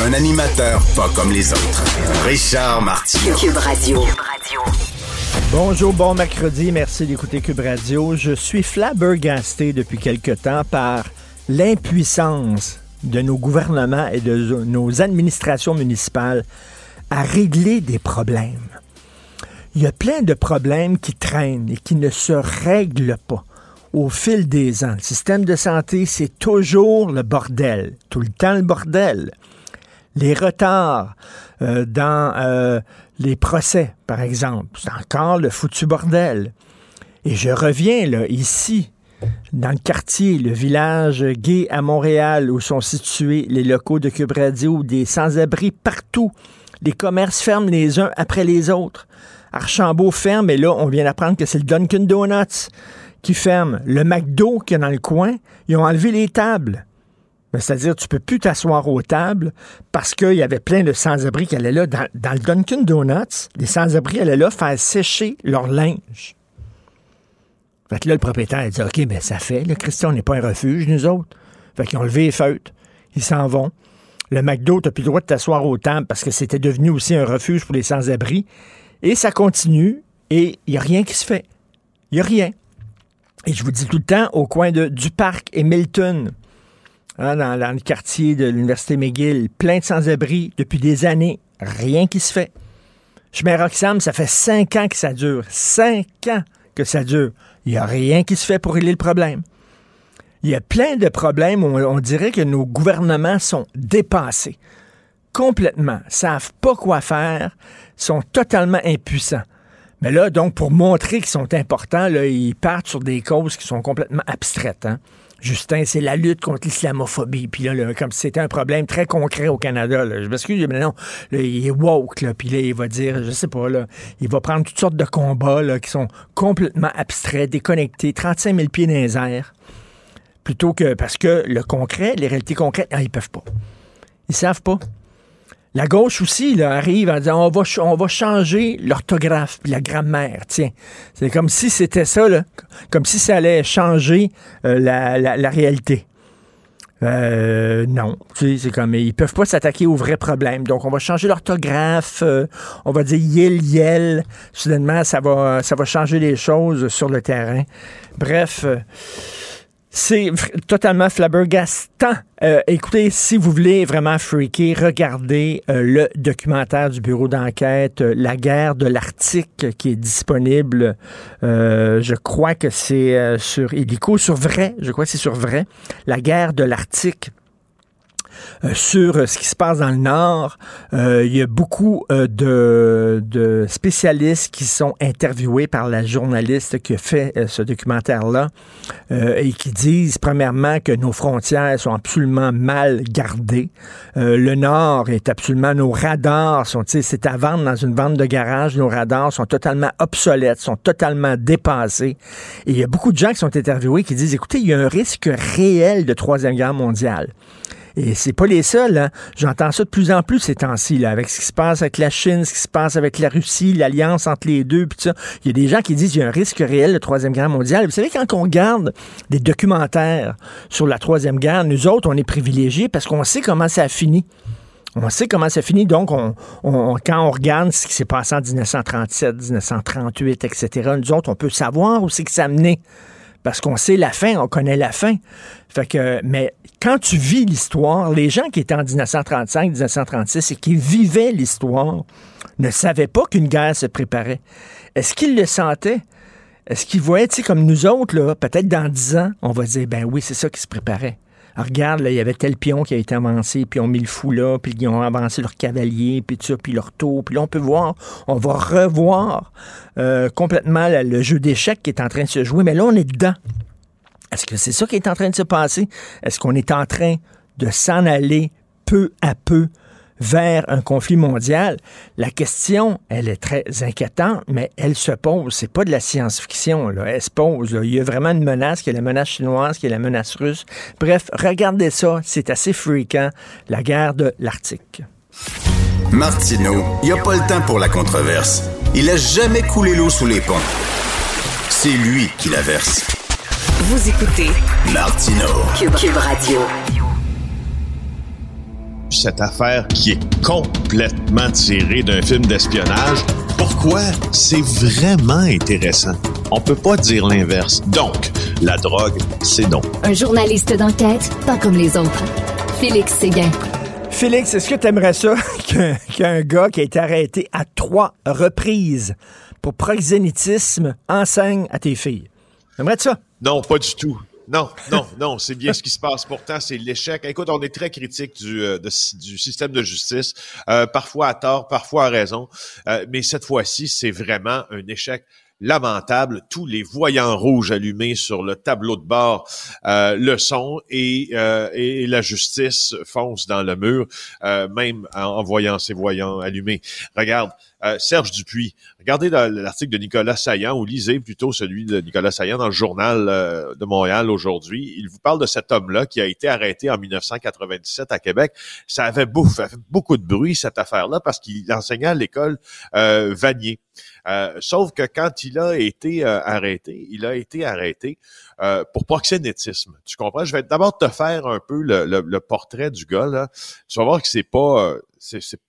Un animateur pas comme les autres. Richard Martineau. Cube Radio. Bonjour, bon mercredi, merci d'écouter Cube Radio. Je suis flabbergasté depuis quelque temps par l'impuissance de nos gouvernements et de nos administrations municipales à régler des problèmes. Il y a plein de problèmes qui traînent et qui ne se règlent pas au fil des ans. Le système de santé, c'est toujours le bordel, tout le temps le bordel. Les retards euh, dans euh, les procès, par exemple, c'est encore le foutu bordel. Et je reviens ici, dans le quartier, le village gay à Montréal, où sont situés les locaux de Cube Radio, des sans-abri partout. Les commerces ferment les uns après les autres. Archambault ferme, et là, on vient d'apprendre que c'est le Dunkin' Donuts qui ferme. Le McDo qui est dans le coin, ils ont enlevé les tables. Ben, C'est-à-dire, tu peux plus t'asseoir aux tables parce qu'il y avait plein de sans-abri qui allaient là. Dans, le Dunkin' Donuts, les sans-abri allaient là faire sécher leur linge. Fait que là, le propriétaire a dit OK, ben ça fait. Là, Christian, n'est pas un refuge, nous autres. Fait qu'ils ont levé les feutres. Ils s'en vont. Le McDo, t'as plus le droit de t'asseoir aux tables parce que c'était devenu aussi un refuge pour les sans-abri. Et ça continue et il n'y a rien qui se fait. Il n'y a rien. Et je vous dis tout le temps, au coin de, du parc et Milton, hein, dans, le quartier de l'Université McGill, plein de sans-abri depuis des années. Rien qui se fait. Chemin ça fait cinq ans que ça dure. Cinq ans que ça dure. Il n'y a rien qui se fait pour régler le problème. Il y a plein de problèmes où on, dirait que nos gouvernements sont dépassés. Complètement. savent pas quoi faire, sont totalement impuissants. Mais là, donc, pour montrer qu'ils sont importants, là, ils partent sur des causes qui sont complètement abstraites. hein. Justin, c'est la lutte contre l'islamophobie. Puis là, comme si c'était un problème très concret au Canada. Je m'excuse, mais non, là, il est woke. Là, puis là, il va dire, je sais pas, là, il va prendre toutes sortes de combats qui sont complètement abstraits, déconnectés, 35 000 pieds dans les airs. Plutôt que, parce que le concret, les réalités concrètes, ah, ils peuvent pas. Ils savent pas. La gauche aussi là, arrive en disant on va, changer l'orthographe puis la grammaire. Tiens, c'est comme si c'était ça, là, comme si ça allait changer euh, la, la- la réalité. Euh, non, tu sais, c'est comme ils peuvent pas s'attaquer aux vrais problèmes. Donc on va changer l'orthographe, euh, on va dire yel yel. Soudainement, ça va, ça va changer les choses sur le terrain. Bref. C'est totalement flabbergastant. Euh, écoutez, si vous voulez vraiment freaker, regardez euh, le documentaire du bureau d'enquête euh, La guerre de l'Arctique qui est disponible. euh, je crois que c'est euh, sur Illico, sur vrai. Je crois que c'est sur vrai. La guerre de l'Arctique sur euh, ce qui se passe dans le Nord. Euh, il y a beaucoup euh, de, spécialistes qui sont interviewés par la journaliste qui a fait euh, ce documentaire-là euh, et qui disent, premièrement, que nos frontières sont absolument mal gardées. Euh, le Nord est absolument... Nos radars sont... C'est à vendre dans une vente de garage. Nos radars sont totalement obsolètes, sont totalement dépassés. Et il y a beaucoup de gens qui sont interviewés qui disent, écoutez, il y a un risque réel de Troisième Guerre mondiale. Et c'est pas les seuls. Hein. J'entends ça de plus en plus ces temps-ci, avec ce qui se passe avec la Chine, ce qui se passe avec la Russie, l'alliance entre les deux, puis ça. Il y a des gens qui disent qu'il y a un risque réel de Troisième Guerre mondiale. Vous savez, quand on regarde des documentaires sur la Troisième Guerre, nous autres, on est privilégiés parce qu'on sait comment ça a fini. On sait comment ça finit. Donc, on, on- quand on regarde ce qui s'est passé en 1937, 1938, etc., nous autres, on peut savoir où c'est que ça a mené. Parce qu'on sait la fin, on connaît la fin. Fait mais quand tu vis l'histoire, les gens qui étaient en 1935, 1936 et qui vivaient l'histoire ne savaient pas qu'une guerre se préparait. Est-ce qu'ils le sentaient? Est-ce qu'ils voyaient, tu comme nous autres, peut-être dans 10 ans, on va dire, ben oui, c'est ça qui se préparait. Alors, regarde, là, il y avait tel pion qui a été avancé, puis ont mis le fou là, puis ils ont avancé leur cavalier, puis tout ça, puis leur tour. Puis là, on peut voir, on va revoir euh, complètement le jeu d'échecs qui est en train de se jouer. Mais là, on est dedans. Est-ce que c'est ça qui est en train de se passer? Est-ce qu'on est en train de s'en aller peu à peu vers un conflit mondial. La question, elle est très inquiétante, mais elle se pose. C'est pas de la science-fiction, là. Elle se pose. Il y a vraiment une menace, qui est la menace chinoise, qui est la menace russe. Bref, regardez ça. C'est assez fréquent, la guerre de l'Arctique. Martineau, il n'y a pas le temps pour la controverse. Il a jamais coulé l'eau sous les ponts. C'est lui qui la verse. Vous écoutez Martino. Cube, Cube Radio. Cette affaire qui est complètement tirée d'un film d'espionnage, pourquoi c'est vraiment intéressant? On peut pas dire l'inverse. Donc, la drogue, c'est non. Un journaliste d'enquête, pas comme les autres. Félix Séguin. Félix, est-ce que tu aimerais ça qu'un qu'un gars qui a été arrêté à trois reprises pour proxénétisme enseigne à tes filles? T'aimerais ça? Non, pas du tout. Non, non, non, c'est bien ce qui se passe. Pourtant, c'est l'échec. Écoute, on est très critique du, euh, du système de justice, euh, parfois à tort, parfois à raison, Euh, mais cette fois-ci, c'est vraiment un échec lamentable. Tous les voyants rouges allumés sur le tableau de bord euh, le sont et, euh, et la justice fonce dans le mur, euh, même en, voyant ces voyants allumés. Regarde, Serge Dupuis, regardez l'article de Nicolas Saillant ou lisez plutôt celui de Nicolas Saillant dans le journal de Montréal aujourd'hui. Il vous parle de cet homme-là qui a été arrêté en 1997 à Québec. Ça avait beaucoup, fait beaucoup de bruit cette affaire-là parce qu'il enseignait à l'école Vanier. Euh, sauf que quand il a été euh, arrêté, il a été arrêté euh, pour proxénétisme. Tu comprends? Je vais d'abord te faire un peu le, le- le portrait du gars. Là. Tu vas voir que c'est pas euh, c'est, c'est,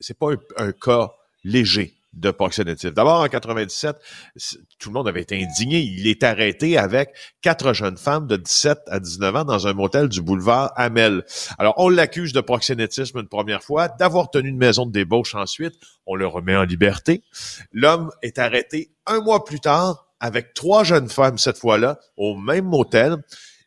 c'est pas un, un cas léger de proxénétisme. D'abord, en 97, c'est- tout le monde avait été indigné. Il est arrêté avec quatre jeunes femmes de 17 à 19 ans dans un motel du boulevard Hamel. Alors, on l'accuse de proxénétisme une première fois, d'avoir tenu une maison de débauche ensuite. On le remet en liberté. L'homme est arrêté un mois plus tard avec trois jeunes femmes cette fois-là au même motel.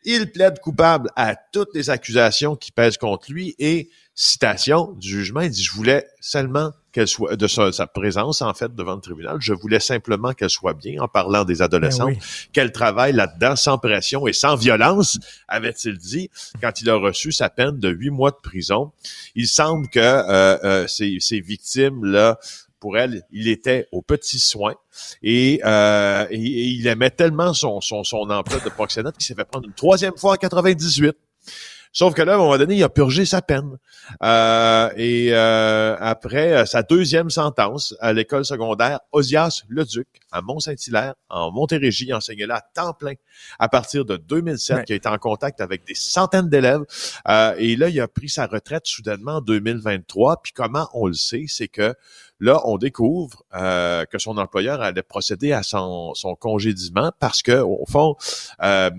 Il plaide coupable à toutes les accusations qui pèsent contre lui et citation du jugement, il dit je voulais seulement qu'elle soit de sa, sa présence en fait devant le tribunal, je voulais simplement qu'elle soit bien en parlant des adolescents, Ben oui. qu'elle travaille là-dedans sans pression et sans violence, avait-il dit quand il a reçu sa peine de huit mois de prison. Il semble que euh, euh, ces, ces victimes là pour elle, il était aux petits soins et, euh, et- et il aimait tellement son, son, son emploi de proxénète qu'il s'est fait prendre une troisième fois en 98. Sauf que là, à un moment donné, il a purgé sa peine. Euh, et euh, après euh, sa deuxième sentence à l'école secondaire, Osias Leduc, à Mont-Saint-Hilaire, en Montérégie, il enseignait là à temps plein à partir de 2007, Ouais. qui a été en contact avec des centaines d'élèves. Euh, et là, il a pris sa retraite soudainement en 2023. Puis comment on le sait, c'est que là, on découvre euh, que son employeur allait procéder à son, son congédiement parce que, au fond, euh,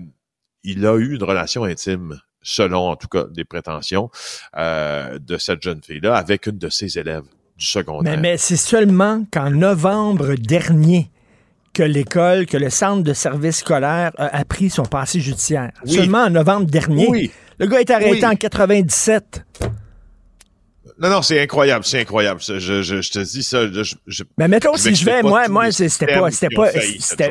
il a eu une relation intime, selon en tout cas des prétentions, euh, de cette jeune fille-là avec une de ses élèves du secondaire. Mais, mais c'est seulement qu'en novembre dernier que l'école, que le centre de service scolaire a appris son passé judiciaire. Oui. Seulement en novembre dernier. Oui. Le gars est arrêté Oui. en 97. Non, non, c'est incroyable, c'est incroyable. Je, je, je te dis ça. Je, Mais mettons, si je vais, moi, moi c'était pas, c'était pas,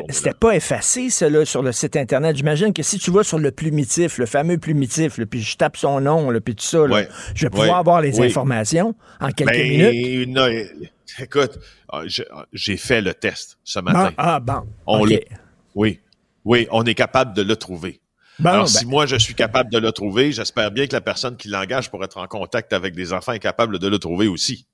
c'était, pas effacé, ça, là, sur le site Internet. J'imagine que si tu vas sur le plumitif, le fameux plumitif, là, puis je tape son nom, là, puis tout ça, là, Ouais. je vais pouvoir Ouais. avoir les Oui. informations en quelques Ben, minutes. non, écoute, ah, j'ai- j'ai fait le test ce Bon, matin. ah, bon. On OK. l'a. Oui, oui, on est capable de le trouver. Alors, ben, si moi, je suis capable de le trouver, j'espère bien que la personne qui l'engage pour être en contact avec des enfants est capable de le trouver aussi.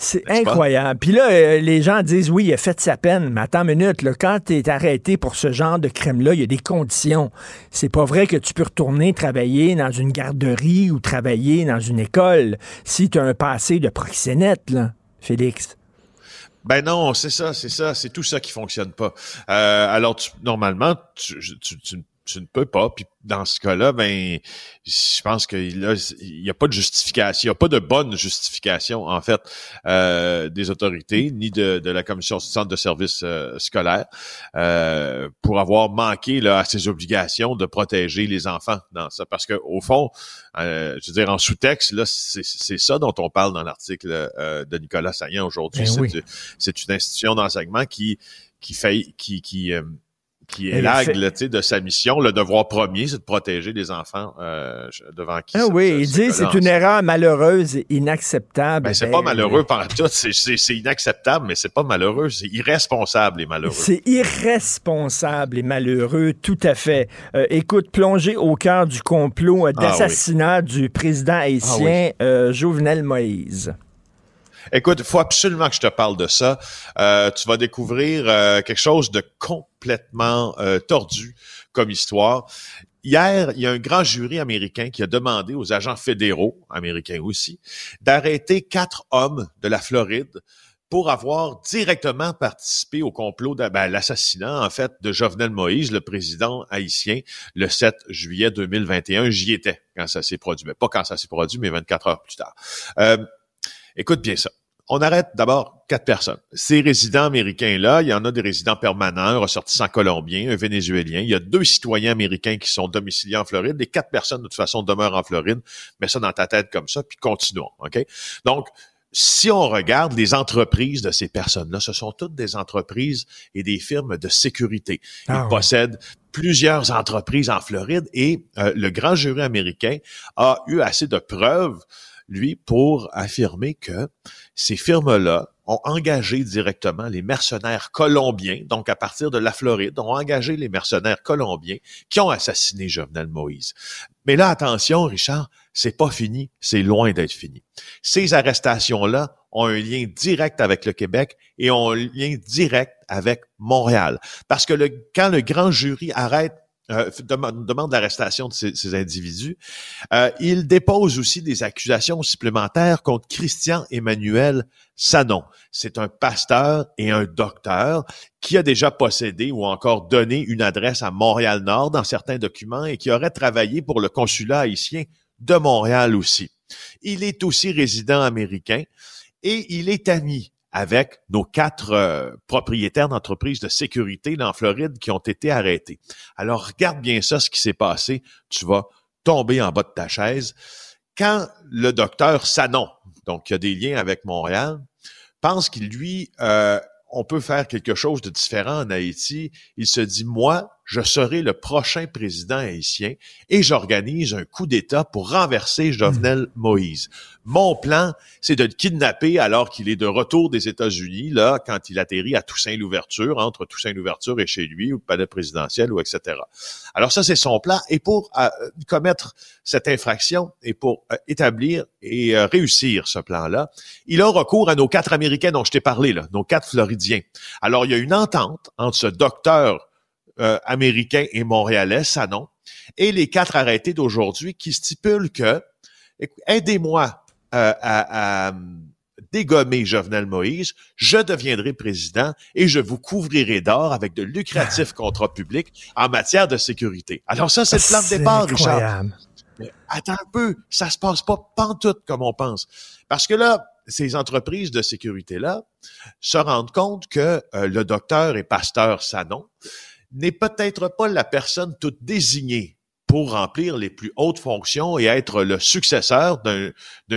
C'est incroyable. Puis là, euh, les gens disent oui, il a fait sa peine. Mais attends une minute, là, quand tu es arrêté pour ce genre de crime-là, il y a des conditions. C'est pas vrai que tu peux retourner travailler dans une garderie ou travailler dans une école si tu as un passé de proxénète, là, Félix. Ben non, c'est ça, c'est ça, c'est tout ça qui fonctionne pas. Euh, alors, tu- normalement, tu, tu, tu- tu ne peux pas. Puis dans ce cas-là, ben, je pense qu'il n'y a pas de justification, il n'y a pas de bonne justification, en fait, euh, des autorités, ni de, de la commission du centre de services euh, scolaires, euh, pour avoir manqué là, à ses obligations de protéger les enfants dans ça. Parce que au fond, euh, je veux dire, en sous-texte, là, c'est c'est ça dont on parle dans l'article euh, de Nicolas Saillant aujourd'hui. Ben c'est oui. c'est une institution d'enseignement qui qui fait qui qui euh, qui est l'aigle de sa mission. Le devoir premier, c'est de protéger les enfants euh, devant qui Ah oui, il dit c'est une erreur malheureuse et inacceptable. Ben, c'est pas ben, malheureux par tout, c'est inacceptable, mais c'est pas malheureux, c'est irresponsable et malheureux. C'est irresponsable et malheureux, tout à fait. Euh, écoute, plongé au cœur du complot ah d'assassinat du président haïtien ah euh, Jovenel Moïse. Écoute, il faut absolument que je te parle de ça. Euh, tu vas découvrir euh, quelque chose de complètement euh, tordu comme histoire. Hier, il y a un grand jury américain qui a demandé aux agents fédéraux, américains aussi, d'arrêter quatre hommes de la Floride pour avoir directement participé au complot de ben, l'assassinat, en fait, de Jovenel Moïse, le président haïtien, le 7 juillet 2021. J'y étais quand ça s'est produit. Mais pas quand ça s'est produit, mais 24 heures plus tard. Écoute bien ça. On arrête d'abord quatre personnes. Ces résidents américains-là, il y en a des résidents permanents, un ressortissant colombien, un vénézuélien. Il y a deux citoyens américains qui sont domiciliés en Floride. Les quatre personnes, de toute façon, demeurent en Floride. Mets ça dans ta tête comme ça, puis continuons. OK? Donc, si on regarde les entreprises de ces personnes-là, ce sont toutes des entreprises et des firmes de sécurité. Ils ah possèdent plusieurs entreprises en Floride et euh, le grand jury américain a eu assez de preuves lui, pour affirmer que ces firmes-là ont engagé directement les mercenaires colombiens, donc à partir de la Floride, ont engagé les mercenaires colombiens qui ont assassiné Jovenel Moïse. Mais là, attention, Richard, c'est pas fini, c'est loin d'être fini. Ces arrestations-là ont un lien direct avec le Québec et ont un lien direct avec Montréal. Parce que quand le grand jury arrête euh, demande, l'arrestation de ces, individus. Euh, il dépose aussi des accusations supplémentaires contre Christian Emmanuel Sanon. C'est un pasteur et un docteur qui a déjà possédé ou encore donné une adresse à Montréal-Nord dans certains documents et qui aurait travaillé pour le consulat haïtien de Montréal aussi. Il est aussi résident américain et il est ami avec nos quatre euh, propriétaires d'entreprises de sécurité dans Floride qui ont été arrêtés. Alors, regarde bien ça, ce qui s'est passé. Tu vas tomber en bas de ta chaise. Quand le docteur Sanon, donc qui a des liens avec Montréal, pense qu'il, lui, euh, on peut faire quelque chose de différent en Haïti, il se dit, moi, je serai le prochain président haïtien et j'organise un coup d'État pour renverser Jovenel hmm. Moïse. Mon plan, c'est de le kidnapper alors qu'il est de retour des États-Unis, là, quand il atterrit à Toussaint-l'Ouverture, entre Toussaint-l'Ouverture et chez lui, ou palais présidentiel, ou etc. Alors ça, c'est son plan. Et pour euh, commettre cette infraction et pour euh, établir et euh, réussir ce plan-là, il a recours à nos quatre Américains dont je t'ai parlé, là, nos quatre Floridiens. Alors, il y a une entente entre ce docteur euh, américain et montréalais, ça non, et les quatre arrêtés d'aujourd'hui qui stipulent que, aidez-moi euh, à, à dégommer Jovenel Moïse, je deviendrai président et je vous couvrirai d'or avec de lucratifs contrats publics en matière de sécurité. Alors ça, c'est le plan de départ, Richard. Mais attends un peu, ça se passe pas pantoute comme on pense. Parce que là, ces entreprises de sécurité-là se rendent compte que euh, le docteur et pasteur Sanon n'est peut-être pas la personne toute désignée pour remplir les plus hautes fonctions et être le successeur d'un,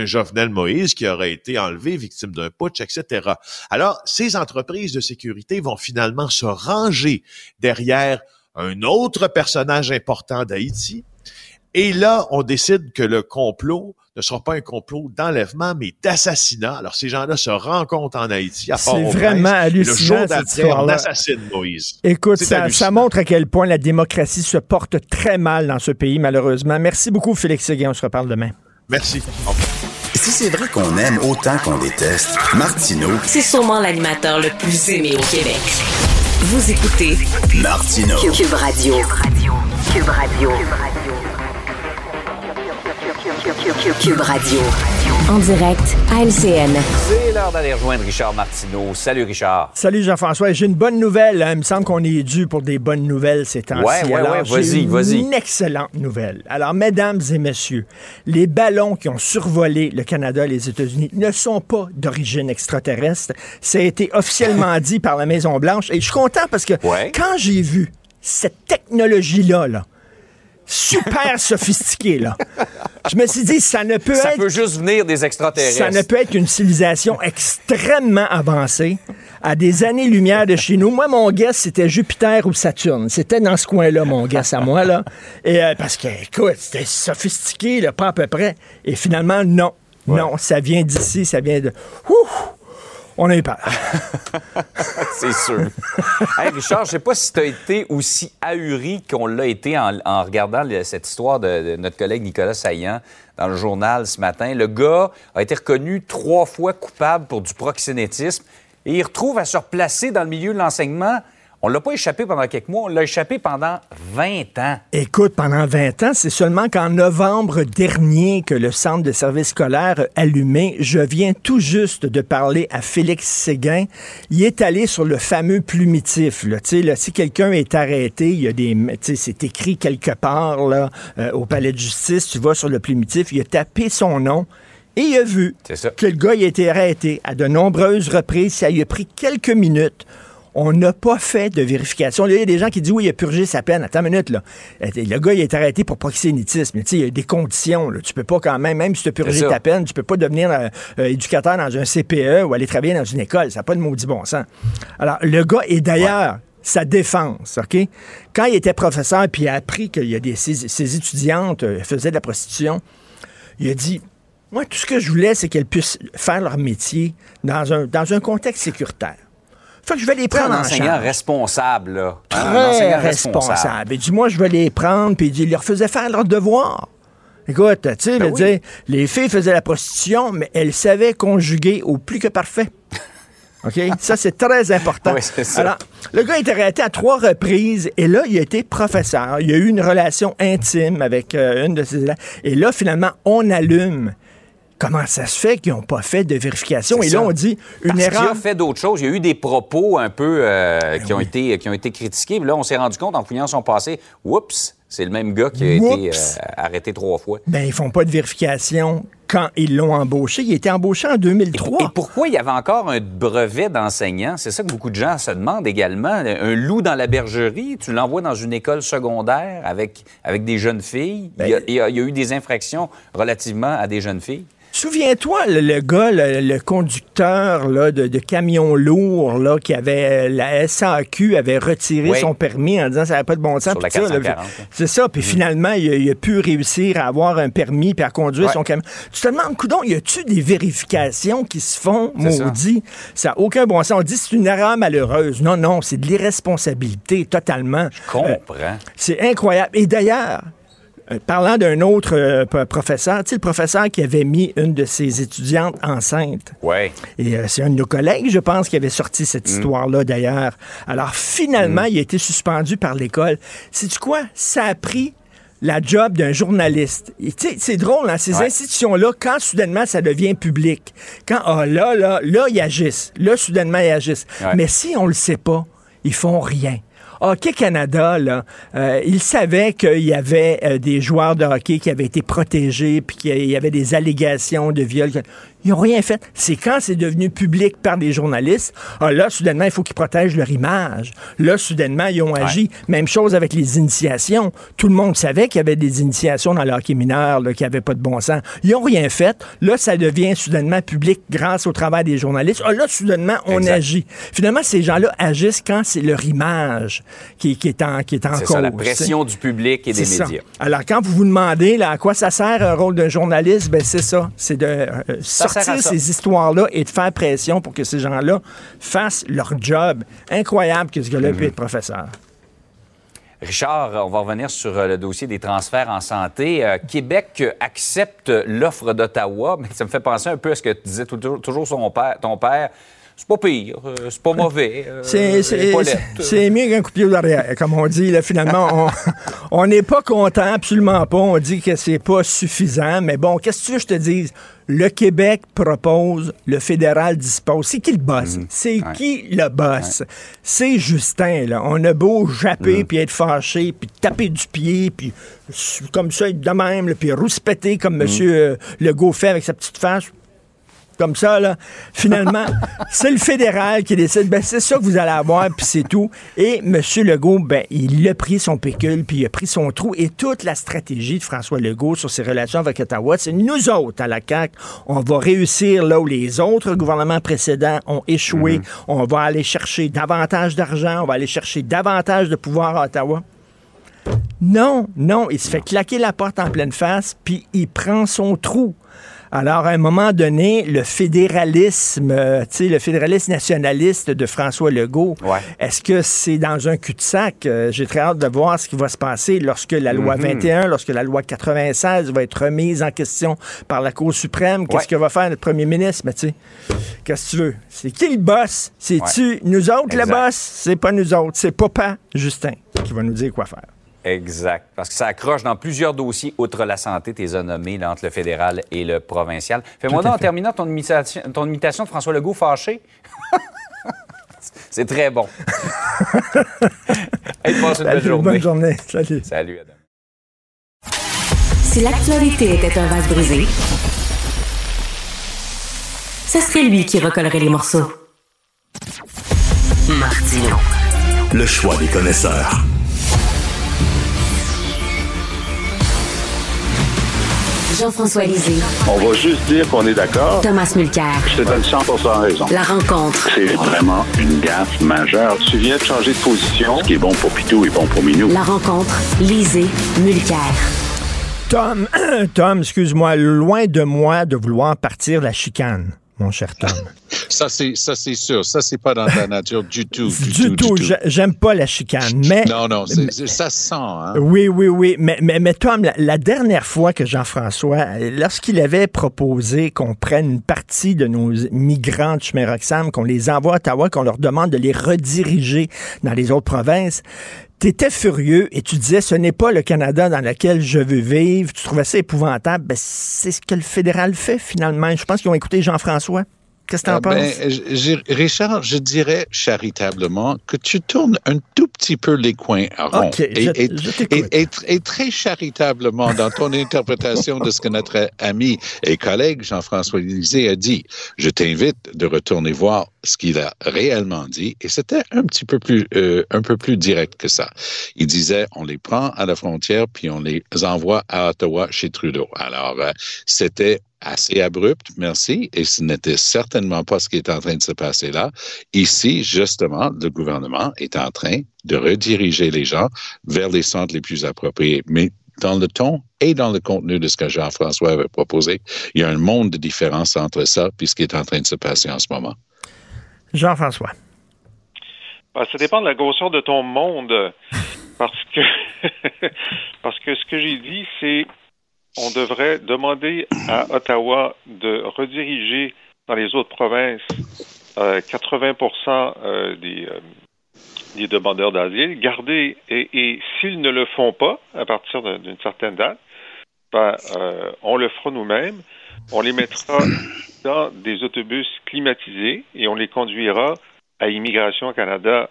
Jovenel Moïse qui aurait été enlevé, victime d'un putsch, etc. Alors, ces entreprises de sécurité vont finalement se ranger derrière un autre personnage important d'Haïti. Et là, on décide que le complot ne sera pas un complot d'enlèvement, mais d'assassinat. Alors, ces gens-là se rencontrent en Haïti, à C'est vraiment hallucinant, le jour d'après, on assassine Moïse. Écoute, ça, ça, montre à quel point la démocratie se porte très mal dans ce pays, malheureusement. Merci beaucoup, Félix Séguin. On se reparle demain. Merci. Si c'est vrai qu'on aime autant qu'on déteste, Martineau... C'est sûrement l'animateur le plus aimé au Québec. Vous écoutez Martineau. Cube Radio. Cube Radio. Cube Radio. Cube Radio. En direct à LCN. C'est l'heure d'aller rejoindre Richard Martineau. Salut Richard. Salut Jean-François. J'ai une bonne nouvelle. Hein. Il me semble qu'on est dû pour des bonnes nouvelles ces temps-ci. Ouais, ouais, ouais. Vas-y, vas-y. Une excellente nouvelle. Alors, mesdames et messieurs, les ballons qui ont survolé le Canada et les États-Unis ne sont pas d'origine extraterrestre. Ça a été officiellement dit par la Maison-Blanche. Et je suis content parce que quand j'ai vu cette technologie-là, là, super sophistiquée, là. Je me suis dit, ça ne peut Ça être peut juste venir des extraterrestres. ça ne peut être une civilisation extrêmement avancée, à des années-lumière de chez nous. Moi, mon guess, c'était Jupiter ou Saturne. C'était dans ce coin-là, mon guess à moi, là. Et, euh, parce que, écoute, c'était sophistiqué, là, pas à peu près. Et finalement, non. Non, ça vient d'ici, ça vient de... Ouf! On eu peur. C'est sûr. hey, Richard, je sais pas si tu as été aussi ahuri qu'on l'a été en, regardant cette histoire de, de notre collègue Nicolas Saillant dans le journal ce matin. Le gars a été reconnu trois fois coupable pour du proxénétisme et il retrouve à se replacer dans le milieu de l'enseignement. On l'a pas échappé pendant quelques mois, on l'a échappé pendant 20 ans. Écoute, pendant 20 ans, c'est seulement qu'en novembre dernier que le centre de service scolaire a allumé. Je viens tout juste de parler à Félix Séguin. Il est allé sur le fameux plumitif. Là. Tu sais, là, si quelqu'un est arrêté, il y a des, tu sais, c'est écrit quelque part là, euh, au palais de justice. Tu vas sur le plumitif, il a tapé son nom. Et il a vu que le gars il a été arrêté à de nombreuses reprises. Ça lui a pris quelques minutes. On n'a pas fait de vérification. Là, il y a des gens qui disent oui, il a purgé sa peine. Attends une minute, là. Euh, Le gars, il a été arrêté pour proxénétisme. Tu sais, il y a des conditions. Là. Tu peux pas quand même, même si tu as purgé ta peine, tu peux pas devenir euh, euh, éducateur dans un CPE ou aller travailler dans une école. Ça n'a pas de maudit bon sens. Alors, le gars est d'ailleurs sa défense, OK? Quand il était professeur puis il a appris qu'il y a des ses, ses étudiantes euh, faisaient de la prostitution, il a dit Moi, tout ce que je voulais, c'est qu'elles puissent faire leur métier dans un, dans un contexte sécuritaire. Fait que je vais les Un prendre en enseignant responsable, là. Un Très enseignant responsable. Et du moi, je vais les prendre, puis il leur faisait faire leur devoir. Écoute, tu sais, Ben oui. les filles faisaient la prostitution, mais elles savaient conjuguer au plus que parfait. OK? Ça, c'est très important. Oui, c'est ça. Alors, le gars a été arrêté à trois reprises et là, il a été professeur. Il a eu une relation intime avec euh, une de ses élèves. Et là, finalement, on allume. Comment ça se fait qu'ils n'ont pas fait de vérification? Et là, on dit une Parce erreur. a fait d'autres choses. Il y a eu des propos un peu euh, Ben qui, ont été, qui ont été critiqués. Là, on s'est rendu compte en fouillant son passé, oups, c'est le même gars qui a été euh, arrêté trois fois. Ben, ils font pas de vérification quand ils l'ont embauché. Il a été embauché en Et 2003. pourquoi il y avait encore un brevet d'enseignant? C'est ça que beaucoup de gens se demandent également. Un loup dans la bergerie, tu l'envoies dans une école secondaire avec, avec des jeunes filles. Ben- il, y a, il y a- il y a eu des infractions relativement à des jeunes filles. Souviens-toi, le, le gars, le, le conducteur là, de, de camion lourd là, qui avait la SAQ avait retiré Oui. son permis en disant ça n'avait pas de bon sens. Sur la puis ça, là, 440, là. C'est ça. Puis finalement, il a, il a pu réussir à avoir un permis puis à conduire Ouais. son camion. Tu te demandes, coudon, y a-tu des vérifications qui se font, maudit? Ça n'a aucun bon sens. On dit c'est une erreur malheureuse. Non, non, c'est de l'irresponsabilité totalement. Euh, Comprends. c'est incroyable. Et d'ailleurs, euh, parlant d'un autre euh, professeur, tu sais, le professeur qui avait mis une de ses étudiantes enceinte. Ouais. Et euh, c'est un de nos collègues, je pense, qui avait sorti cette histoire-là, d'ailleurs. Alors, finalement, il a été suspendu par l'école. Sais-tu quoi? Ça a pris la job d'un journaliste. Et tu sais, c'est drôle, hein, ces Ouais. institutions-là, quand soudainement ça devient public, quand, ah, là, là, là, ils agissent. Là, soudainement, ils agissent. Ouais. Mais si on le sait pas, ils font rien. Hockey Canada, là, euh, il savait qu'il y avait euh, des joueurs de hockey qui avaient été protégés, puis qu'il y avait des allégations de viol. Ils n'ont rien fait. C'est quand c'est devenu public par des journalistes, ah, là, soudainement, il faut qu'ils protègent leur image. Là, soudainement, ils ont agi. Même chose avec les initiations. Tout le monde savait qu'il y avait des initiations dans le hockey mineur qui n'avaient pas de bon sens. Ils n'ont rien fait. Là, ça devient soudainement public grâce au travail des journalistes. Ah, là, soudainement, on Exact. agit. Finalement, ces gens-là agissent quand c'est leur image qui, qui est en, qui est en C'est cause. ça, la pression du public et des C'est ça. médias. Alors, quand vous vous demandez là, à quoi ça sert un rôle d'un journaliste, ben c'est ça. C'est de euh, sortir ces histoires-là et de faire pression pour que ces gens-là fassent leur job. Incroyable que ce gars-là Mm-hmm. puisse être professeur. Richard, on va revenir sur euh, le dossier des transferts en santé. Euh, Québec accepte l'offre d'Ottawa, mais ça me fait penser un peu à ce que tu disais tout- toujours son père, ton père. C'est pas pire, euh, c'est pas mauvais. euh, C'est, mieux qu'un coup de pied derrière, comme on dit. Là, finalement, on- on n'est pas content, absolument pas. On dit que c'est pas suffisant. Mais bon, qu'est-ce que tu veux que je te dise? Le Québec propose, le fédéral dispose. C'est qui le boss? C'est Mhm. Ouais. qui le boss? C'est Justin, là. On a beau japper, Mhm. puis être fâché, puis taper du pied, puis comme ça, être de même, puis rouspéter comme Mhm. M. Legault fait avec sa petite face. Comme ça, là. Finalement, c'est le fédéral qui décide, ben, c'est ça que vous allez avoir, puis c'est tout. Et M. Legault, ben, il a pris son pécule, puis il a pris son trou. Et toute la stratégie de François Legault sur ses relations avec Ottawa, c'est nous autres, à la CAQ, on va réussir là où les autres gouvernements précédents ont échoué. Mhm. On va aller chercher davantage d'argent, on va aller chercher davantage de pouvoir à Ottawa. Non, non, il se fait claquer la porte en pleine face, puis il prend son trou. Alors, à un moment donné, le fédéralisme, euh, tu sais, le fédéralisme nationaliste de François Legault, Ouais. est-ce que c'est dans un cul-de-sac? Euh, J'ai très hâte de voir ce qui va se passer lorsque la loi 21, lorsque la loi 96 va être remise en question par la Cour suprême. Qu'est-ce Ouais. que va faire notre premier ministre? Mais tu sais, qu'est-ce que tu veux? C'est qui le boss? C'est-tu nous autres, le boss? C'est pas nous autres. C'est Papa Justin qui va nous dire quoi faire. Exact. Parce que ça accroche dans plusieurs dossiers, outre la santé, tes nommés, là, entre le fédéral et le provincial. Fais-moi en terminant, ton imitation, ton imitation de François Legault fâché. C'est très bon. hey, passe une belle Salut, journée. Bonne journée. Salut. Salut, Adam. Si l'actualité était un vase brisé, ce serait lui qui recollerait les morceaux. Martino. Le choix des connaisseurs. Jean-François Lisée. On va juste dire qu'on est d'accord. Thomas Mulcair. Je te donne 100% raison. La rencontre. C'est vraiment une gaffe majeure. Tu viens de changer de position. Ce qui est bon pour Pitou est bon pour Minou. La rencontre. Lisée. Mulcair. Tom, Tom, excuse-moi, loin de moi de vouloir partir la chicane, mon cher Tom. Ça, c'est, ça, c'est sûr. Ça, c'est pas dans ta nature du tout. Du, du tout, j'ai- j'aime pas la chicane, mais... Non, non, ça se sent. Hein? Oui, oui, oui. Mais, mais, mais Tom, la, la dernière fois que Jean-François, lorsqu'il avait proposé qu'on prenne une partie de nos migrants de chemin Roxham, qu'on les envoie à Ottawa, qu'on leur demande de les rediriger dans les autres provinces, tu étais furieux et tu disais ce n'est pas le Canada dans lequel je veux vivre. Tu trouvais ça épouvantable. Ben, c'est ce que le fédéral fait finalement. Je pense qu'ils ont écouté Jean-François. Qu'est-ce que tu en Ah, ben, penses? Richard, je dirais charitablement que tu tournes un tout petit peu les coins à rond. OK, et, je- et- je t'écoute. et- et tr- et très charitablement dans ton interprétation de ce que notre ami et collègue Jean-François Lisée a dit. Je t'invite de retourner voir ce qu'il a réellement dit. Et c'était un petit peu plus, euh, un peu plus direct que ça. Il disait, on les prend à la frontière puis on les envoie à Ottawa chez Trudeau. Alors, euh, c'était assez abrupt, merci, et ce n'était certainement pas ce qui est en train de se passer là. Ici, justement, le gouvernement est en train de rediriger les gens vers les centres les plus appropriés. Mais dans le ton et dans le contenu de ce que Jean-François avait proposé, il y a un monde de différence entre ça et ce qui est en train de se passer en ce moment. Jean-François. Ben, ça dépend de la grosseur de ton monde. Parce que, ce que j'ai dit, c'est on devrait demander à Ottawa de rediriger dans les autres provinces euh, 80 euh, des, euh, des demandeurs d'asile, garder, et, s'ils ne le font pas à partir d'une certaine date, ben, euh, on le fera nous-mêmes. On les mettra dans des autobus climatisés et on les conduira à Immigration Canada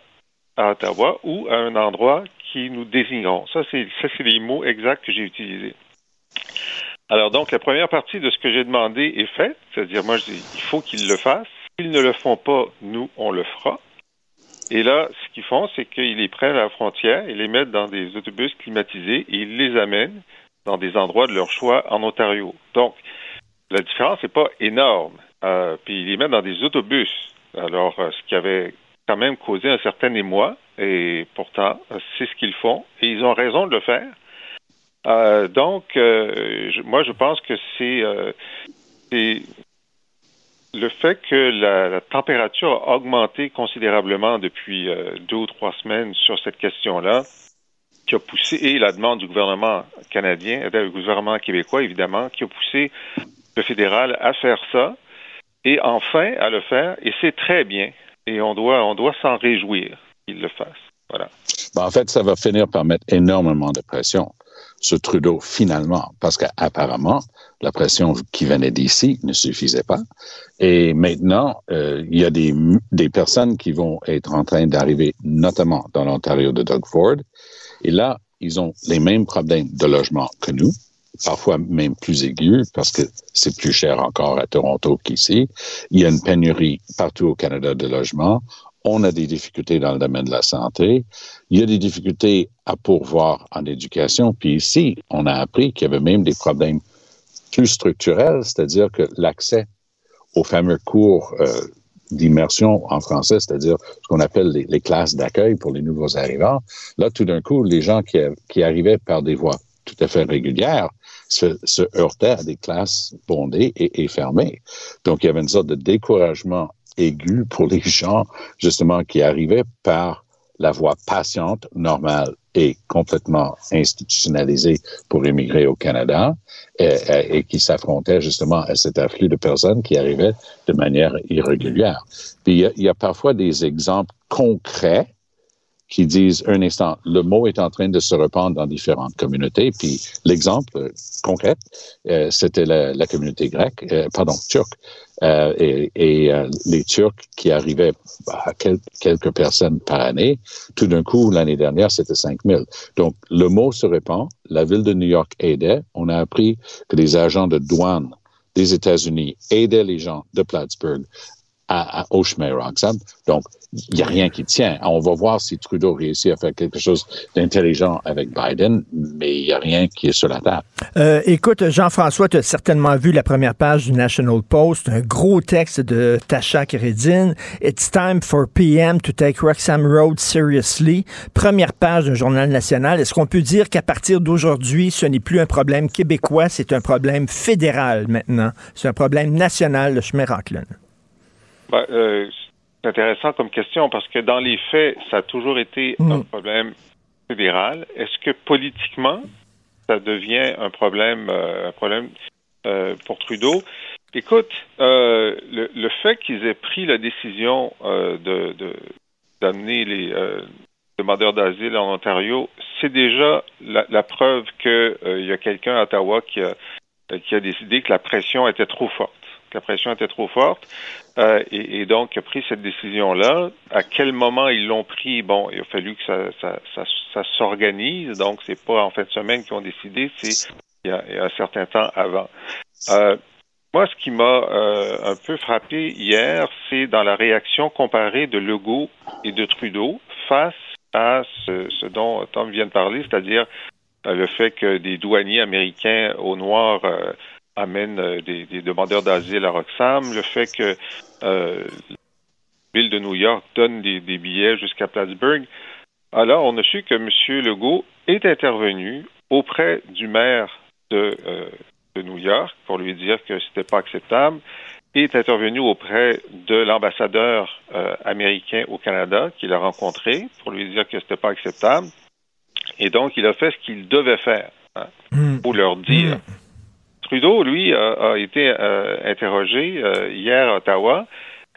à Ottawa ou à un endroit qui nous désigneront. Ça, c'est ça, c'est les mots exacts que j'ai utilisés. Alors donc, la première partie de ce que j'ai demandé est faite, c'est-à-dire moi, je dis, il faut qu'ils le fassent. S'ils ne le font pas, nous, on le fera. Et là, ce qu'ils font, c'est qu'ils les prennent à la frontière, ils les mettent dans des autobus climatisés et ils les amènent dans des endroits de leur choix en Ontario. Donc, la différence n'est pas énorme. Euh, puis ils les mettent dans des autobus. Alors, euh, ce qui avait quand même causé un certain émoi, et pourtant, c'est ce qu'ils font, et ils ont raison de le faire. Euh, donc, moi, je pense que c'est le fait que la, la température a augmenté considérablement depuis deux ou trois semaines sur cette question-là, qui a poussé, et la demande du gouvernement canadien, du gouvernement québécois, évidemment, qui a poussé le fédéral à faire ça, et enfin à le faire, et c'est très bien, et on doit, on doit s'en réjouir qu'il le fasse. Voilà. Ben, en fait, ça va finir par mettre énormément de pression sur Trudeau finalement, parce qu'apparemment, la pression qui venait d'ici ne suffisait pas. Et maintenant, euh, il y a des, des personnes qui vont être en train d'arriver, notamment dans l'Ontario de Doug Ford. Et là, ils ont les mêmes problèmes de logement que nous. Parfois même plus aigu parce que c'est plus cher encore à Toronto qu'ici. Il y a une pénurie partout au Canada de logements. On a des difficultés dans le domaine de la santé. Il y a des difficultés à pourvoir en éducation. Puis ici, on a appris qu'il y avait même des problèmes plus structurels, c'est-à-dire que l'accès aux fameux cours euh, d'immersion en français, c'est-à-dire ce qu'on appelle les, les classes d'accueil pour les nouveaux arrivants. Là, tout d'un coup, les gens qui, qui, arrivaient par des voies tout à fait régulières se, se heurtaient à des classes bondées et, et, fermées. Donc, il y avait une sorte de découragement aigu pour les gens, justement, qui arrivaient par la voie patiente, normale et complètement institutionnalisée pour immigrer au Canada et, et qui s'affrontaient justement à cet afflux de personnes qui arrivaient de manière irrégulière. Puis il y il y a parfois des exemples concrets qui disent un instant, le mot est en train de se répandre dans différentes communautés. Puis l'exemple concret, euh, c'était la, communauté grecque, euh, pardon, turque, euh, et, euh, les Turcs qui arrivaient à quel, quelques personnes par année. Tout d'un coup, l'année dernière, c'était 5000. Donc le mot se répand. La ville de New York aidait. On a appris que les agents de douane des États-Unis aidaient les gens de Plattsburgh à, à. Donc, il n'y a rien qui tient. On va voir si Trudeau réussit à faire quelque chose d'intelligent avec Biden, mais il n'y a rien qui est sur la table. Euh, écoute, Jean-François, tu as certainement vu la première page du National Post, un gros texte de Tasha Keredin. It's time for PM to take Roxham Road seriously. Première page d'un journal national. Est-ce qu'on peut dire qu'à partir d'aujourd'hui, ce n'est plus un problème québécois, c'est un problème fédéral maintenant. C'est un problème national, le chemin Rockland. Ben, euh, c'est intéressant comme question parce que dans les faits, ça a toujours été mmh. un problème fédéral. Est-ce que politiquement, ça devient un problème, euh, un problème euh, pour Trudeau? Écoute, euh, le, le, fait qu'ils aient pris la décision de, d'amener les demandeurs d'asile en Ontario, c'est déjà la, la preuve qu'il y a quelqu'un à Ottawa qui a, qui a décidé que la pression était trop forte que la pression était trop forte euh, et, donc a pris cette décision-là. À quel moment ils l'ont pris? Bon, il a fallu que ça, ça, ça, ça s'organise. Donc c'est pas en fin de semaine qu'ils ont décidé, c'est il, il y, a, un certain temps avant. Euh, moi, ce qui m'a euh, un peu frappé hier, c'est dans la réaction comparée de Legault et de Trudeau face à ce, ce dont Tom vient de parler, c'est-à-dire le fait que des douaniers américains au noir amène euh, des, des, demandeurs d'asile à Roxham, le fait que euh, la ville de New York donne des, des billets jusqu'à Plattsburgh. Alors, on a su que M. Legault est intervenu auprès du maire de, euh, de New York pour lui dire que c'était pas acceptable est intervenu auprès de l'ambassadeur euh, américain au Canada qu'il a rencontré pour lui dire que c'était pas acceptable. Et donc, il a fait ce qu'il devait faire hein, mmh. pour leur dire mmh. Trudeau, lui, a, été euh, interrogé euh, hier à Ottawa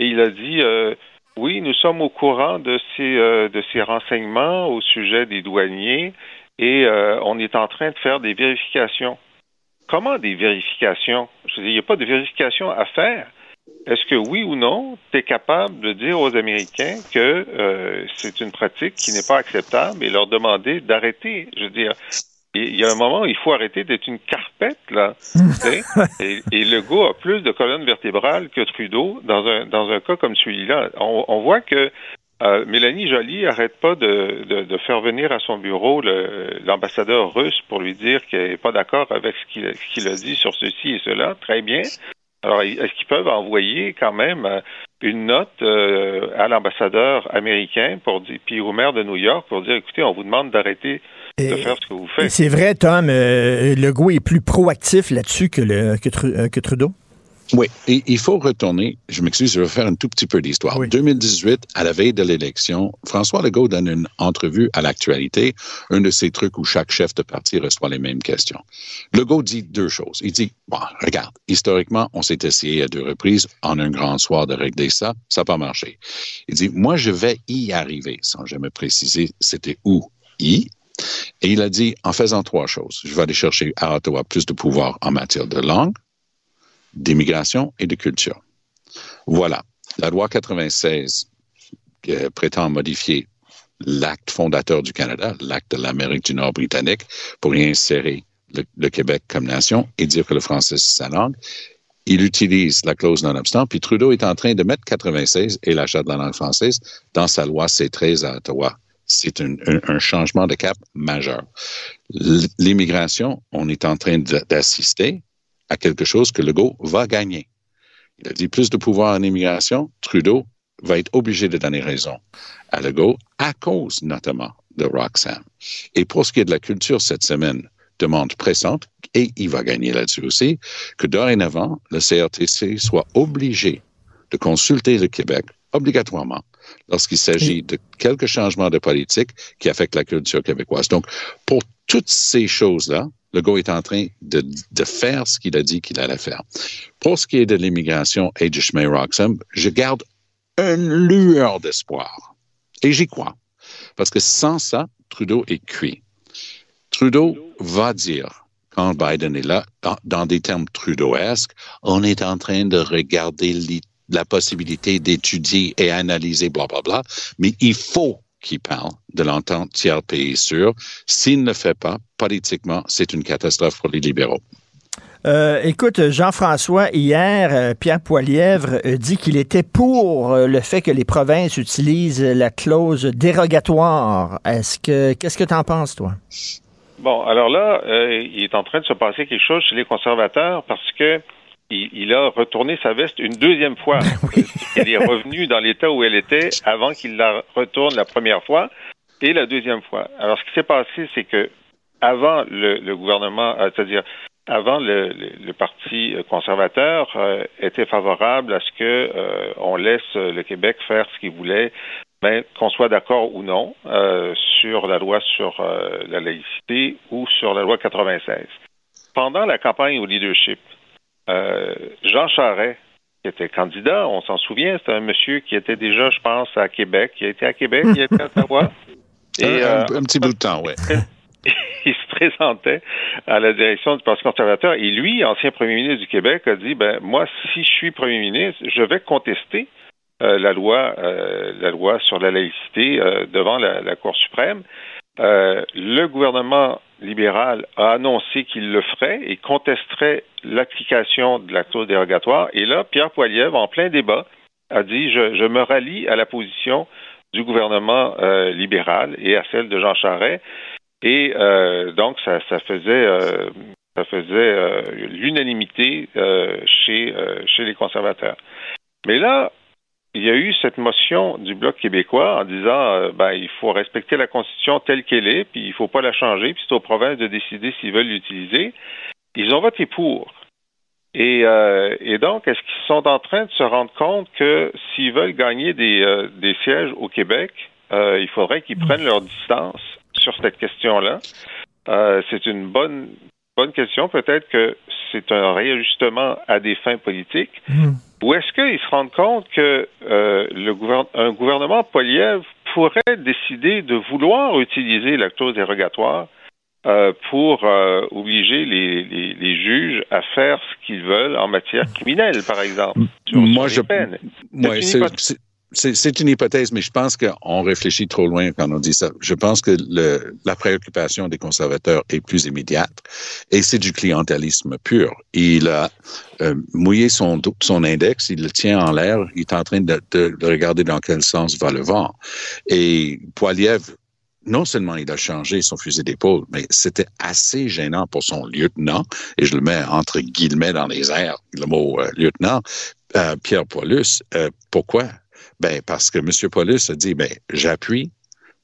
et il a dit euh, oui, nous sommes au courant de ces de renseignements au sujet des douaniers et on est en train de faire des vérifications. Comment des vérifications? Je dire, il n'y a pas de vérification à faire. Est-ce que oui ou non, tu es capable de dire aux Américains que c'est une pratique qui n'est pas acceptable et leur demander d'arrêter? Je veux dire, il y a un moment où il faut arrêter d'être une carpette, là. et, et Legault a plus de colonnes vertébrales que Trudeau dans un, dans un cas comme celui-là. On, on, voit que euh, Mélanie Joly arrête pas de, de, de, faire venir à son bureau l'ambassadeur russe pour lui dire qu'elle n'est pas d'accord avec ce qu'il qu a dit sur ceci et cela. Très bien. Alors, est-ce qu'ils peuvent envoyer quand même euh, une note euh, à l'ambassadeur américain pour dire, puis au maire de New York pour dire, écoutez, on vous demande d'arrêter de faire ce que vous faites. C'est vrai, Tom, euh, Legault est plus proactif là-dessus que, le, que, euh, que Trudeau? Oui, et il faut retourner, je m'excuse, je vais faire un tout petit peu d'histoire. Oui. 2018, à la veille de l'élection, François Legault donne une entrevue à l'actualité, un de ces trucs où chaque chef de parti reçoit les mêmes questions. Legault dit deux choses. Il dit, bon, regarde, historiquement, on s'est essayé à deux reprises en un grand soir de régler ça, ça n'a pas marché. Il dit, moi, je vais y arriver, sans jamais préciser c'était où y. Et il a dit, en faisant trois choses, je vais aller chercher à Ottawa plus de pouvoir en matière de langue, d'immigration et de culture. Voilà. La loi 96 euh, prétend modifier l'acte fondateur du Canada, l'acte de l'Amérique du Nord britannique, pour y insérer le, le Québec comme nation et dire que le français, c'est sa langue. Il utilise la clause non-obstant, puis Trudeau est en train de mettre 96 et l'achat de la langue française dans sa loi C13 à Ottawa. C'est un, changement de cap majeur. L'immigration, on est en train d'assister à quelque chose que Legault va gagner. Il a dit plus de pouvoir en immigration, Trudeau va être obligé de donner raison à Legault à cause notamment de Roxham. Et pour ce qui est de la culture cette semaine, demande pressante, et il va gagner là-dessus aussi, que dorénavant, le CRTC soit obligé de consulter le Québec obligatoirement lorsqu'il s'agit de quelques changements de politique qui affectent la culture québécoise. Donc, pour toutes ces choses-là, Legault est en train de, de faire ce qu'il a dit qu'il allait faire. Pour ce qui est de l'immigration et du chemin Roxham, je garde une lueur d'espoir. Et j'y crois. Parce que sans ça, Trudeau est cuit. Trudeau va dire, quand Biden est là, dans, dans des termes trudeauesques, on est en train de regarder li- la possibilité d'étudier et analyser, bla, bla, bla. Mais il faut qu'il parle de l'entente tiers pays sûr. S'il ne le fait pas, politiquement, c'est une catastrophe pour les libéraux. Euh, écoute, Jean-François, hier, euh, Pierre Poilièvre euh, dit qu'il était pour le fait que les provinces utilisent la clause dérogatoire. Est-ce que qu'est-ce que tu en penses, toi? Bon, alors là, euh, il est en train de se passer quelque chose chez les conservateurs parce que il, il a retourné sa veste une deuxième fois. Elle est revenue dans l'état où elle était avant qu'il la retourne la première fois et la deuxième fois. Alors, ce qui s'est passé, c'est que avant le, le gouvernement, euh, c'est-à-dire avant le, le, le parti conservateur euh, était favorable à ce que euh, on laisse le Québec faire ce qu'il voulait qu'on soit d'accord ou non euh, sur la loi sur la laïcité ou sur la loi 96. Pendant la campagne au leadership, euh, Jean Charest, qui était candidat, on s'en souvient, c'était un monsieur qui était déjà, je pense, à Québec, qui a été à Québec, il était à Ottawa. Et, un, un, un, petit bout de temps, oui. il se présentait à la direction du Parti conservateur et lui, ancien premier ministre du Québec, a dit ben moi, si je suis premier ministre, je vais contester euh, la loi, euh, la loi sur la laïcité euh, devant la, la, Cour suprême. le gouvernement libéral a annoncé qu'il le ferait et contesterait l'application de la clause dérogatoire. Et là, Pierre Poilievre, en plein débat, a dit je, me rallie à la position du gouvernement libéral et à celle de Jean Charest. Et donc, ça, faisait faisait l'unanimité chez les conservateurs. Mais là, il y a eu cette motion du Bloc québécois en disant euh, ben, il faut respecter la Constitution telle qu'elle est, puis il ne faut pas la changer, puis c'est aux provinces de décider s'ils veulent l'utiliser. Ils ont voté pour. Et, euh, et donc, est-ce qu'ils sont en train de se rendre compte que s'ils veulent gagner des, euh, des sièges au Québec, il faudrait qu'ils prennent leur distance sur cette question-là? c'est une bonne, bonne question. Peut-être que c'est un réajustement à des fins politiques. Mmh. Ou est-ce qu'ils se rendent compte que euh, le gouverne un gouvernement Poliev pourrait décider de vouloir utiliser la clause dérogatoire euh, pour euh, obliger les, les, les, juges à faire ce qu'ils veulent en matière criminelle, par exemple. Sur, Moi, sur je. Ouais, c'est une hypothèse, mais je pense qu'on réfléchit trop loin quand on dit ça. Je pense que le, la préoccupation des conservateurs est plus immédiate et c'est du clientélisme pur. Il a euh, mouillé son, son index, il le tient en l'air, il est en train de, de, de, regarder dans quel sens va le vent. Et Poiliev, non seulement il a changé son fusil d'épaule, mais c'était assez gênant pour son lieutenant, et je le mets entre guillemets dans les airs, le mot euh, lieutenant, euh, Pierre Paulus. pourquoi? Ben, parce que M. Paulus a dit, ben, j'appuie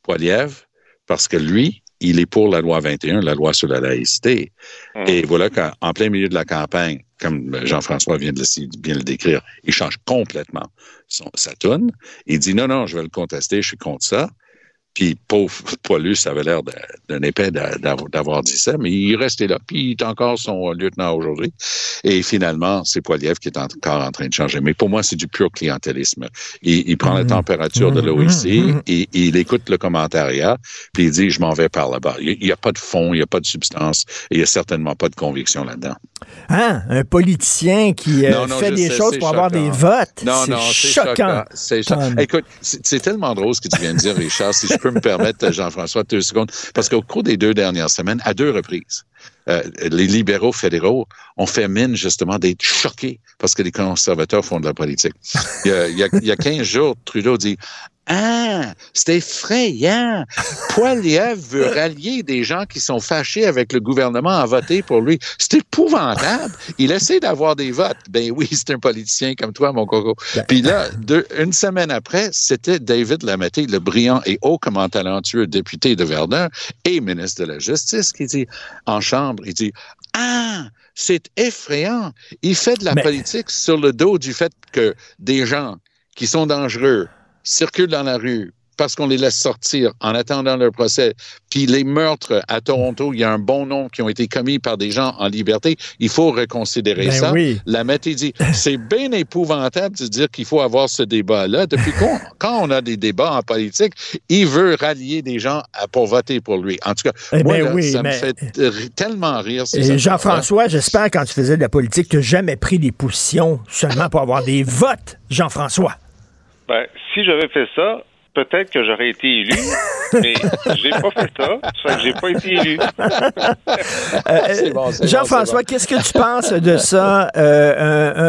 Poiliev parce que lui, il est pour la loi 21, la loi sur la laïcité. Mmh. Et voilà qu'en plein milieu de la campagne, comme Jean-François vient de le, bien le décrire, il change complètement son, sa toune. Il dit, non, non, je vais le contester, je suis contre ça. Puis, pauvre Paulus avait l'air d'un épais d'avoir dit ça, mais il est resté là. Puis, il est encore son lieutenant aujourd'hui. Et finalement, c'est Poiliev qui est encore en train de changer. Mais pour moi, c'est du pur clientélisme. Il, il prend la température de l'OIC, et, il écoute le commentariat, puis il dit, je m'en vais par là-bas. Il n'y a pas de fond, il n'y a pas de substance, et il n'y a certainement pas de conviction là-dedans. Hein? Un politicien qui euh, Non, non, fait des sais, choses pour avoir des votes. Non, c'est non, c'est choquant. Écoute, c'est tellement drôle ce que tu viens de dire, Richard, si je peux me permettre, Jean-François, deux secondes, parce qu'au cours des deux dernières semaines, à deux reprises, euh, les libéraux fédéraux ont fait mine justement d'être choqués parce que les conservateurs font de la politique. Il y a, il y a, il y a 15 jours, Trudeau dit ah, c'est effrayant. Poiliev veut rallier des gens qui sont fâchés avec le gouvernement à voter pour lui. C'est épouvantable. Il essaie d'avoir des votes. Ben oui, c'est un politicien comme toi, mon coco. Puis là, deux- une semaine après, c'était David Lametti, le brillant et hautement talentueux député de Verdun et ministre de la Justice, qui dit en chambre, il dit Ah, c'est effrayant. Il fait de la Mais- politique sur le dos du fait que des gens qui sont dangereux circulent dans la rue parce qu'on les laisse sortir en attendant leur procès. Puis les meurtres à Toronto, il y a un bon nombre qui ont été commis par des gens en liberté. Il faut reconsidérer Ben ça. oui. La Mété dit, c'est bien épouvantable de dire qu'il faut avoir ce débat-là. Depuis quand, quand on a des débats en politique, il veut rallier des gens à- pour voter pour lui. En tout cas, Eh moi, ben là, oui, ça mais- me fait tellement rire. Jean-François, j'espère quand tu faisais de la politique, tu n'as jamais pris des positions seulement pour avoir des votes, Jean-François. Ben, si j'avais fait ça, peut-être que j'aurais été élu, mais j'ai pas fait ça, ça fait que j'ai pas été élu. Bon, c'est bon, Jean-François, bon. qu'est-ce que tu penses de ça? Euh,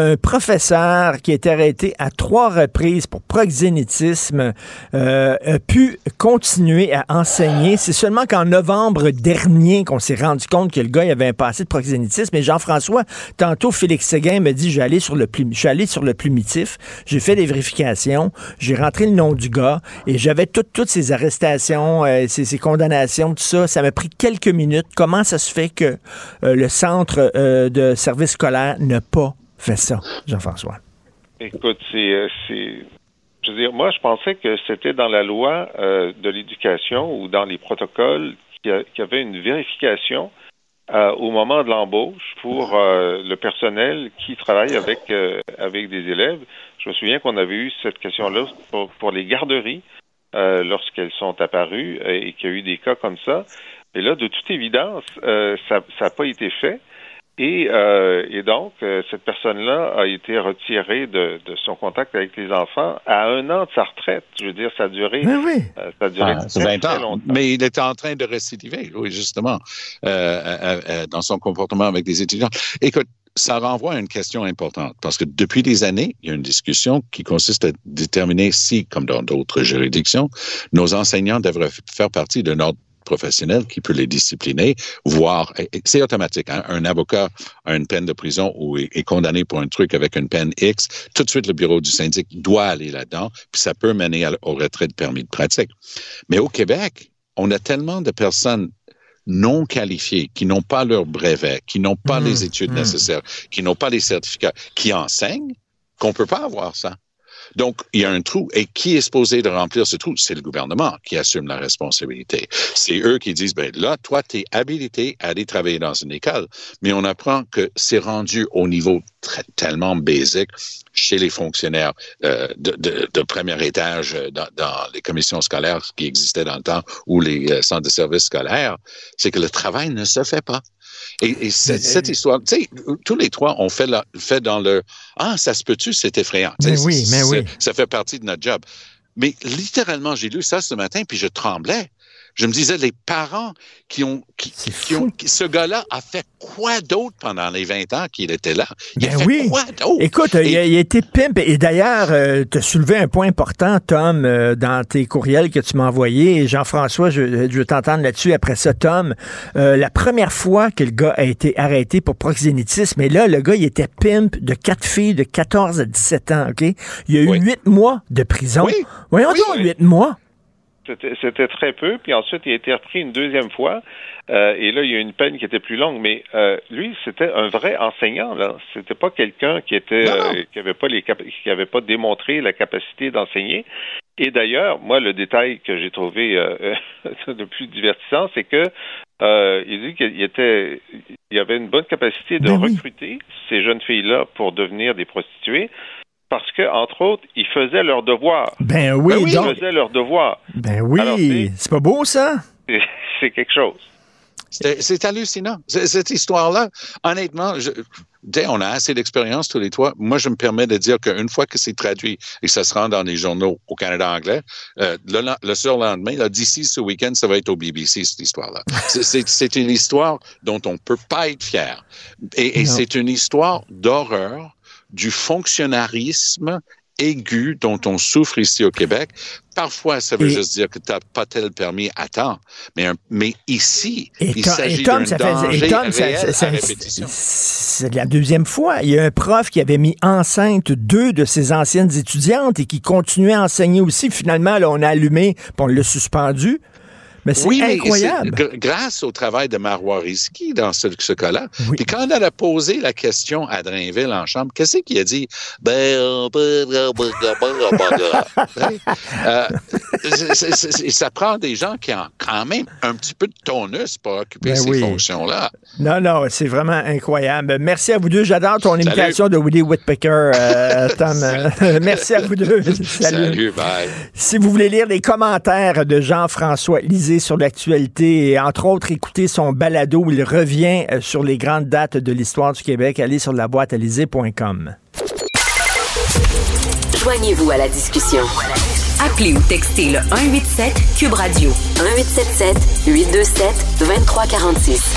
un, un professeur qui a été arrêté à trois reprises pour proxénétisme euh, a pu continuer à enseigner. C'est seulement qu'en novembre dernier qu'on s'est rendu compte que le gars il avait un passé de proxénétisme. Mais Jean-François, tantôt, Félix Séguin me dit, sur le, plu- je suis allé sur le plumitif, j'ai fait des vérifications, j'ai rentré le nom du gars et j'avais toutes ces arrestations, euh, ces, condamnations, tout ça. Ça m'a pris quelques minutes. Comment ça se fait que euh, le centre euh, de service scolaire n'a pas fait ça, Jean-François? Écoute, c'est, je veux dire, moi, je pensais que c'était dans la loi de l'éducation ou dans les protocoles qu'il y, avait une vérification au moment de l'embauche pour le personnel qui travaille avec avec des élèves. Je me souviens qu'on avait eu cette question-là pour, pour les garderies euh, lorsqu'elles sont apparues et qu'il y a eu des cas comme ça. Et là, de toute évidence, euh, ça n'a pas été fait. Et, euh, et donc, euh, cette personne-là a été retirée de, de son contact avec les enfants à un an de sa retraite. Je veux dire, ça a duré, Oui, oui. euh, ça a duré Ah, très, 20 très ans. longtemps. Mais il était en train de récidiver, oui, justement, euh, euh, euh, dans son comportement avec des étudiants. Écoute, ça renvoie à une question importante, parce que depuis des années, il y a une discussion qui consiste à déterminer si, comme dans d'autres juridictions, nos enseignants devraient faire partie d'un ordre professionnel qui peut les discipliner, voire, c'est automatique, hein, un avocat a une peine de prison ou est, condamné pour un truc avec une peine X, tout de suite le bureau du syndic doit aller là-dedans, puis ça peut mener au retrait de permis de pratique. Mais au Québec, on a tellement de personnes non qualifiées, qui n'ont pas leur brevet, qui n'ont pas Mmh, les études mmh. nécessaires, qui n'ont pas les certificats, qui enseignent, qu'on peut pas avoir ça. Donc, il y a un trou. Et qui est supposé de remplir ce trou? C'est le gouvernement qui assume la responsabilité. C'est eux qui disent, ben là, toi, tu es habilité à aller travailler dans une école. Mais on apprend que c'est rendu au niveau tellement basique chez les fonctionnaires euh, de premier étage euh, dans, dans les commissions scolaires qui existaient dans le temps ou les euh, centres de services scolaires, c'est que le travail ne se fait pas. Et, et cette, cette histoire, tu sais, tous les trois ont fait, la, fait dans le Ah, ça se peut-tu, c'est effrayant? Mais oui, mais oui. Ça fait partie de notre job. Mais littéralement, j'ai lu ça ce matin, puis je tremblais. Je me disais, les parents qui ont. Qui, ont qui- ce gars-là a fait quoi d'autre pendant les 20 ans qu'il était là? Il a Ben fait oui. quoi d'autre? Écoute, il, a, il a été pimp. Et d'ailleurs, tu as soulevé un point important, Tom, euh, dans tes courriels que tu m'as envoyés. Jean-François, je, je veux t'entendre là-dessus. Après ça, Tom, euh, la première fois que le gars a été arrêté pour proxénétisme, et là, le gars, il était pimp de quatre filles de 14 à 17 ans, OK? Il y a eu Oui. huit mois de prison. Oui. Voyons Oui, donc, huit mois. C'était très peu, puis ensuite il a été repris une deuxième fois, euh, et là il y a eu une peine qui était plus longue. Mais euh, lui, c'était un vrai enseignant. Là, c'était pas quelqu'un qui était euh, qui avait pas les qui avait pas démontré la capacité d'enseigner. Et d'ailleurs, moi, le détail que j'ai trouvé euh, le plus divertissant, c'est que euh, il dit qu'il était, il avait une bonne capacité de Ben oui. recruter ces jeunes filles-là pour devenir des prostituées, parce que entre autres, ils faisaient leur devoir. Ben oui, ils donc. faisaient leur devoir. Ben oui. C'est- pas beau, ça? C'est- quelque chose. C'est hallucinant. Cette histoire-là, honnêtement, je, on a assez d'expérience tous les trois. Moi, je me permets de dire qu'une fois que c'est traduit et que ça se rend dans les journaux au Canada anglais, euh, le, le surlendemain, d'ici ce week-end, ça va être au BBC, cette histoire-là. c'est une histoire dont on peut pas être fier. Et, et c'est une histoire d'horreur du fonctionnarisme aigu dont on souffre ici au Québec. Parfois, ça veut juste dire que tu n'as pas tel permis à temps. Mais, mais ici, il s'agit d'un danger réel à répétition. C'est la deuxième fois. Il y a un prof qui avait mis enceinte deux de ses anciennes étudiantes et qui continuait à enseigner aussi. Finalement, là, on a allumé, puis on l'a suspendu. Mais c'est oui, incroyable. Mais grâce au travail de Marois Rizki dans ce, ce cas-là. Puis quand on a posé la question à Drainville en chambre, qu'est-ce qu'il a dit? Ben, ça prend des gens qui ont quand même un petit peu de tonus pour occuper Ben ces oui. fonctions-là. Non, non, c'est vraiment incroyable. Merci à vous deux. J'adore ton imitation de Willie Whitpecker, euh, Tom. Euh, Merci à vous deux. Salut. Salut, bye. Si vous voulez lire les commentaires de Jean-François Lisée sur l'actualité et entre autres écouter son balado où il revient euh, sur les grandes dates de l'histoire du Québec, allez sur la boîte Joignez-vous à la discussion. Appelez ou textez le 187 Cube Radio 1877 827 2346.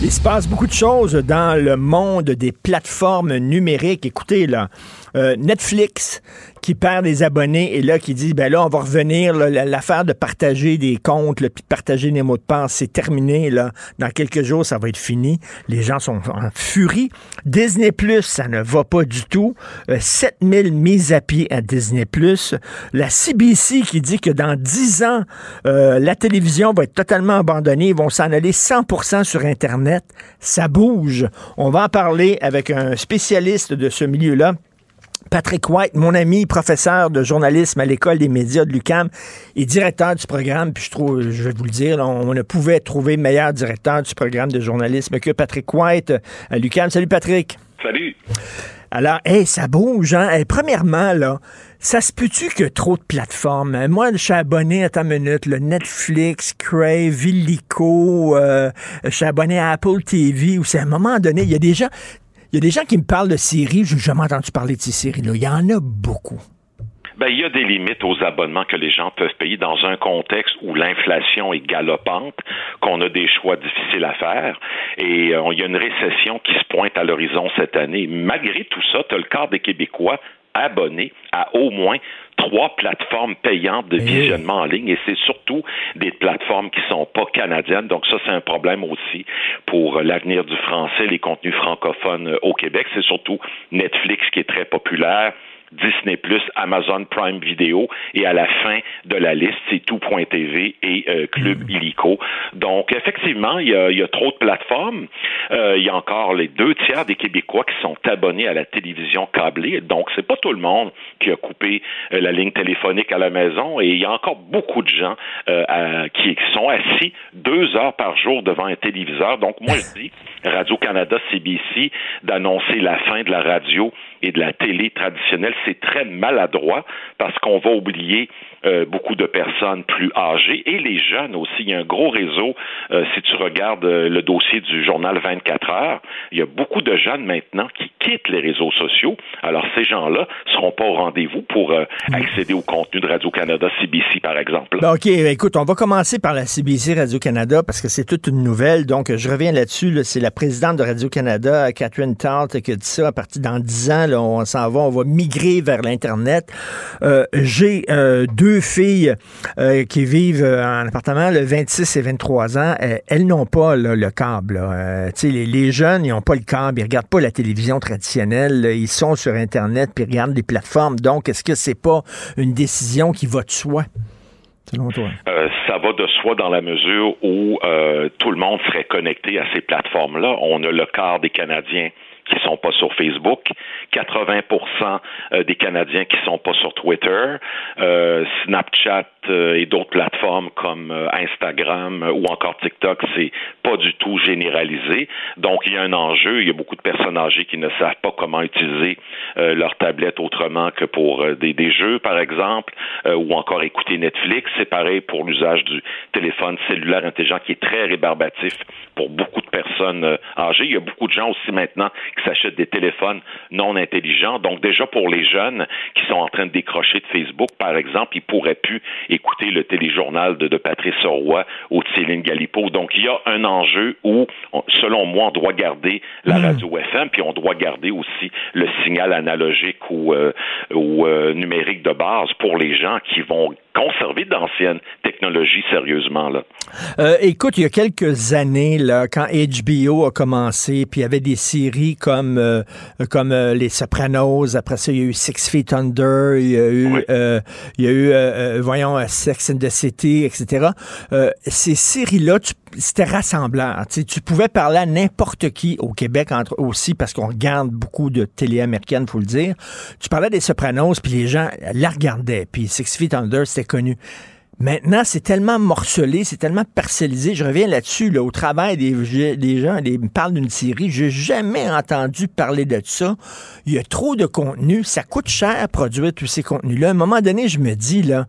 Il se passe beaucoup de choses dans le monde des plateformes numériques. Écoutez, là, euh, Netflix qui perd des abonnés et là qui dit, ben là, on va revenir, là, l'affaire de partager des comptes, là, puis de partager des mots de passe, c'est terminé, là. Dans quelques jours, ça va être fini. Les gens sont en furie. Disney Plus, ça ne va pas du tout. Euh, 7000 mises à pied à Disney Plus. La CBC qui dit que dans 10 ans, euh, la télévision va être totalement abandonnée. Ils vont s'en aller 100% sur Internet. Ça bouge. On va en parler avec un spécialiste de ce milieu-là. Patrick White, mon ami, professeur de journalisme à l'École des médias de l'UCAM et directeur du programme, puis je trouve, je vais vous le dire, on ne pouvait trouver meilleur directeur du programme de journalisme que Patrick White à l'UCAM. Salut Patrick. Salut. Alors, hey, ça bouge, hein? Hey, premièrement, là, ça se peut-tu que trop de plateformes? Euh, Moi, je suis abonné à ta minute, le Netflix, Crave, Illico, euh, je suis abonné à Apple TV, où c'est à un moment donné, il y a des gens, il y a des gens qui me parlent de séries, je n'ai jamais entendu parler de ces séries-là. Il y en a beaucoup. Ben, il y a des limites aux abonnements que les gens peuvent payer dans un contexte où l'inflation est galopante, qu'on a des choix difficiles à faire, et euh, il y a une récession qui se pointe à l'horizon cette année. Malgré tout ça, tu as le quart des Québécois abonnés à au moins trois plateformes payantes de visionnement en ligne et c'est surtout des plateformes qui sont pas canadiennes. Donc ça, c'est un problème aussi pour l'avenir du français, les contenus francophones euh, au Québec. C'est surtout Netflix qui est très populaire. Disney+, Amazon Prime Video, et à la fin de la liste, c'est tout.tv et euh, Club Illico. Donc, effectivement, il y a, il y a trop de plateformes. Euh, il y a encore les deux tiers des Québécois qui sont abonnés à la télévision câblée. Donc, c'est pas tout le monde qui a coupé euh, la ligne téléphonique à la maison, et il y a encore beaucoup de gens euh, à- qui sont assis deux heures par jour devant un téléviseur. Donc, moi, je dis, Radio-Canada, CBC, d'annoncer la fin de la radio et de la télé traditionnelle, c'est très maladroit parce qu'on va oublier euh, beaucoup de personnes plus âgées et les jeunes aussi. Il y a un gros réseau. euh, si tu regardes euh, le dossier du journal 24 heures, il y a beaucoup de jeunes maintenant qui quittent les réseaux sociaux. Alors ces gens-là seront pas au rendez-vous pour euh, accéder au contenu de Radio-Canada, CBC par exemple. Ben, OK, écoute, on va commencer par la CBC Radio-Canada parce que c'est toute une nouvelle. Donc, je reviens là-dessus. là. c'est la présidente de Radio-Canada, Catherine Tarte, qui a dit ça. À partir dans 10 ans, là, on s'en va, on va migrer vers l'Internet. J'ai euh, filles euh, qui vivent euh, en appartement, le 26 et 23 ans. Euh, elles n'ont pas le câble. les, les jeunes, ils n'ont pas le câble. Ils regardent pas la télévision traditionnelle. Ils sont sur Internet puis ils regardent les plateformes. Donc, est-ce que c'est pas une décision qui va de soi? Selon toi? Euh, ça va de soi dans la mesure où tout le monde serait connecté à ces plateformes-là. On a le quart des Canadiens qui sont pas sur Facebook, 80 des Canadiens qui sont pas sur Twitter, Snapchat et d'autres plateformes comme Instagram ou encore TikTok, c'est pas du tout généralisé. Donc il y a un enjeu, il y a beaucoup de personnes âgées qui ne savent pas comment utiliser leur tablette autrement que pour des, jeux par exemple ou encore écouter Netflix, c'est pareil pour l'usage du téléphone cellulaire intelligent qui est très rébarbatif pour beaucoup de personnes euh, âgées. Il y a beaucoup de gens aussi maintenant qui s'achètent des téléphones non intelligents. Donc déjà pour les jeunes qui sont en train de décrocher de Facebook, par exemple, ils pourraient plus écouter le téléjournal de, de Patrice Roy ou de Céline Galipo. Donc il y a un enjeu où, selon moi, on doit garder la hmm. radio FM, puis on doit garder aussi le signal analogique ou, euh, ou euh, numérique de base pour les gens qui vont conserver d'anciennes technologies sérieusement. Là. Euh, écoute, il y a quelques années, là, quand HBO a commencé, puis il y avait des séries comme, euh, comme euh, Les Sopranos, après ça, il y a eu Six Feet Under, il y a eu, il y a eu voyons, Sex and the City, etc. ces séries-là, c'était rassemblant. Tu pouvais parler à n'importe qui au Québec entre, aussi, parce qu'on regarde beaucoup de télé américaine, faut le dire. Tu parlais des Sopranos, puis les gens la regardaient. Puis Six Feet Under, c'était connu. Maintenant, c'est tellement morcelé, c'est tellement parcellisé. Je reviens là-dessus, là, au travail des, gens, ils me parlent d'une série. J'ai jamais entendu parler de ça. Il y a trop de contenu. Ça coûte cher produire tous ces contenus-là. À un moment donné, je me dis, là,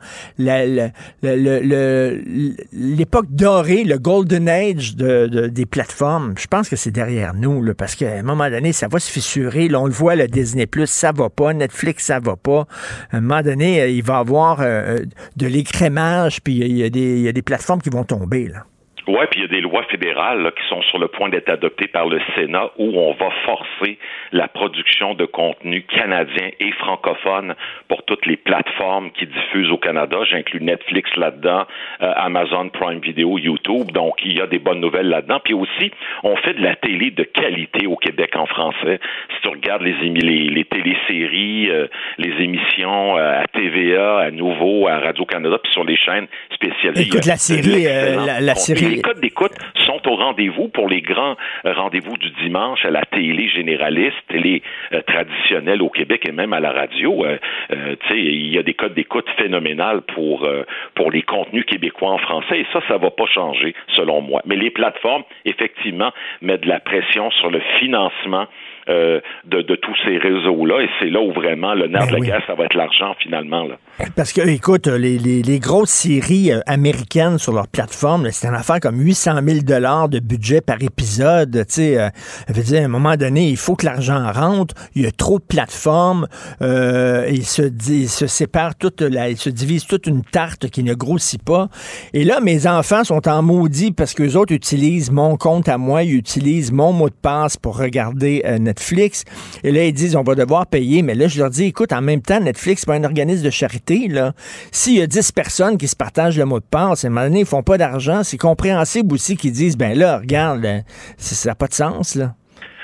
l'époque dorée, le golden age de, des plateformes, je pense que c'est derrière nous, là, parce qu'à un moment donné, ça va se fissurer. Là, on le voit, le Disney+, ça va pas. Netflix, ça va pas. À un moment donné, il va y avoir euh, de l'écrémage puis il y, a des plateformes qui vont tomber. Oui, puis il y a des lois fédérales qui sont sur le point d'être adoptées par le Sénat où on va forcer la production de contenu canadien et francophone pour toutes les plateformes qui diffusent au Canada. J'inclus Netflix là-dedans, euh, Amazon Prime Video, YouTube. Donc, il y a des bonnes nouvelles là-dedans. Puis aussi, on fait de la télé de qualité au Québec en français. Si tu regardes les, les, les téléséries, euh, les émissions euh, à TVA, à Nouveau, à Radio-Canada, puis sur les chaînes spécialisées. Écoute, la série, la, la série les codes d'écoute sont au rendez-vous pour les grands rendez-vous du dimanche à la télé généraliste, télé euh, traditionnelle au Québec et même à la radio. Euh, euh, il y a des codes d'écoute phénoménales pour pour les contenus québécois en français et ça, ça va pas changer selon moi. Mais les plateformes, effectivement, mettent de la pression sur le financement euh, de, tous ces réseaux-là. Et c'est là où vraiment le nerf de la ben guerre, ça va être l'argent finalement. Là. Parce que, écoute, les, grosses séries euh, américaines sur leur plateforme, c'est une affaire comme 800 000 de budget par épisode. Tu sais, euh, dire, à un moment donné, il faut que l'argent rentre. Il y a trop de plateformes. ils, se, ils se séparent toute la, ils se divisent toute une tarte qui ne grossit pas. Et là, mes enfants sont en maudit parce que les autres utilisent mon compte à moi, ils utilisent mon mot de passe pour regarder Netflix Netflix. Et là, ils disent, on va devoir payer. Mais là, je leur dis, écoute, en même temps, Netflix, c'est pas un organisme de charité. Là. S'il y a 10 personnes qui se partagent le mot de passe, à un moment ils font pas d'argent. C'est compréhensible aussi qu'ils disent, ben là, regarde, euh, ça n'a pas de sens. Là.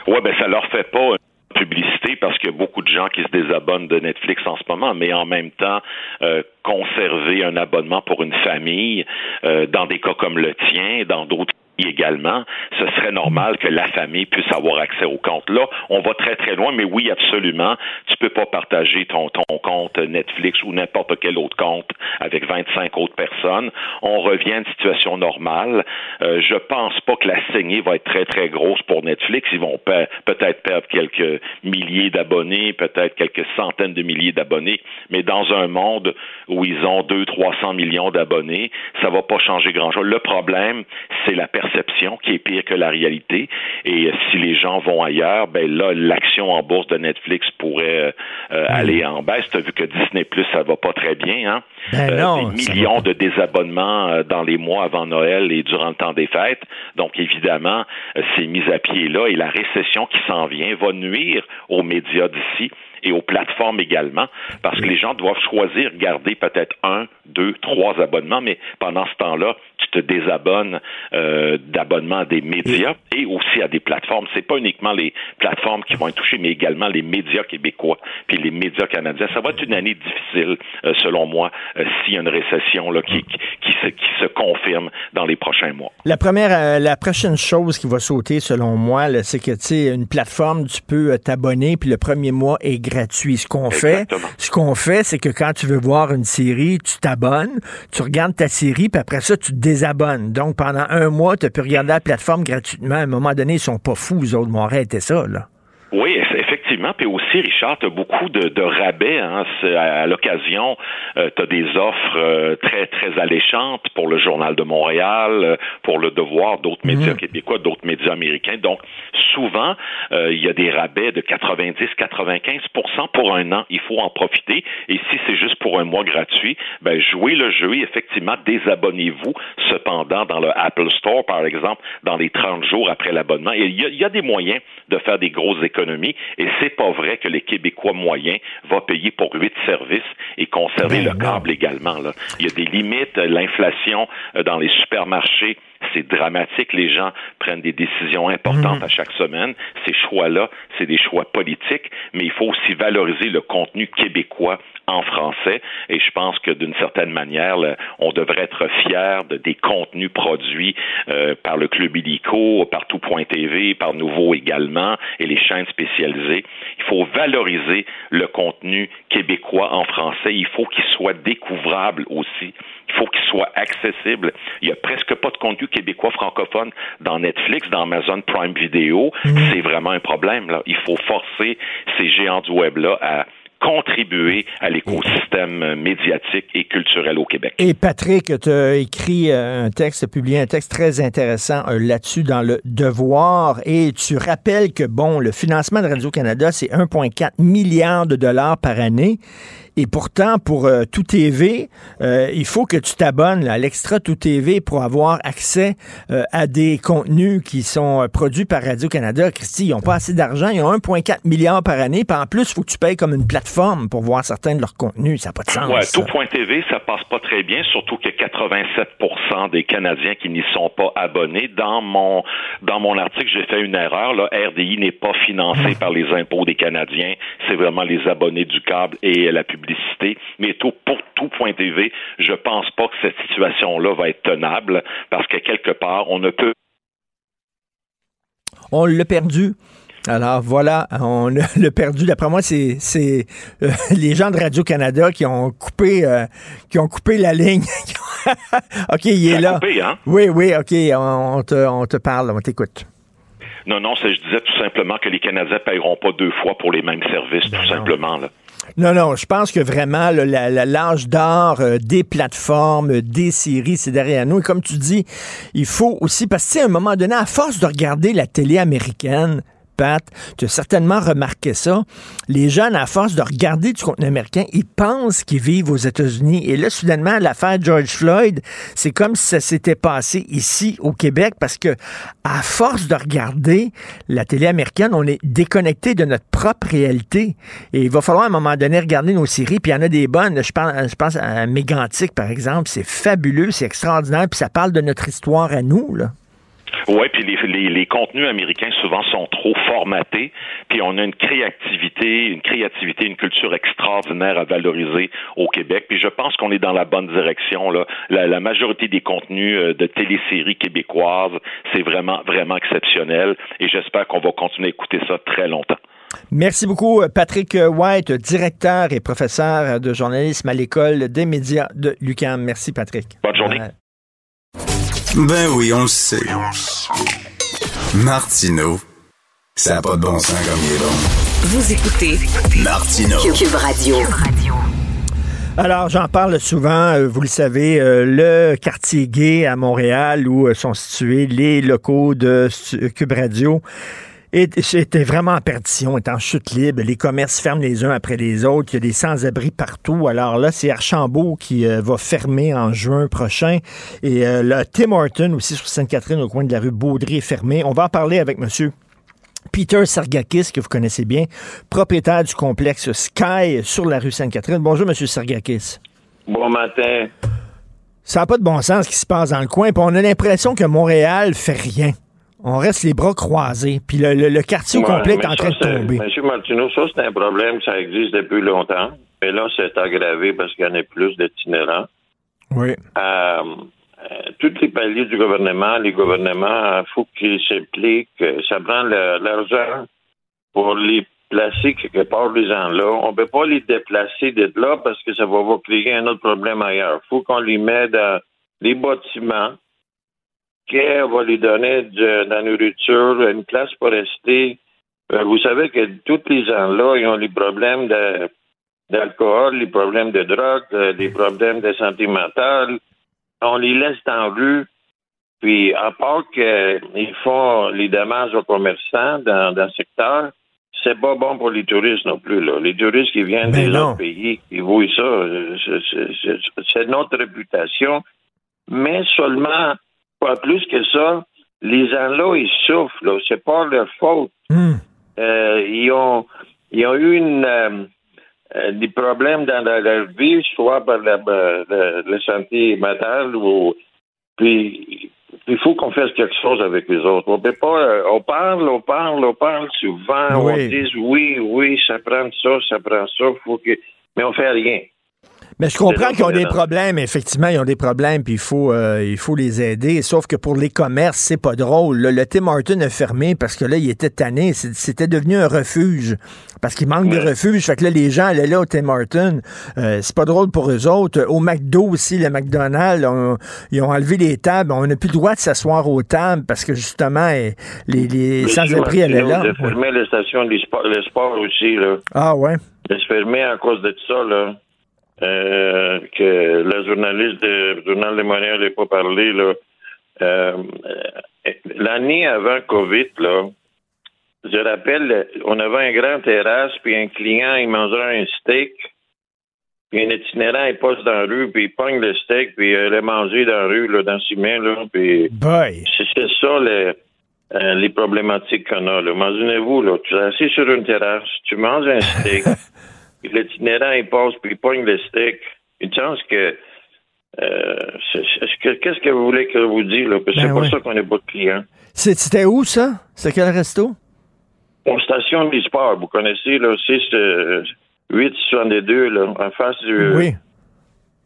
Oui, ben ça leur fait pas publicité parce qu'il y a beaucoup de gens qui se désabonnent de Netflix en ce moment, mais en même temps, euh, conserver un abonnement pour une famille, euh, dans des cas comme le tien, dans d'autres également, ce serait normal que la famille puisse avoir accès au compte. Là, on va très très loin, mais oui, absolument, tu peux pas partager ton, ton compte Netflix ou n'importe quel autre compte avec 25 autres personnes. On revient à une situation normale. Euh, je pense pas que la saignée va être très très grosse pour Netflix. Ils vont peut-être perdre quelques milliers d'abonnés, peut-être quelques centaines de milliers d'abonnés, mais dans un monde où ils ont 2 300 millions d'abonnés, ça va pas changer grand-chose. Le problème, c'est la perception qui est pire que la réalité. Et si les gens vont ailleurs, ben là, l'action en bourse de Netflix pourrait euh, aller en baisse. Tu as vu que Disney Plus, ça va pas très bien, hein? Ben euh, des millions de désabonnements euh, dans les mois avant Noël et durant le temps des fêtes. Donc, évidemment, c'est mis à pied là et la récession qui s'en vient va nuire aux médias d'ici et aux plateformes également, parce que les gens doivent choisir, garder peut-être un, deux, trois abonnements, mais pendant ce temps-là, tu te désabonnes euh, d'abonnements à des médias et aussi à des plateformes. C'est pas uniquement les plateformes qui vont être touchées, mais également les médias québécois puis les médias canadiens. Ça va être une année difficile, euh, selon moi, euh, s'il y a une récession là, qui, qui, se, qui se confirme dans les prochains mois. La première, euh, la prochaine chose qui va sauter, selon moi, c'est que tu sais, une plateforme, tu peux t'abonner, puis le premier mois est gratuit. Ce qu'on fait, ce qu'on fait, c'est que quand tu veux voir une série, tu t'abonnes, tu regardes ta série, puis après ça, tu te désabonnes. Donc, pendant un mois, tu peux regarder la plateforme gratuitement. À un moment donné, ils sont pas fous, les autres. Mon arrêté ça, là. Oui, effectivement. Puis aussi, Richard, tu as beaucoup de, de rabais. Hein. À, à l'occasion, tu as des offres euh, très, très alléchantes pour le Journal de Montréal, euh, pour Le Devoir, d'autres médias québécois, d'autres médias américains. Donc, souvent, euh, il y a des rabais de 90-95% pour un an. Il faut en profiter. Et si c'est juste pour un mois gratuit, ben, jouez le jeu et effectivement, désabonnez-vous cependant dans le Apple Store, par exemple, dans les 30 jours après l'abonnement. Il y, y a des moyens de faire des grosses économies et c'est pas vrai que les Québécois moyens vont payer pour huit services et conserver Ben le câble également. Là. Il y a des limites. L'inflation euh, dans les supermarchés, c'est dramatique. Les gens prennent des décisions importantes à chaque semaine. Ces choix-là, c'est des choix politiques, mais il faut aussi valoriser le contenu québécois en français. Et je pense que d'une certaine manière, là, on devrait être fier de, des contenus produits euh, par le Club Illico, par Tout.tv, par Nouveau également, et les chaînes spécialisées. Il faut valoriser le contenu québécois en français. Il faut qu'il soit découvrable aussi. Il faut qu'il soit accessible. Il y a presque pas de contenu québécois francophone dans Netflix, dans Amazon Prime Video. C'est vraiment un problème. Là. Il faut forcer ces géants du web-là à contribuer à l'écosystème médiatique et culturel au Québec. Et Patrick, tu as écrit euh, un texte, publié un texte très intéressant euh, là-dessus dans le Devoir et tu rappelles que, bon, le financement de Radio-Canada, c'est 1,4 milliard de dollars par année. Et pourtant, pour euh, Tout TV, euh, il faut que tu t'abonnes là, à l'Extra Tout TV pour avoir accès euh, à des contenus qui sont euh, produits par Radio-Canada. Christy, ils n'ont pas assez d'argent. Ils ont 1,4 milliard par année. Puis en plus, il faut que tu payes comme une plateforme pour voir certains de leurs contenus. Ça n'a pas de sens. Ouais, ça. tout.tv, ça passe pas très bien, surtout que 87% des Canadiens qui n'y sont pas abonnés. Dans mon dans mon article, j'ai fait une erreur. Là, RDI n'est pas financé par les impôts des Canadiens. C'est vraiment les abonnés du câble et la publicité. Mais tout, pour tout.tv, je pense pas que cette situation-là va être tenable parce que quelque part, on ne peut On l'a perdu. Alors voilà, on l'a perdu. D'après moi, c'est euh, les gens de Radio-Canada qui ont coupé euh, qui ont coupé la ligne. OK, il est là. coupé, hein? Oui, oui, OK, on, on te, on te parle, on t'écoute. Non, non, je disais tout simplement que les Canadiens paieront pas deux fois pour les mêmes services, tout simplement. Là. Non, non, je pense que vraiment, l'âge d'or euh, des plateformes, euh, des séries, c'est derrière nous. Et comme tu dis, il faut aussi, parce que à un moment donné, à force de regarder la télé américaine, Tu as certainement remarqué ça. Les jeunes, à force de regarder du contenu américain, ils pensent qu'ils vivent aux États-Unis. Et là, soudainement, l'affaire George Floyd, c'est comme si ça s'était passé ici au Québec parce que, à force de regarder la télé américaine, on est déconnecté de notre propre réalité. Et il va falloir à un moment donné regarder nos séries, puis il y en a des bonnes. Je pense, je pense à Mégantic, par exemple. C'est fabuleux, c'est extraordinaire, puis ça parle de notre histoire à nous, là. Oui, puis les, les, les contenus américains souvent sont trop formatés, puis on a une créativité, une créativité, une culture extraordinaire à valoriser au Québec. Puis je pense qu'on est dans la bonne direction. Là. La, la majorité des contenus euh, de téléséries québécoises, c'est vraiment, vraiment exceptionnel. Et j'espère qu'on va continuer à écouter ça très longtemps. Merci beaucoup, Patrick White, directeur et professeur de journalisme à l'École des médias de l'UQAM. Merci, Patrick. Bonne journée. Ben oui, on le sait. Martineau, ça n'a pas de bon sens comme il est bon. Vous écoutez Martineau. Cube Radio. Alors, j'en parle souvent, euh, vous le savez, euh, le quartier gay à Montréal où euh, sont situés les locaux de Cube Radio. Et c'était vraiment en perdition, est en chute libre. Les commerces ferment les uns après les autres. Il y a des sans-abri partout. Alors là, c'est Archambault qui euh, va fermer en juin prochain. Et euh, le Tim Horton aussi sur Sainte-Catherine, au coin de la rue Baudry, est fermé. On va en parler avec monsieur Peter Sergakis, que vous connaissez bien, propriétaire du complexe Sky sur la rue Sainte-Catherine. Bonjour, Monsieur Sergakis. Bon matin. Ça n'a pas de bon sens ce qui se passe dans le coin, puis on a l'impression que Montréal fait rien. On reste les bras croisés, puis le, le- le quartier complet est en train de tomber. Monsieur Martineau, ça, c'est un problème, ça existe depuis longtemps. Mais là, c'est aggravé parce qu'il y en a plus d'itinérants. Oui. Euh, euh, tous les paliers du gouvernement, les gouvernements, il faut qu'ils s'impliquent. Ça prend l'argent pour les placer quelque part, les gens-là. On ne peut pas les déplacer de là parce que ça va, va créer un autre problème ailleurs. Il faut qu'on les mette dans les bâtiments, qu'on va les donner de, de la nourriture, une place pour rester. Euh, vous savez que tous les gens-là, ils ont les problèmes de d'alcool, les problèmes de drogue, euh, les problèmes de santé mentale. On les laisse en rue. Puis, à part qu'ils font les dommages aux commerçants dans, dans le secteur, c'est pas bon pour les touristes non plus. Là. Les touristes qui viennent Mais des non. autres pays, qui voient ça, c'est notre réputation. Mais seulement, pas plus que ça, les gens-là, ils souffrent. Là. C'est pas leur faute. Hmm. Euh, ils, ont, ils ont eu une, euh, euh, des problèmes dans leur, leur vie, soit par la, la- la santé mentale ou puis il faut qu'on fasse quelque chose avec les autres. On peut pas on parle, on parle, on parle souvent, Oui. on dit oui, oui, ça prend ça, ça prend ça, faut que mais on fait rien. Mais je comprends qu'ils ont des problèmes, effectivement, ils ont des problèmes, puis il faut, euh, il faut les aider. Sauf que pour les commerces, c'est pas drôle. là. Le Tim Horton a fermé parce que là, il était tanné. C'était devenu un refuge. Parce qu'il manque de refuge. Fait que là, les gens allaient là au Tim Horton. Euh, c'est pas drôle pour eux autres. Au McDo aussi, le McDonald's, on- ils ont enlevé les tables. On n'a plus le droit de s'asseoir aux tables parce que justement, eh, les, les sans-abri allaient là. Martineau, De fermer les stations de sport, le sport aussi là. Ah ouais? de se fermer à cause de ça, là. Euh, que la journaliste du Journal de Montréal n'ait pas parlé, là. Euh, L'année avant COVID, là, je rappelle, on avait un grand terrasse, puis un client, il mangeait un steak, puis un itinérant, il passe dans la rue, puis il pogne le steak, puis il allait manger dans la rue, là, dans ses mains, là, puis... C'est ça les, euh, les problématiques qu'on a. là. Imaginez-vous, là, tu es assis sur une terrasse, tu manges un steak, puis l'itinérant il passe, puis il pogne le steak. Une chance que. euh, que- Qu'est-ce que vous voulez que je vous dise? Là? Parce que Ben c'est pour ça qu'on n'est pas de clients. C'était où, ça? C'est quel resto? Aux stations des sports, vous connaissez, là, 6, euh, 862, là, en face du, Oui.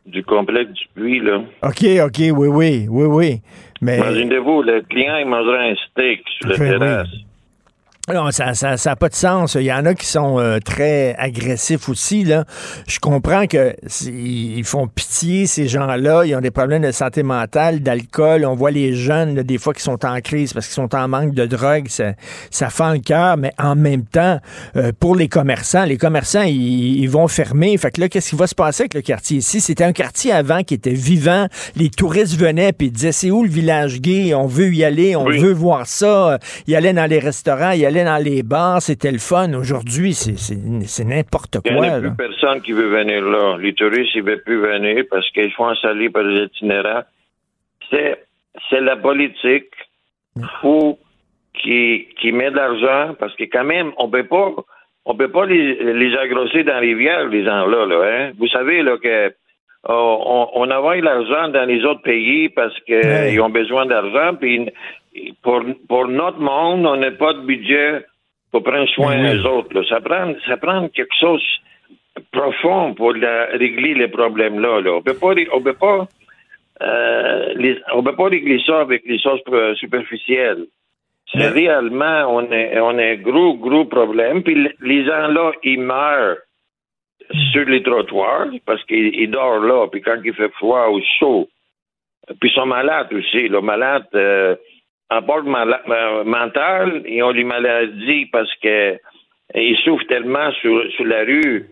du complexe du puits, là. OK, OK, oui, oui, oui, oui. Mais. Imaginez-vous, le client, il mangerait un steak sur la Ben oui. Non, ça n'a ça, ça a pas de sens. Il y en a qui sont euh, très agressifs aussi. Là. Je comprends que ils font pitié, ces gens-là. Ils ont des problèmes de santé mentale, d'alcool. On voit les jeunes, là, des fois, qui sont en crise parce qu'ils sont en manque de drogue. Ça, ça fend le cœur. Mais en même temps, euh, pour les commerçants, les commerçants, ils, ils vont fermer. Fait que là, qu'est-ce qui va se passer avec le quartier ici? C'était un quartier avant qui était vivant. Les touristes venaient puis ils disaient, c'est où le village gay? On veut y aller, on Oui. veut voir ça. Ils allaient dans les restaurants, ils allaient dans les bars, c'était le fun. Aujourd'hui, c'est- n'importe Il n'y quoi. a là. plus personne qui veut venir là. Les touristes, ils ne veulent plus venir parce qu'ils font salir par les itinérants. C'est, la politique. faut qu'ils qu'ils mettent de l'argent parce que quand même, on peut pas on peut pas les, les agrosser dans les rivières, les gens-là. Là, hein. Vous savez là, que euh, on, on envoie l'argent dans les autres pays parce qu'ils Ouais. ont besoin d'argent. Puis pour, pour notre monde, on n'a pas de budget pour prendre soin oui. des autres. là. Ça prend ça prend quelque chose profond pour la- régler les problèmes là. On peut pas on peut pas euh, les- on peut pas régler ça avec les choses superficielles. C'est réellement on est on a un gros gros problème. Puis le- les gens là ils meurent sur les trottoirs parce qu'ils ils dorment là. Puis quand il fait froid ou chaud, puis ils sont malades aussi. Là, malades euh, euh, mental, ils ont des maladies parce que ils souffrent tellement sur, sur la rue.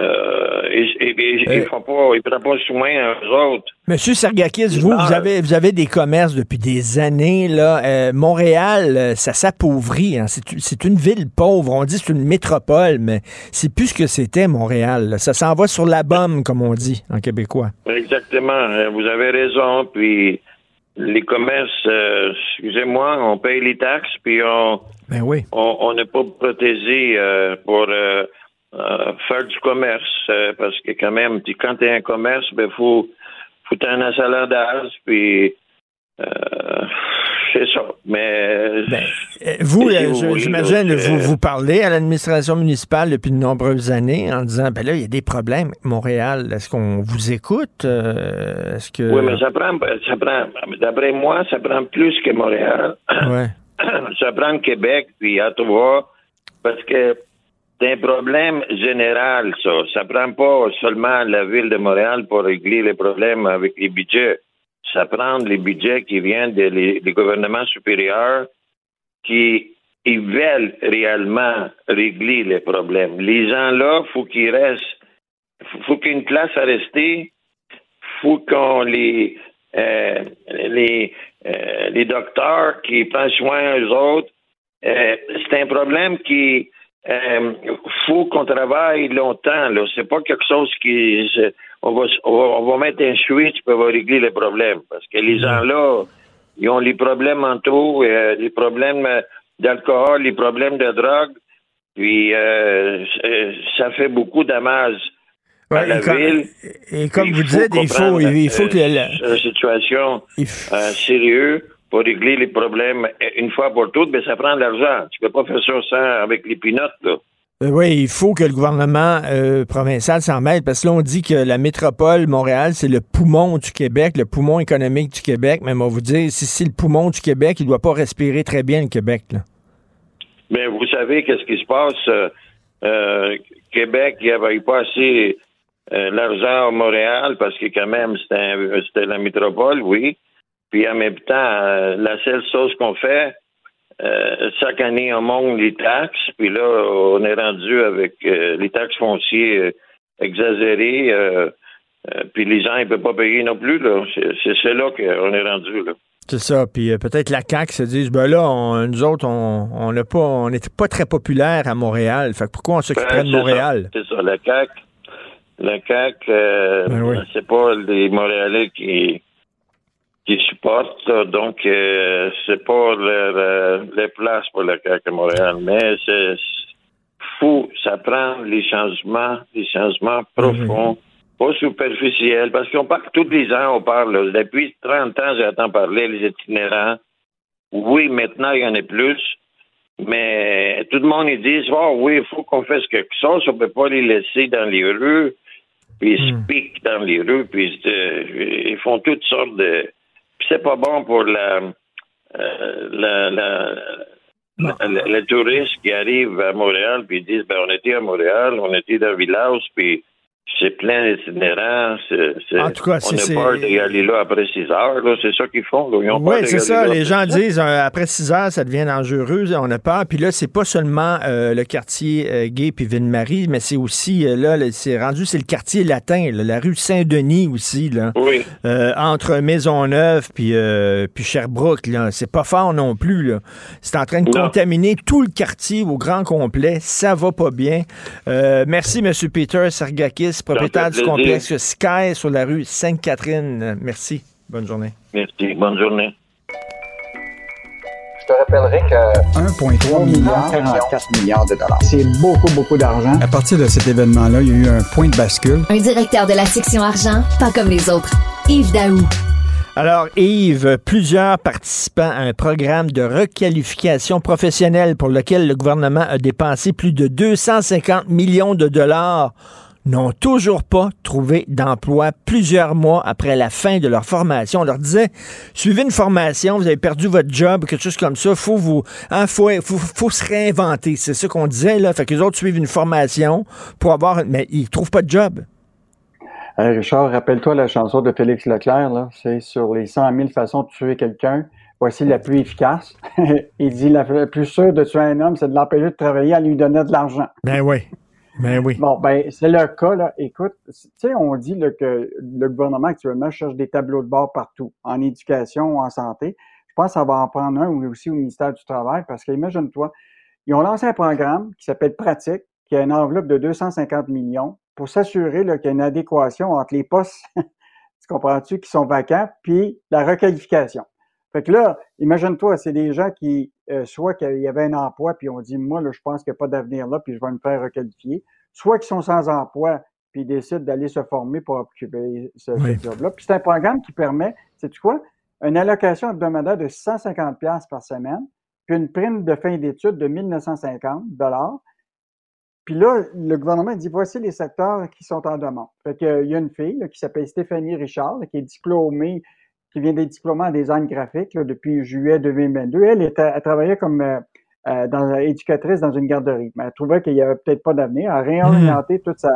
Euh, et, et- et- Euh. ils font pas, ils prennent pas soin aux autres. Monsieur Sergakis, vous, vous avez, vous avez des commerces depuis des années. Là. Euh, Montréal, euh, ça s'appauvrit. hein. C'est une ville pauvre. On dit que c'est une métropole, mais c'est plus ce que c'était Montréal. là. Ça s'en va sur la bombe, comme on dit en québécois. Exactement. Euh, Vous avez raison. Puis les commerces, euh, excusez-moi, on paye les taxes, puis on Ben oui. on n'est pas protégé euh, pour euh, euh, faire du commerce, euh, parce que quand même, tu- quand tu es un commerce, ben faut faut un achalandage, puis euh, c'est ça. Mais Euh, Vous, si euh, vous voulez, j'imagine, vous, vous parlez à l'administration municipale depuis de nombreuses années en disant, ben là, il y a des problèmes. Montréal, est-ce qu'on vous écoute? Euh, est-ce que... Oui, mais ça prend, ça prend, d'après moi, ça prend plus que Montréal. Ouais. ça prend Québec, puis Ottawa, parce que c'est un problème général, ça. Ça prend pas seulement la ville de Montréal pour régler les problèmes avec les budgets. Ça prend les budgets qui viennent des, gouvernements supérieurs qui veulent réellement régler les problèmes. Les gens-là, faut qu'ils restent, faut, qu'il y ait une place à rester, faut qu'on les euh, les euh, les docteurs qui prennent soin eux autres. Euh, c'est un problème qui faut qu'on travaille longtemps. Là, c'est pas quelque chose qui on va on va, on va mettre un switch puis on va régler les problèmes parce que les gens là ils ont les problèmes mentaux, euh, les problèmes euh, d'alcool, les problèmes de drogue. Puis euh, c'est- ça fait beaucoup à Ouais, la et comme- ville. Et comme vous dites, il faut, il faut que... euh, c'est une situation euh, sérieuse pour régler les problèmes euh, une fois pour toutes, mais ça prend de l'argent. Tu peux pas faire ça sans avec les pinottes, là. Euh, oui, il faut que le gouvernement euh, provincial s'en mêle, parce que là, on dit que la métropole Montréal, c'est le poumon du Québec, le poumon économique du Québec. Mais on vous dire, si c'est le poumon du Québec, il doit pas respirer très bien, le Québec. Mais vous savez qu'est-ce qui se passe? euh, Québec, il n'y avait pas assez l'argent à Montréal parce que quand même, c'était la métropole, oui. Puis en même temps, la seule chose qu'on fait, euh, chaque année, on monte les taxes. Puis là, on est rendu avec euh, les taxes foncières euh, exagérées. euh, puis les gens, ils ne peuvent pas payer non plus. là. C'est là qu'on est rendu. Là. C'est ça. Puis peut-être la CAQ se disent, ben là, on- nous autres, on n'a pas, on n'était pas très populaire à Montréal. Fait que pourquoi on s'occuperait Ben, de Montréal? C'est ça, la CAQ. La CAQ, Ben oui. c'est pas les Montréalais qui, qui supportent, donc euh, c'est pas le- le- les places pour la CAQ à Montréal, mais c'est fou, ça prend les changements, des changements profonds, pas superficiels, parce qu'on parle, tous les ans, on parle, depuis 30 ans, j'entends parler les itinérants. Oui, maintenant, il y en a plus. Mais tout le monde ils disent oh oui, il faut qu'on fasse quelque chose, on peut pas les laisser dans les rues, puis ils se piquent dans les rues, puis euh, ils font toutes sortes de. Puis c'est pas bon pour la euh, la, la, les touristes qui arrivent à Montréal, puis ils disent ben on était à Montréal, on était dans village, puis c'est plein d'itinérants. En tout cas, on c'est- a peur c'est- d'y aller là après 6 heures. C'est ça qu'ils font. là. Ils ont peur Oui, c'est ça. là Les gens disent, euh, après 6 heures, ça devient dangereux, on a peur. Puis là, c'est pas seulement euh, le quartier euh, gay puis Ville-Marie, mais c'est aussi, là, c'est rendu, c'est le quartier latin, là, la rue Saint-Denis aussi, là. Oui. Entre Maisonneuve puis, puis Sherbrooke. C'est pas fort non plus. C'est en train de Non. contaminer tout le quartier au grand complet. Ça va pas bien. Merci, M. Peter Sergakis, propriétaire du complexe Sky sur la rue Sainte-Catherine. Merci. Bonne journée. Merci. Bonne journée. Je te rappellerai que 1,3 milliard, 44 milliards de dollars. c'est beaucoup, beaucoup d'argent. À partir de cet événement-là, il y a eu un point de bascule. Un directeur de la section argent, pas comme les autres. Yves Daou. Alors, Yves, plusieurs participants à un programme de requalification professionnelle pour lequel le gouvernement a dépensé plus de 250 millions de dollars n'ont toujours pas trouvé d'emploi plusieurs mois après la fin de leur formation. On leur disait, suivez une formation, vous avez perdu votre job, quelque chose comme ça, faut vous, hein, faut, faut, faut se réinventer. C'est ça qu'on disait, là. Fait que les autres suivent une formation pour avoir, mais ils trouvent pas de job. Hey, Richard, rappelle-toi la chanson de Félix Leclerc, là. C'est sur les 100 000 façons de tuer quelqu'un. Voici la plus efficace. Il dit la plus sûre de tuer un homme, c'est de l'empêcher de travailler en lui donnant de l'argent. Ben oui. Ben oui. Bon, ben, c'est le cas, là. Écoute, tu sais, on dit là, que le gouvernement actuellement cherche des tableaux de bord partout, en éducation, en santé. Je pense que ça va en prendre un aussi au ministère du Travail, parce qu'imagine-toi, ils ont lancé un programme qui s'appelle Pratique, qui a une enveloppe de 250 millions pour s'assurer qu'il y a une adéquation entre les postes tu comprends-tu, qui sont vacants, puis la requalification. Fait que là, imagine-toi, c'est des gens qui, euh, soit qu'il y avait un emploi, puis on dit, moi, là, je pense qu'il n'y a pas d'avenir là, puis je vais me faire requalifier, soit qu'ils sont sans emploi, puis ils décident d'aller se former pour occuper ce, job-là. Puis c'est un programme qui permet, sais-tu quoi, une allocation hebdomadaire de 150 par semaine, puis une prime de fin d'études de 1950 puis là, le gouvernement dit voici les secteurs qui sont en demande. Fait qu'il y a une fille qui s'appelle Stéphanie Richard, qui est diplômée, qui vient d'être diplômée en design graphique depuis juillet 2022. Elle, était, elle travaillait comme euh, euh, dans, éducatrice dans une garderie. Mais elle trouvait qu'il y avait peut-être pas d'avenir. Elle a réorienté toute sa.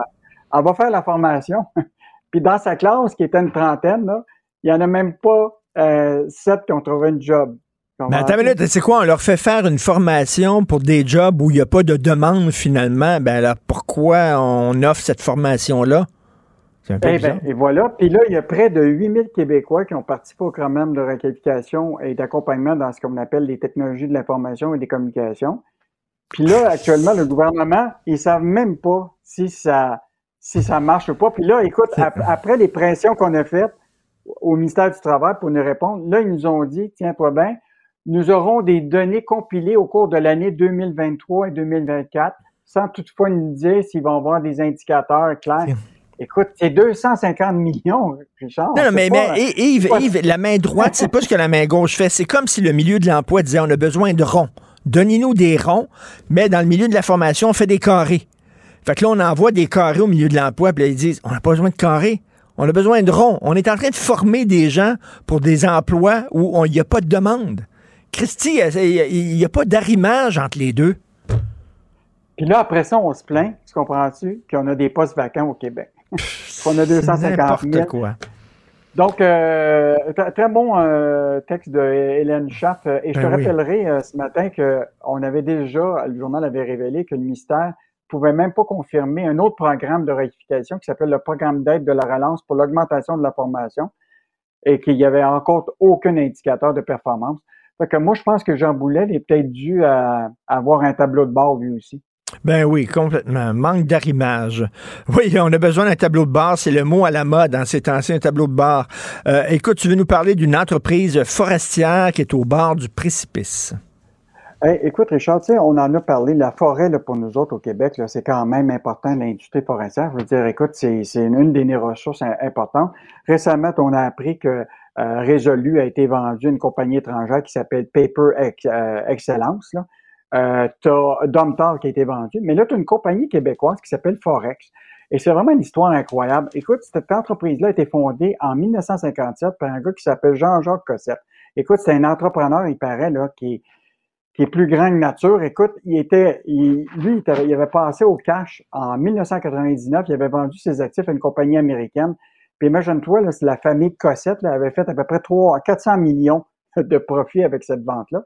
Elle va faire la formation. Puis dans sa classe, qui était une trentaine, là, il y en a même pas euh, sept qui ont trouvé un job. Mais attends une minute, c'est quoi? On leur fait faire une formation pour des jobs où il n'y a pas de demande finalement? Ben alors pourquoi on offre cette formation-là? Un peu eh ben, et voilà. Puis là, il y a près de 8000 Québécois qui ont participé au programme de requalification et d'accompagnement dans ce qu'on appelle les technologies de l'information et des communications. Puis là, actuellement, le gouvernement, ils savent même pas si ça, si ça marche ou pas. Puis là, écoute, après les pressions qu'on a faites au ministère du Travail pour nous répondre, là, ils nous ont dit, tiens-toi bien, nous aurons des données compilées au cours de l'année 2023 et 2024, sans toutefois nous dire s'ils vont avoir des indicateurs clairs. Écoute, c'est 250 millions, Richard. Non, non mais, mais Yves, Yves, la main droite, c'est pas ce que la main gauche fait. C'est comme si le milieu de l'emploi disait on a besoin de ronds. Donnez-nous des ronds, mais dans le milieu de la formation, on fait des carrés. Fait que là, on envoie des carrés au milieu de l'emploi, puis là, ils disent on n'a pas besoin de carrés. On a besoin de ronds. On est en train de former des gens pour des emplois où il n'y a pas de demande. Christy, il n'y a pas d'arrimage entre les deux. Puis là, après ça, on se plaint, tu comprends-tu, qu'on a des postes vacants au Québec. Qu'on a 250 000. quoi. Donc, euh, très bon euh, texte de Hélène Schaff. Et je te ben rappellerai euh, ce matin qu'on avait déjà, le journal avait révélé que le ministère pouvait même pas confirmer un autre programme de rectification qui s'appelle le programme d'aide de la relance pour l'augmentation de la formation et qu'il y avait encore aucun indicateur de performance. Fait que moi, je pense que Jean Boulet est peut-être dû à, avoir un tableau de bord lui aussi. Ben oui, complètement. Manque d'arrimage. Oui, on a besoin d'un tableau de bord. C'est le mot à la mode dans ces temps un tableau de bord. Euh, écoute, tu veux nous parler d'une entreprise forestière qui est au bord du précipice. écoute, Richard, on en a parlé. La forêt, pour nous autres au Québec, c'est quand même important, l'industrie forestière. Je veux dire, écoute, c'est une, des ressources importantes. Récemment, on a appris que euh, Résolu a été vendu à une compagnie étrangère qui s'appelle Paper euh, Excellence. Là. Euh, tu as Domtar qui a été vendu, mais là, tu as une compagnie québécoise qui s'appelle Forex. Et c'est vraiment une histoire incroyable. Écoute, cette entreprise-là a été fondée en 1957 par un gars qui s'appelle Jean-Jacques Cossette. Écoute, c'est un entrepreneur, il paraît, là, qui qui est plus grand que nature. Écoute, il était, lui, il avait passé au cash en 1999. Il avait vendu ses actifs à une compagnie américaine puis imagine-toi, la famille Cossette là, avait fait à peu près 3 400 millions de profits avec cette vente-là.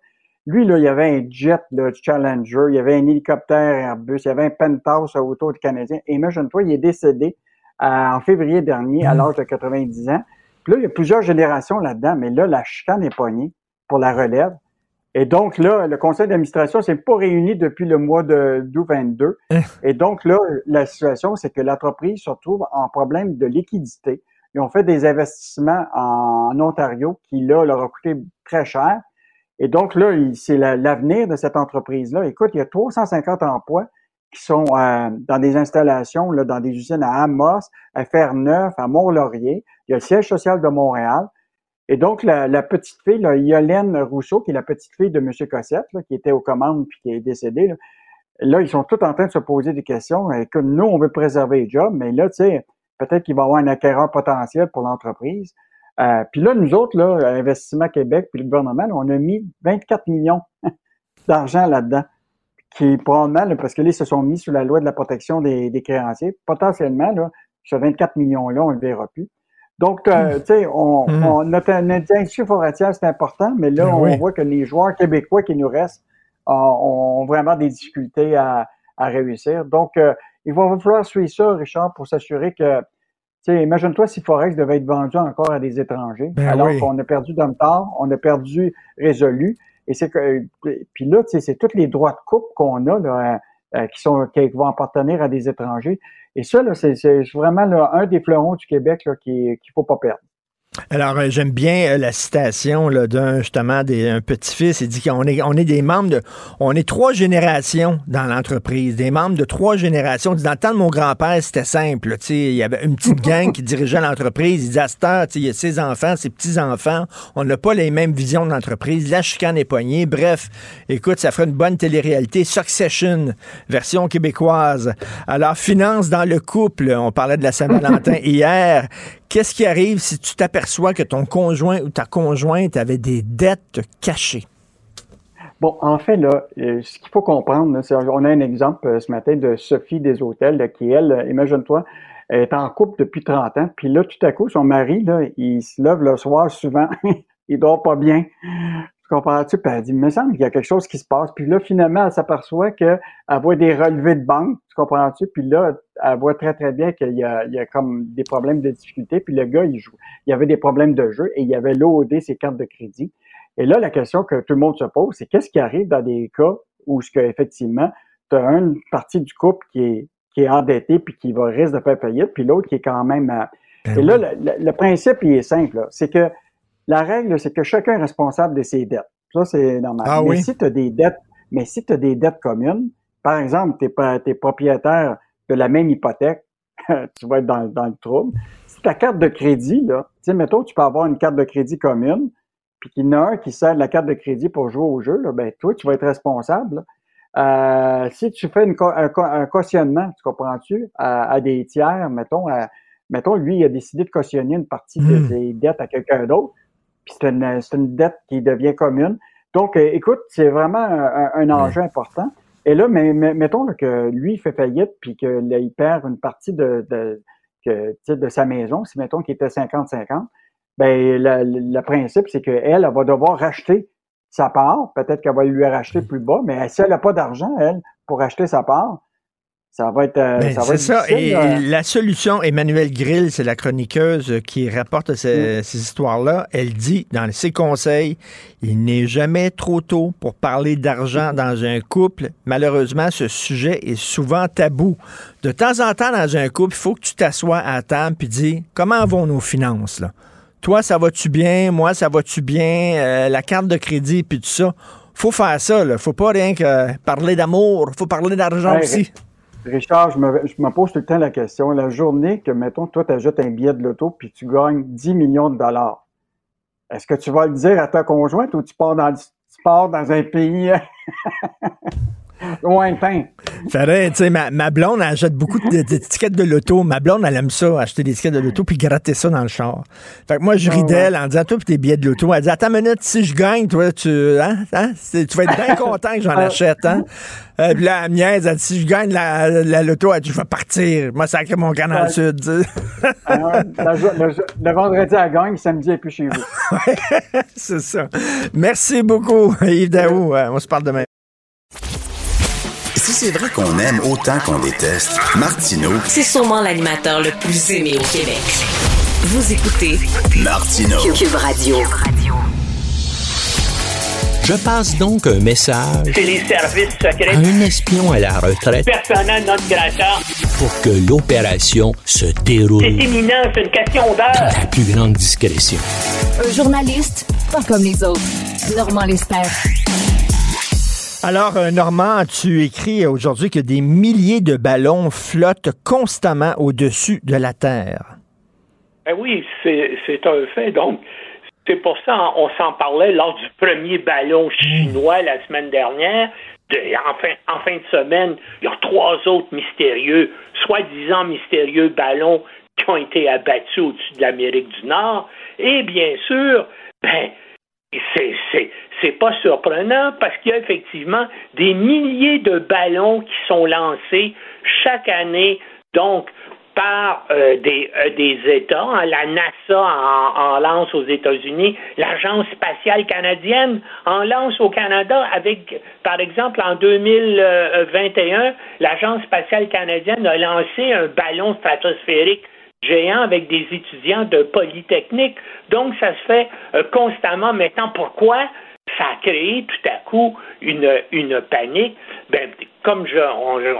Lui, là, il y avait un jet là, Challenger, il y avait un hélicoptère Airbus, il y avait un penthouse autour du Canadien. Et imagine-toi, il est décédé euh, en février dernier à mmh. l'âge de 90 ans. Puis là, il y a plusieurs générations là-dedans, mais là, la chicane est poignée pour la relève. Et donc là, le conseil d'administration s'est pas réuni depuis le mois de d'août 22. Hein? Et donc là, la situation, c'est que l'entreprise se retrouve en problème de liquidité. Ils ont fait des investissements en Ontario qui, là, leur a coûté très cher. Et donc là, c'est l'avenir de cette entreprise-là. Écoute, il y a 350 emplois qui sont euh, dans des installations, là, dans des usines à Amos, à Ferneuf, à Mont-Laurier. Il y a le siège social de Montréal. Et donc, la, petite fille, là, Yolène Rousseau, qui est la petite fille de M. Cossette, qui était aux commandes puis qui est décédée, là, ils sont tous en train de se poser des questions. Que nous, on veut préserver les jobs, mais là, tu sais, peut-être qu'il va y avoir un acquéreur potentiel pour l'entreprise. Euh, puis là, nous autres, là, Investissement Québec, puis le gouvernement, on a mis 24 millions d'argent là-dedans, qui probablement, parce que là, ils se sont mis sous la loi de la protection des, créanciers. Potentiellement, là, ce 24 millions-là, on ne le verra plus. Donc, euh, tu sais, on, hmm. on, notre, industrie forestière, c'est important, mais là, ben on voit que les joueurs québécois qui nous restent ont, vraiment des difficultés à, réussir. Donc, euh, il va falloir suivre ça, Richard, pour s'assurer que, imagine-toi si Forex devait être vendu encore à des étrangers, ben alors qu'on a perdu Domtar, on a perdu Résolu, et c'est que, puis là, c'est tous les droits de coupe qu'on a, là, euh, qui sont, qui vont appartenir à des étrangers. Et ça, c'est vraiment un des fleurons du Québec qu'il ne faut pas perdre. Alors, euh, j'aime bien euh, la citation d'un justement des, un petit-fils. Il dit qu'on est, on est des membres de. On est trois générations dans l'entreprise, des membres de trois générations. Dans le temps de mon grand-père, c'était simple. Il y avait une petite gang qui dirigeait l'entreprise. Il disait à cette heure, il y a ses enfants, ses petits-enfants. On n'a pas les mêmes visions de l'entreprise. La chicane est poignée. Bref, écoute, ça ferait une bonne télé-réalité. Succession, version québécoise. Alors, finance dans le couple. On parlait de la Saint-Valentin hier. Qu'est-ce qui arrive si tu t'aperçois que ton conjoint ou ta conjointe avait des dettes cachées? Bon, en fait, là, euh, ce qu'il faut comprendre, c'est on a un exemple euh, ce matin de Sophie des hôtels, qui, elle, euh, imagine-toi, est en couple depuis 30 ans, puis là, tout à coup, son mari, là, il se lève le soir souvent, il dort pas bien comprends-tu? Puis elle dit, il me semble qu'il y a quelque chose qui se passe. Puis là, finalement, elle s'aperçoit qu'elle voit des relevés de banque, tu comprends-tu? Puis là, elle voit très, très bien qu'il y a, il y a comme des problèmes de difficulté. Puis le gars, il joue. Il y avait des problèmes de jeu et il avait loadé ses cartes de crédit. Et là, la question que tout le monde se pose, c'est qu'est-ce qui arrive dans des cas où ce que, effectivement, tu as une partie du couple qui est, qui est endettée puis qui va risque de faire faillite, puis l'autre qui est quand même... Ben et là, le, le, principe, il est simple. C'est que la règle, c'est que chacun est responsable de ses dettes. Ça, c'est normal. Ah mais si tu as des dettes, mais si tu as des dettes communes, par exemple, tu es, propriétaire de la même hypothèque, tu vas être dans, le trouble. Si ta carte de crédit, là, tu sais, mettons, tu peux avoir une carte de crédit commune, puis qu'il y en a un qui sert la carte de crédit pour jouer au jeu, là, ben toi, tu vas être responsable. Euh, si tu fais un, cautionnement, tu comprends-tu, à, des tiers, mettons, mettons, lui, il a décidé de cautionner une partie de hmm. ses dettes à quelqu'un d'autre, puis c'est une, une, dette qui devient commune. Donc, euh, écoute, c'est vraiment un, enjeu important. Et là, mais, mettons que lui, il fait faillite, puis qu'il perd une partie de, de, que, de sa maison, si mettons qu'il était 50-50, ben le, principe, c'est qu'elle, elle va devoir racheter sa part. Peut-être qu'elle va lui racheter plus bas, mais si elle n'a pas d'argent, elle, pour racheter sa part, ça va être. Euh, ben, c'est ça. Et la solution, Emmanuel Grill, c'est la chroniqueuse qui rapporte ces, mm. ces histoires-là. Elle dit dans ses conseils il n'est jamais trop tôt pour parler d'argent dans un couple. Malheureusement, ce sujet est souvent tabou. De temps en temps, dans un couple, il faut que tu t'assoies à table et dis comment vont nos finances là? Toi, ça va-tu bien? Moi, ça va-tu bien? Euh, la carte de crédit puis tout ça. Faut faire ça. Là. Faut pas rien que parler d'amour. Faut parler d'argent aussi. Richard, je me, pose tout le temps la question. La journée que, mettons, toi, tu ajoutes un billet de loto puis tu gagnes 10 millions de dollars, est-ce que tu vas le dire à ta conjointe ou tu pars tu pars dans un pays? lointain. Faudrait, tu sais, ma, ma, blonde, elle achète beaucoup d'étiquettes de loto. Ma blonde, elle aime ça, acheter des étiquettes de loto puis gratter ça dans le char. Fait que moi, je ris d'elle en disant, toi, puis tes billets de loto. Elle dit, attends une minute, si je gagne, toi, tu, hein, hein tu vas être bien content que j'en ah. achète, hein. Euh, puis là, Agnès, elle dit, si je gagne la, la loto, elle dit, je vais partir. Moi, sacré mon camp dans le sud, ah le, vendredi, elle gagne, samedi, elle est plus chez vous. c'est ça. Merci beaucoup, Yves Daou. On se parle demain. C'est vrai qu'on aime autant qu'on déteste, Martineau. C'est sûrement l'animateur le plus aimé au Québec. Vous écoutez Martineau. Cube Radio. Je passe donc un message. C'est les services secrets. À un espion à la retraite. Grata. Pour que l'opération se déroule. C'est imminent, c'est une question d'heure. Dans la plus grande discrétion. Un journaliste, pas comme les autres. Normand Lester. Alors, euh, Normand, tu écris aujourd'hui que des milliers de ballons flottent constamment au-dessus de la Terre. Ben oui, c'est un fait. Donc, c'est pour ça on s'en parlait lors du premier ballon chinois la semaine dernière. en, fin, de semaine, il y a trois autres mystérieux, soi-disant mystérieux ballons qui ont été abattus au-dessus de l'Amérique du Nord. Et bien sûr, ben, c'est c'est pas surprenant parce qu'il y a effectivement des milliers de ballons qui sont lancés chaque année, donc par euh, des, euh, des États. Hein, la NASA en, lance aux États-Unis, l'Agence spatiale canadienne en lance au Canada avec, par exemple, en 2021, l'Agence spatiale canadienne a lancé un ballon stratosphérique géant avec des étudiants de Polytechnique. Donc, ça se fait euh, constamment. Maintenant, pourquoi? Ça a créé tout à coup une, une panique. Ben, comme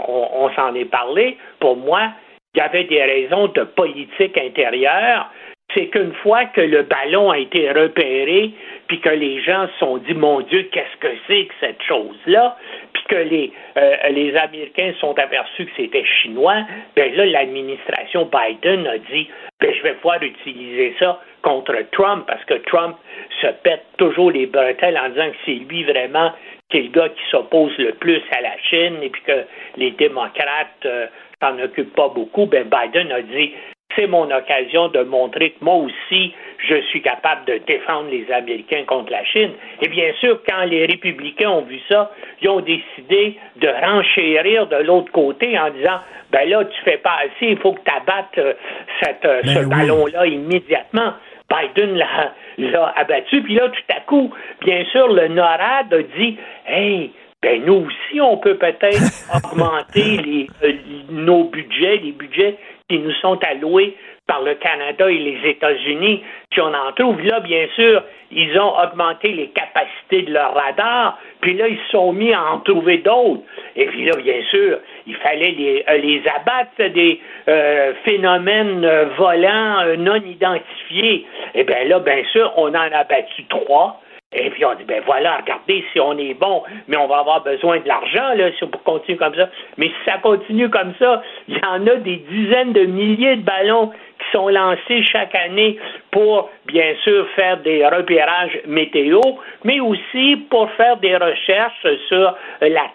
on, s'en est parlé, pour moi, il y avait des raisons de politique intérieure. c'est qu'une fois que le ballon a été repéré, puis que les gens se sont dit, mon Dieu, qu'est-ce que c'est que cette chose-là, puis que les, euh, les Américains sont aperçus que c'était chinois, ben là, l'administration Biden a dit, ben, je vais pouvoir utiliser ça contre Trump, parce que Trump se pète toujours les bretelles en disant que c'est lui vraiment qui est le gars qui s'oppose le plus à la Chine, et puis que les démocrates euh, s'en occupent pas beaucoup, ben Biden a dit c'est mon occasion de montrer que moi aussi, je suis capable de défendre les Américains contre la Chine. Et bien sûr, quand les républicains ont vu ça, ils ont décidé de renchérir de l'autre côté en disant, ben là, tu fais pas assez, il faut que tu abattes euh, cette, euh, ce Ben ballon-là immédiatement. Biden l'a, l'a abattu, puis là, tout à coup, bien sûr, le NORAD a dit, hey, ben nous aussi, on peut peut-être augmenter les, euh, nos budgets, les budgets qui nous sont alloués par le Canada et les États-Unis, si on en trouve. Là, bien sûr, ils ont augmenté les capacités de leur radar, puis là, ils se sont mis à en trouver d'autres. Et puis là, bien sûr, il fallait les, euh, les abattre des euh, phénomènes euh, volants non identifiés. Et bien là, bien sûr, on en a battu trois. Et puis on dit, ben voilà, regardez si on est bon, mais on va avoir besoin de l'argent là, si on continue comme ça. Mais si ça continue comme ça, il y en a des dizaines de milliers de ballons qui sont lancés chaque année pour, bien sûr, faire des repérages météo, mais aussi pour faire des recherches sur la,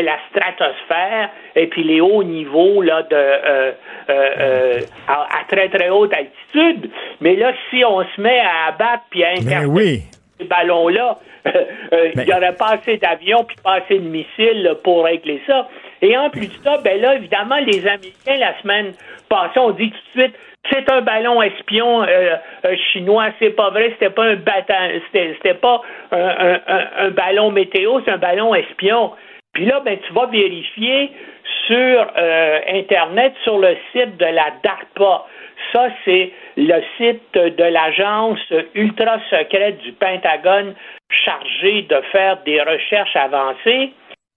la stratosphère et puis les hauts niveaux là, de, euh, euh, euh, à, à très très haute altitude. Mais là, si on se met à abattre puis à Ben interpréter oui. Ces ballons-là, euh, il n'y aurait pas assez d'avions puis pas assez de missiles là, pour régler ça. Et en plus de ça, ben là, évidemment, les Américains, la semaine passée, ont dit tout de suite c'est un ballon espion euh, euh, chinois, c'est pas vrai, c'était pas un bata- c'était, c'était pas un, un- un- un ballon météo, c'est un ballon espion. Puis là, ben, tu vas vérifier sur euh, Internet, sur le site de la DARPA. Ça, c'est le site de l'agence ultra secrète du Pentagone chargée de faire des recherches avancées.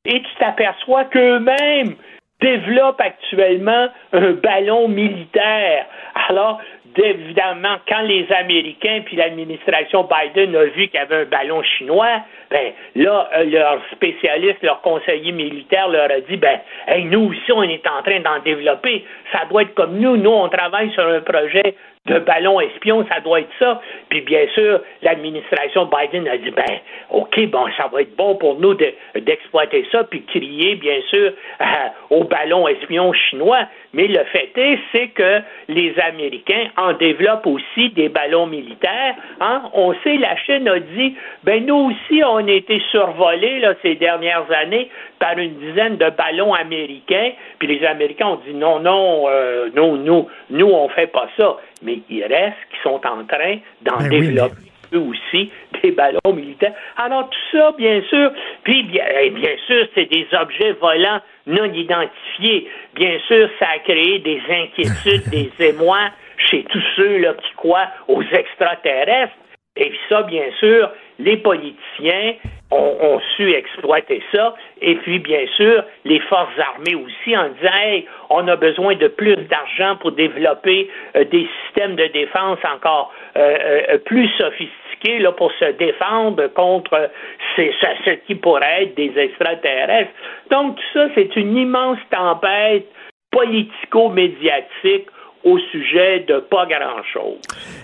Et tu t'aperçois qu'eux-mêmes développent actuellement un ballon militaire. Alors, évidemment, quand les Américains puis l'administration Biden a vu qu'il y avait un ballon chinois, ben là, leur spécialiste, leur conseiller militaire leur a dit, ben, nous aussi, on est en train d'en développer. Ça doit être comme nous. Nous, on travaille sur un projet de ballon espion, ça doit être ça. Puis bien sûr, l'administration Biden a dit, ben, OK, bon, ça va être bon pour nous de- d'exploiter ça, puis crier, bien sûr, euh, au ballon espion chinois. Mais le fait est, c'est que les Américains en développent aussi des ballons militaires. Hein? On sait, la Chine a dit, ben, nous aussi, on a été survolés, là, ces dernières années par une dizaine de ballons américains, puis les Américains ont dit non, non, euh, nous, nous, nous, on fait pas ça. Mais il reste qui sont en train d'en Ben oui, développer eux aussi des ballons militaires. Alors tout ça, bien sûr, puis bien, eh, bien sûr, c'est des objets volants non identifiés. Bien sûr, ça a créé des inquiétudes, des émois chez tous ceux là, qui croient aux extraterrestres. Et puis ça, bien sûr, les politiciens ont, su exploiter ça. Et puis, bien sûr, les forces armées aussi, en disant, hey, on a besoin de plus d'argent pour développer euh, des systèmes de défense encore euh, euh, plus sophistiqués là, pour se défendre contre ce qui pourrait être des extraterrestres. Donc, tout ça, c'est une immense tempête politico-médiatique au sujet de pas grand-chose.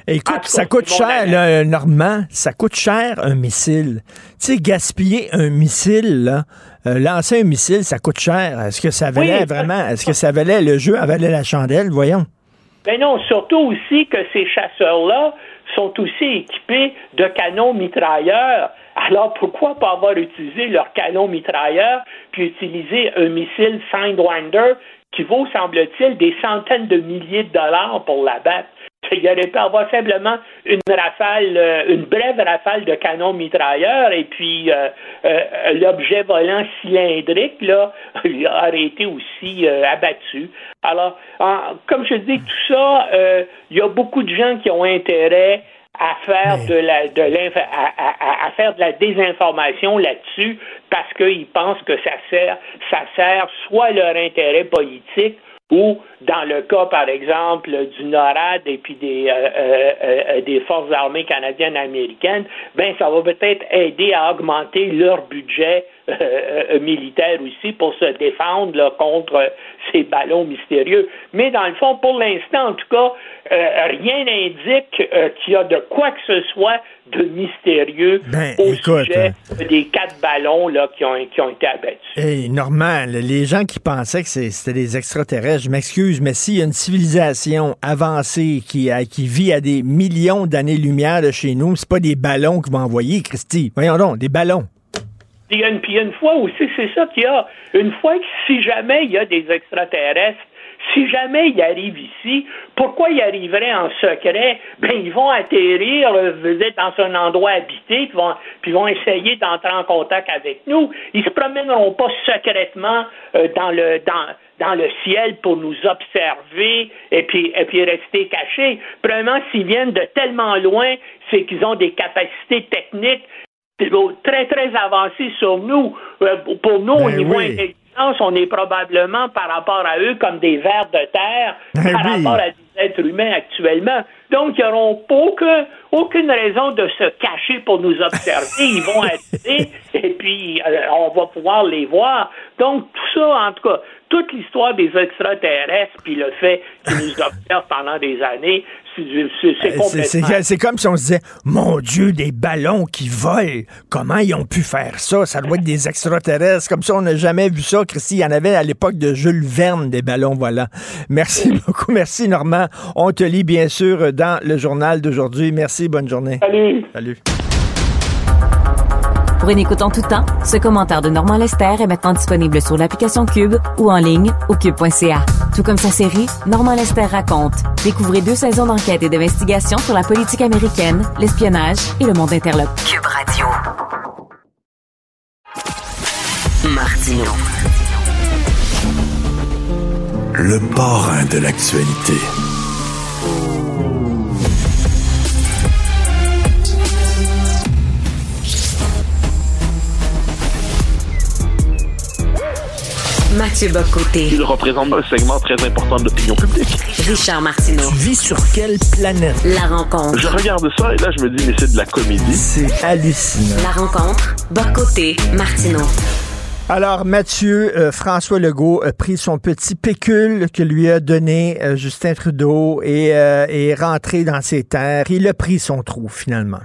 Écoute, ça coûte cher, là, Normand, ça coûte cher un missile. Tu sais, gaspiller un missile, là, euh, lancer un missile, ça coûte cher. Est-ce que ça valait Oui, vraiment, est-ce que ça valait le jeu, valait la chandelle, voyons? Ben non, surtout aussi que ces chasseurs-là sont aussi équipés de canons mitrailleurs. Alors pourquoi pas avoir utilisé leur canon mitrailleur puis utiliser un missile Sidewinder qui vaut, semble-t-il, des centaines de milliers de dollars pour l'abattre? Il aurait pu avoir simplement une rafale, euh, une brève rafale de canon mitrailleur et puis euh, euh, l'objet volant cylindrique là aurait été aussi euh, abattu. Alors, comme je dis, tout ça, il y a beaucoup de gens qui ont intérêt à faire de la de l'inf- à, à- à faire de la désinformation là-dessus parce qu'ils pensent que ça sert ça sert soit leur intérêt politique ou dans le cas, par exemple, du NORAD et puis des, euh, euh, euh, des forces armées canadiennes américaines, ben ça va peut-être aider à augmenter leur budget militaire aussi pour se défendre là, contre ces ballons mystérieux. Mais dans le fond, pour l'instant, en tout cas, rien n'indique qu'il y a de quoi que ce soit de mystérieux ben, au écoute, sujet des quatre ballons là, qui, ont, qui ont été abattus. Hey, normal, les gens qui pensaient que c'était des extraterrestres, je m'excuse, mais s'il y a une civilisation avancée qui vit à des millions d'années-lumière de chez nous, c'est pas des ballons qu'ils vont envoyer, Christy. Voyons donc, des ballons. A une, puis une fois aussi, c'est ça qu'il y a. Une fois que si jamais il y a des extraterrestres si jamais ils arrivent ici, pourquoi ils arriveraient en secret? Ben, ils vont atterrir, euh, vous êtes dans un endroit habité, puis vont, puis vont essayer d'entrer en contact avec nous. Ils se promèneront pas secrètement euh, dans le dans dans le ciel pour nous observer et puis, et puis rester cachés. Premièrement, s'ils viennent de tellement loin, c'est qu'ils ont des capacités techniques très, très avancées sur nous. Euh, pour nous, au Ben niveau oui. intelligence, on est probablement par rapport à eux comme des vers de terre Ben par oui. rapport à des êtres humains actuellement. Donc, ils n'auront aucun, aucune raison de se cacher pour nous observer. Ils vont arriver et puis euh, on va pouvoir les voir. Donc, tout ça, en tout cas, toute l'histoire des extraterrestres, puis le fait qu'ils nous observent pendant des années, c'est Euh, c'est comme si on se disait, mon Dieu, des ballons qui volent. Comment ils ont pu faire ça? Ça doit être des extraterrestres. Comme ça, on n'a jamais vu ça, Christy. Il y en avait à l'époque de Jules Verne, des ballons volants. Merci beaucoup. Merci, Normand. On te lit, bien sûr, dans le journal d'aujourd'hui. Merci. Bonne journée. Salut. Salut. Pour une écoute en tout temps, ce commentaire de Normand Lester est maintenant disponible sur l'application Cube ou en ligne au cube.ca. Tout comme sa série Normand Lester raconte. Découvrez deux saisons d'enquête et d'investigation sur la politique américaine, l'espionnage et le monde interlope. Cube Radio. Martino. Le parrain de l'actualité. Mathieu Bocoté. Il représente un segment très important de l'opinion publique. Richard Martineau. Tu vis sur quelle planète? La rencontre. Je regarde ça et là, je me dis, mais c'est de la comédie. C'est hallucinant. La rencontre. Bocoté. Martineau. Alors, Mathieu, euh, François Legault a pris son petit pécule que lui a donné euh, Justin Trudeau et euh, est rentré dans ses terres. Il a pris son trou, finalement.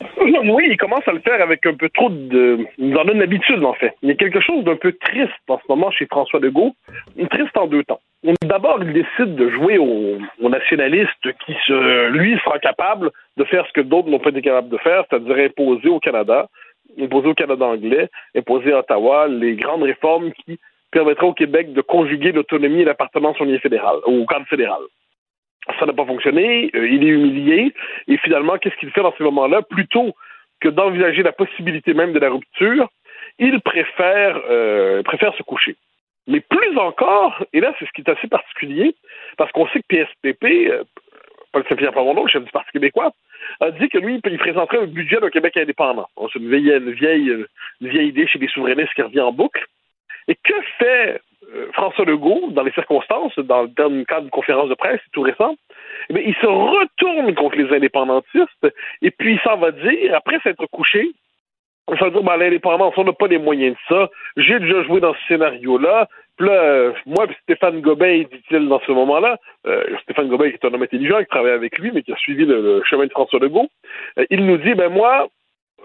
Oui, il commence à le faire avec un peu trop de. Il nous en donne l'habitude, en fait. Il y a quelque chose d'un peu triste en ce moment chez François Legault. Triste en deux temps. D'abord, il décide de jouer au, au nationaliste qui, se, lui, sera capable de faire ce que d'autres n'ont pas été capables de faire, c'est-à-dire imposer au Canada, imposer au Canada anglais, imposer à Ottawa les grandes réformes qui permettraient au Québec de conjuguer l'autonomie et l'appartenance au fédéral, au cadre fédéral. Ça n'a pas fonctionné, euh, il est humilié, et finalement, qu'est-ce qu'il fait dans ces moments-là? Plutôt que d'envisager la possibilité même de la rupture, il préfère, euh, préfère se coucher. Mais plus encore, et là, c'est ce qui est assez particulier, parce qu'on sait que PSPP, euh, Paul Saint-Pierre Plamondon, le chef du Parti québécois, a dit que lui, il présenterait un budget d'un Québec indépendant. C'est une vieille, vieille, une vieille idée chez les souverainistes qui revient en boucle. Et que fait François Legault dans les circonstances, dans le cadre d'une conférence de presse tout récent? Eh bien, il se retourne contre les indépendantistes et puis il s'en va dire, après s'être couché, s'en va dire, ben, l'indépendance, on n'a pas les moyens de ça. J'ai déjà joué dans ce scénario-là. Puis là, euh, moi, puis Stéphane Gobeil, dit-il dans ce moment-là, euh, Stéphane Gobeil qui est un homme intelligent, qui travaille avec lui, mais qui a suivi le, chemin de François Legault, euh, il nous dit, ben moi,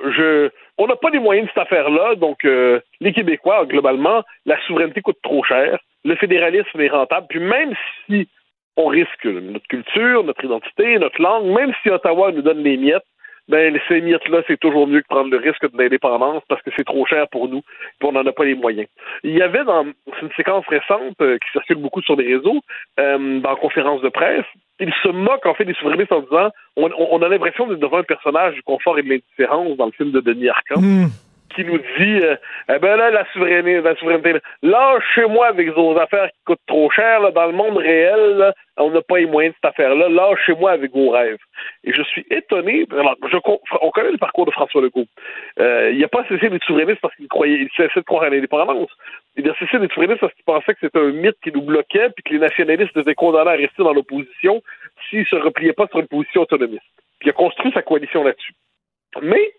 je, on n'a pas les moyens de cette affaire-là, donc euh, les Québécois, globalement, la souveraineté coûte trop cher, le fédéralisme est rentable, puis même si on risque notre culture, notre identité, notre langue, même si Ottawa nous donne les miettes, ben ces miettes-là, c'est toujours mieux que prendre le risque de l'indépendance parce que c'est trop cher pour nous, puis on n'en a pas les moyens. Il y avait dans une séquence récente euh, qui circule beaucoup sur les réseaux, euh, dans la conférence de presse, il se moque en fait des souverainistes en disant on, on a l'impression d'être devant un personnage du confort et de l'indifférence dans le film de Denis Arcand. Qui nous dit euh, eh ben là, la souveraineté, la souveraineté. Lâchez-moi avec vos affaires qui coûtent trop cher. Dans le monde réel, on n'a pas les moyens de cette affaire-là. Lâchez-moi avec vos rêves. Et je suis étonné. Alors, on connaît le parcours de François Legault. Euh, il n'a pas cessé d'être souverainiste parce qu'il croyait, il cessait de croire à l'indépendance. Il a cessé d'être souverainiste parce qu'il pensait que c'était un mythe qui nous bloquait puis que les nationalistes étaient condamnés à rester dans l'opposition s'ils se repliaient pas sur une position autonomiste. Puis il a construit sa coalition là-dessus. Mais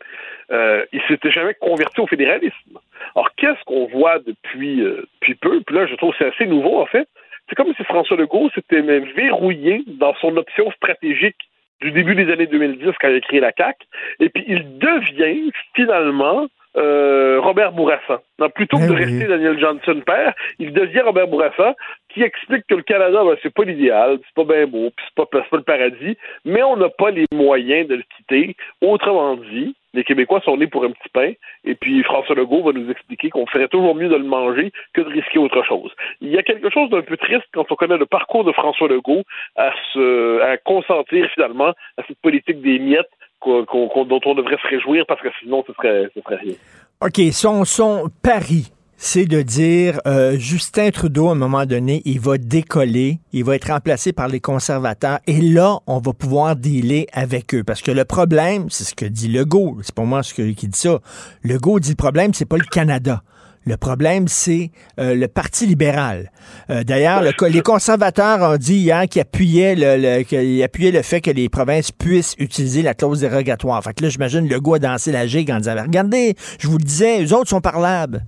euh, il s'était jamais converti au fédéralisme. Alors, qu'est-ce qu'on voit depuis, euh, depuis peu? Puis là, je trouve que c'est assez nouveau, en fait. C'est comme si François Legault s'était verrouillé dans son option stratégique du début des années 2010 quand il a créé la CAC, et puis il devient finalement euh, Robert Bourassa. Plutôt que de Eh rester Daniel Johnson père, il devient Robert Bourassa, qui explique que le Canada, ben, c'est pas l'idéal, c'est pas bien beau, puis c'est pas, c'est pas le paradis, mais on n'a pas les moyens de le quitter. Autrement dit, les Québécois sont nés pour un petit pain, et puis François Legault va nous expliquer qu'on ferait toujours mieux de le manger que de risquer autre chose. Il y a quelque chose d'un peu triste quand on connaît le parcours de François Legault à se, à consentir finalement à cette politique des miettes dont on devrait se réjouir parce que sinon ce serait, ce serait rien. OK, son, son pari, c'est de dire euh, Justin Trudeau, à un moment donné, il va décoller, il va être remplacé par les conservateurs, et là, on va pouvoir dealer avec eux. Parce que le problème, c'est ce que dit Legault, c'est pas moi ce que- qui dit ça. Legault dit le problème, c'est pas le Canada. Le problème, c'est euh, le Parti libéral. Euh, D'ailleurs, le les conservateurs ont dit hier qu'ils appuyaient le, le, le fait que les provinces puissent utiliser la clause dérogatoire. Fait que là, j'imagine Legault a dansé la gigue en disant, regardez, je vous le disais, eux autres sont parlables.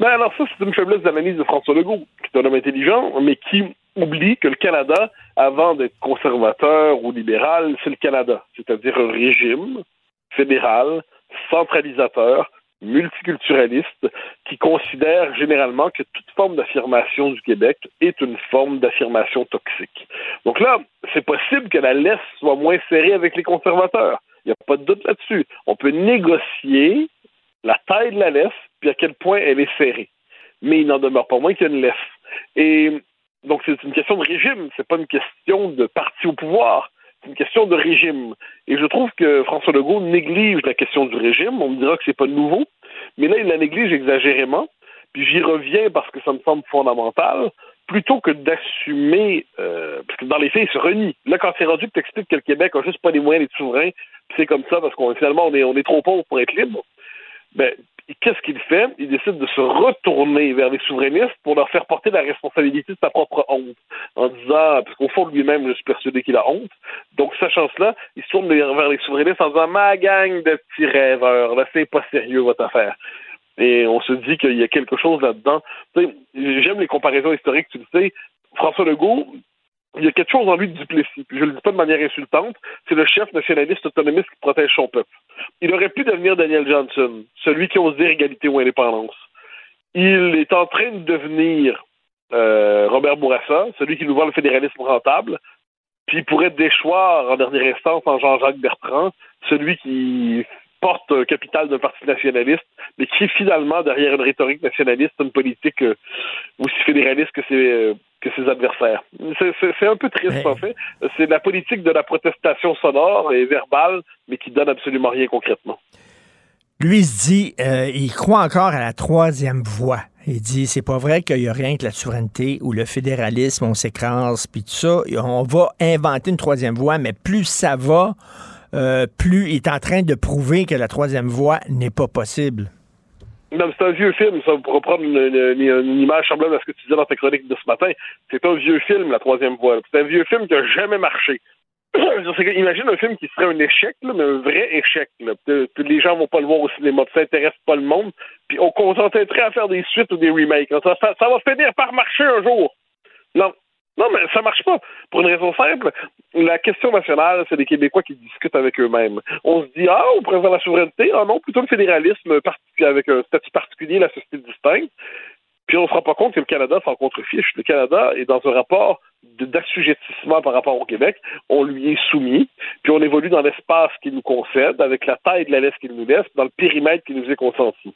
Ben alors ça, c'est une faiblesse d'analyse de François Legault, qui est un homme intelligent, mais qui oublie que le Canada, avant d'être conservateur ou libéral, c'est le Canada, c'est-à-dire un régime fédéral, centralisateur, multiculturaliste, qui considère généralement que toute forme d'affirmation du Québec est une forme d'affirmation toxique. Donc là, c'est possible que la laisse soit moins serrée avec les conservateurs. Il n'y a pas de doute là-dessus. On peut négocier la taille de la laisse, puis à quel point elle est serrée. Mais il n'en demeure pas moins qu'il y a une laisse. Et donc, c'est une question de régime, c'est pas une question de parti au pouvoir, une question de régime. Et je trouve que François Legault néglige la question du régime. On me dira que c'est pas nouveau, mais là, il la néglige exagérément. Puis j'y reviens parce que ça me semble fondamental, plutôt que d'assumer, euh, parce que dans les faits, il se renie. Là, quand c'est rendu que tu expliques que le Québec a juste pas les moyens d'être souverain, c'est comme ça parce qu'on finalement on est, on est trop pauvre pour être libre, ben, qu'est-ce qu'il fait? Il décide de se retourner vers les souverainistes pour leur faire porter la responsabilité de sa propre honte. En disant, parce qu'au fond lui-même, je suis persuadé qu'il a honte. Donc, sachant cela, il se tourne vers les souverainistes en disant, ma gang de petits rêveurs, là, c'est pas sérieux votre affaire. Et on se dit qu'il y a quelque chose là-dedans. J'aime les comparaisons historiques, tu le sais. François Legault, il y a quelque chose en lui de Duplessis. Puis je le dis pas de manière insultante, c'est le chef nationaliste autonomiste qui protège son peuple. Il aurait pu devenir Daniel Johnson, celui qui ose dire égalité ou indépendance. Il est en train de devenir euh, Robert Bourassa, celui qui nous voit le fédéralisme rentable, puis il pourrait déchoir en dernière instance en Jean-Jacques Bertrand, celui qui porte un capital d'un parti nationaliste, mais qui est finalement, derrière une rhétorique nationaliste, une politique euh, aussi fédéraliste que ses, euh, que ses adversaires. C'est- un peu triste, en fait. C'est la politique de la protestation sonore et verbale, mais qui donne absolument rien concrètement. Lui, il se dit, euh, il croit encore à la troisième voie. Il dit, c'est pas vrai qu'il y a rien que la souveraineté ou le fédéralisme, on s'écrase, puis tout ça. On va inventer une troisième voie, mais plus ça va, euh, plus il est en train de prouver que la troisième voie n'est pas possible. Non, c'est un vieux film, ça, pour reprendre une, une- une image semblable à ce que tu disais dans ta chronique de ce matin. C'est un vieux film, La Troisième Voie. C'est un vieux film qui a jamais marché. Imagine un film qui serait un échec, là, mais un vrai échec. Là. Que les gens vont pas le voir au cinéma, ça intéresse pas le monde. Puis on contenterait à faire des suites ou des remakes? Ça, ça- ça va finir par marcher un jour. Non. Non, mais ça marche pas. Pour une raison simple, la question nationale, c'est les Québécois qui discutent avec eux-mêmes. On se dit, ah, on faire la souveraineté. Ah non, plutôt le fédéralisme avec un statut particulier, la société distincte. Puis on ne se rend pas compte que le Canada s'en contrefiche. Le Canada est dans un rapport d'assujettissement par rapport au Québec. On lui est soumis, puis on évolue dans l'espace qu'il nous concède, avec la taille de la laisse qu'il nous laisse, dans le périmètre qui nous est consenti.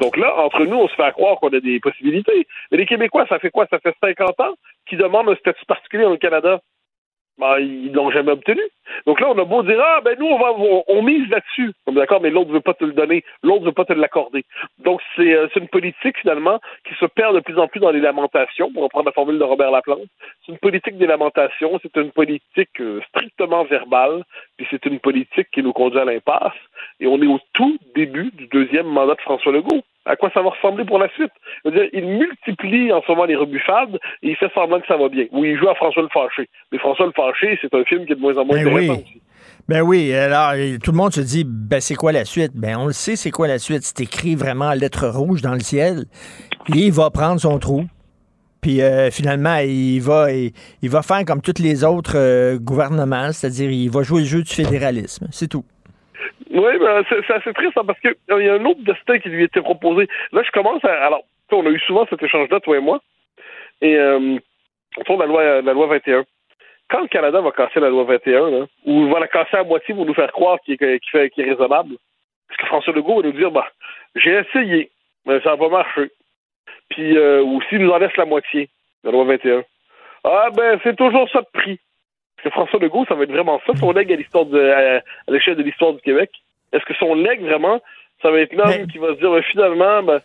Donc là, entre nous, on se fait croire qu'on a des possibilités. Mais les Québécois, ça fait quoi? Ça fait 50 ans qu'ils demandent un statut particulier dans le Canada? ben, ils l'ont jamais obtenu. Donc là, on a beau dire, ah, ben nous, on, va, on, on mise là-dessus. D'accord, mais l'autre veut pas te le donner, l'autre veut pas te l'accorder. Donc c'est euh, c'est une politique, finalement, qui se perd de plus en plus dans les lamentations, pour reprendre la formule de Robert Laplante. C'est une politique des lamentations, c'est une politique euh, strictement verbale, puis c'est une politique qui nous conduit à l'impasse. Et on est au tout début du deuxième mandat de François Legault. À quoi ça va ressembler pour la suite? Dire, il multiplie en ce moment les rebuffades et il fait semblant que ça va bien. Ou il joue à François le Fâché. Mais François le Fâché, c'est un film qui est de moins en moins Ben intéressant oui. aussi. Ben oui, alors tout le monde se dit, ben c'est quoi la suite? Ben on le sait, c'est quoi la suite? C'est écrit vraiment en lettres rouges dans le ciel. Et il va prendre son trou. Puis euh, finalement, il va, il, il va faire comme tous les autres euh, gouvernements, c'est-à-dire il va jouer le jeu du fédéralisme. C'est tout. Oui, ben, c'est assez triste hein, parce qu'il y a un autre destin qui lui était proposé. Là, je commence à. Alors, on a eu souvent cet échange-là, toi et moi. Et euh, autour de la loi, la loi 21. Quand le Canada va casser la loi 21, là, ou va la casser à moitié pour nous faire croire qu'il fait- qu'il est raisonnable, parce que François Legault va nous dire bah, j'ai essayé, mais ça n'a pas marché. Puis, euh, ou s'il nous en laisse la moitié, la loi 21. Ah, ben, c'est toujours ça de prix. Parce que François Legault, ça va être vraiment ça, son legs à l'histoire de, à, à l'échelle de l'histoire du Québec. Est-ce que son legs, vraiment, ça va être l'homme qui va se dire, ben, finalement, ben,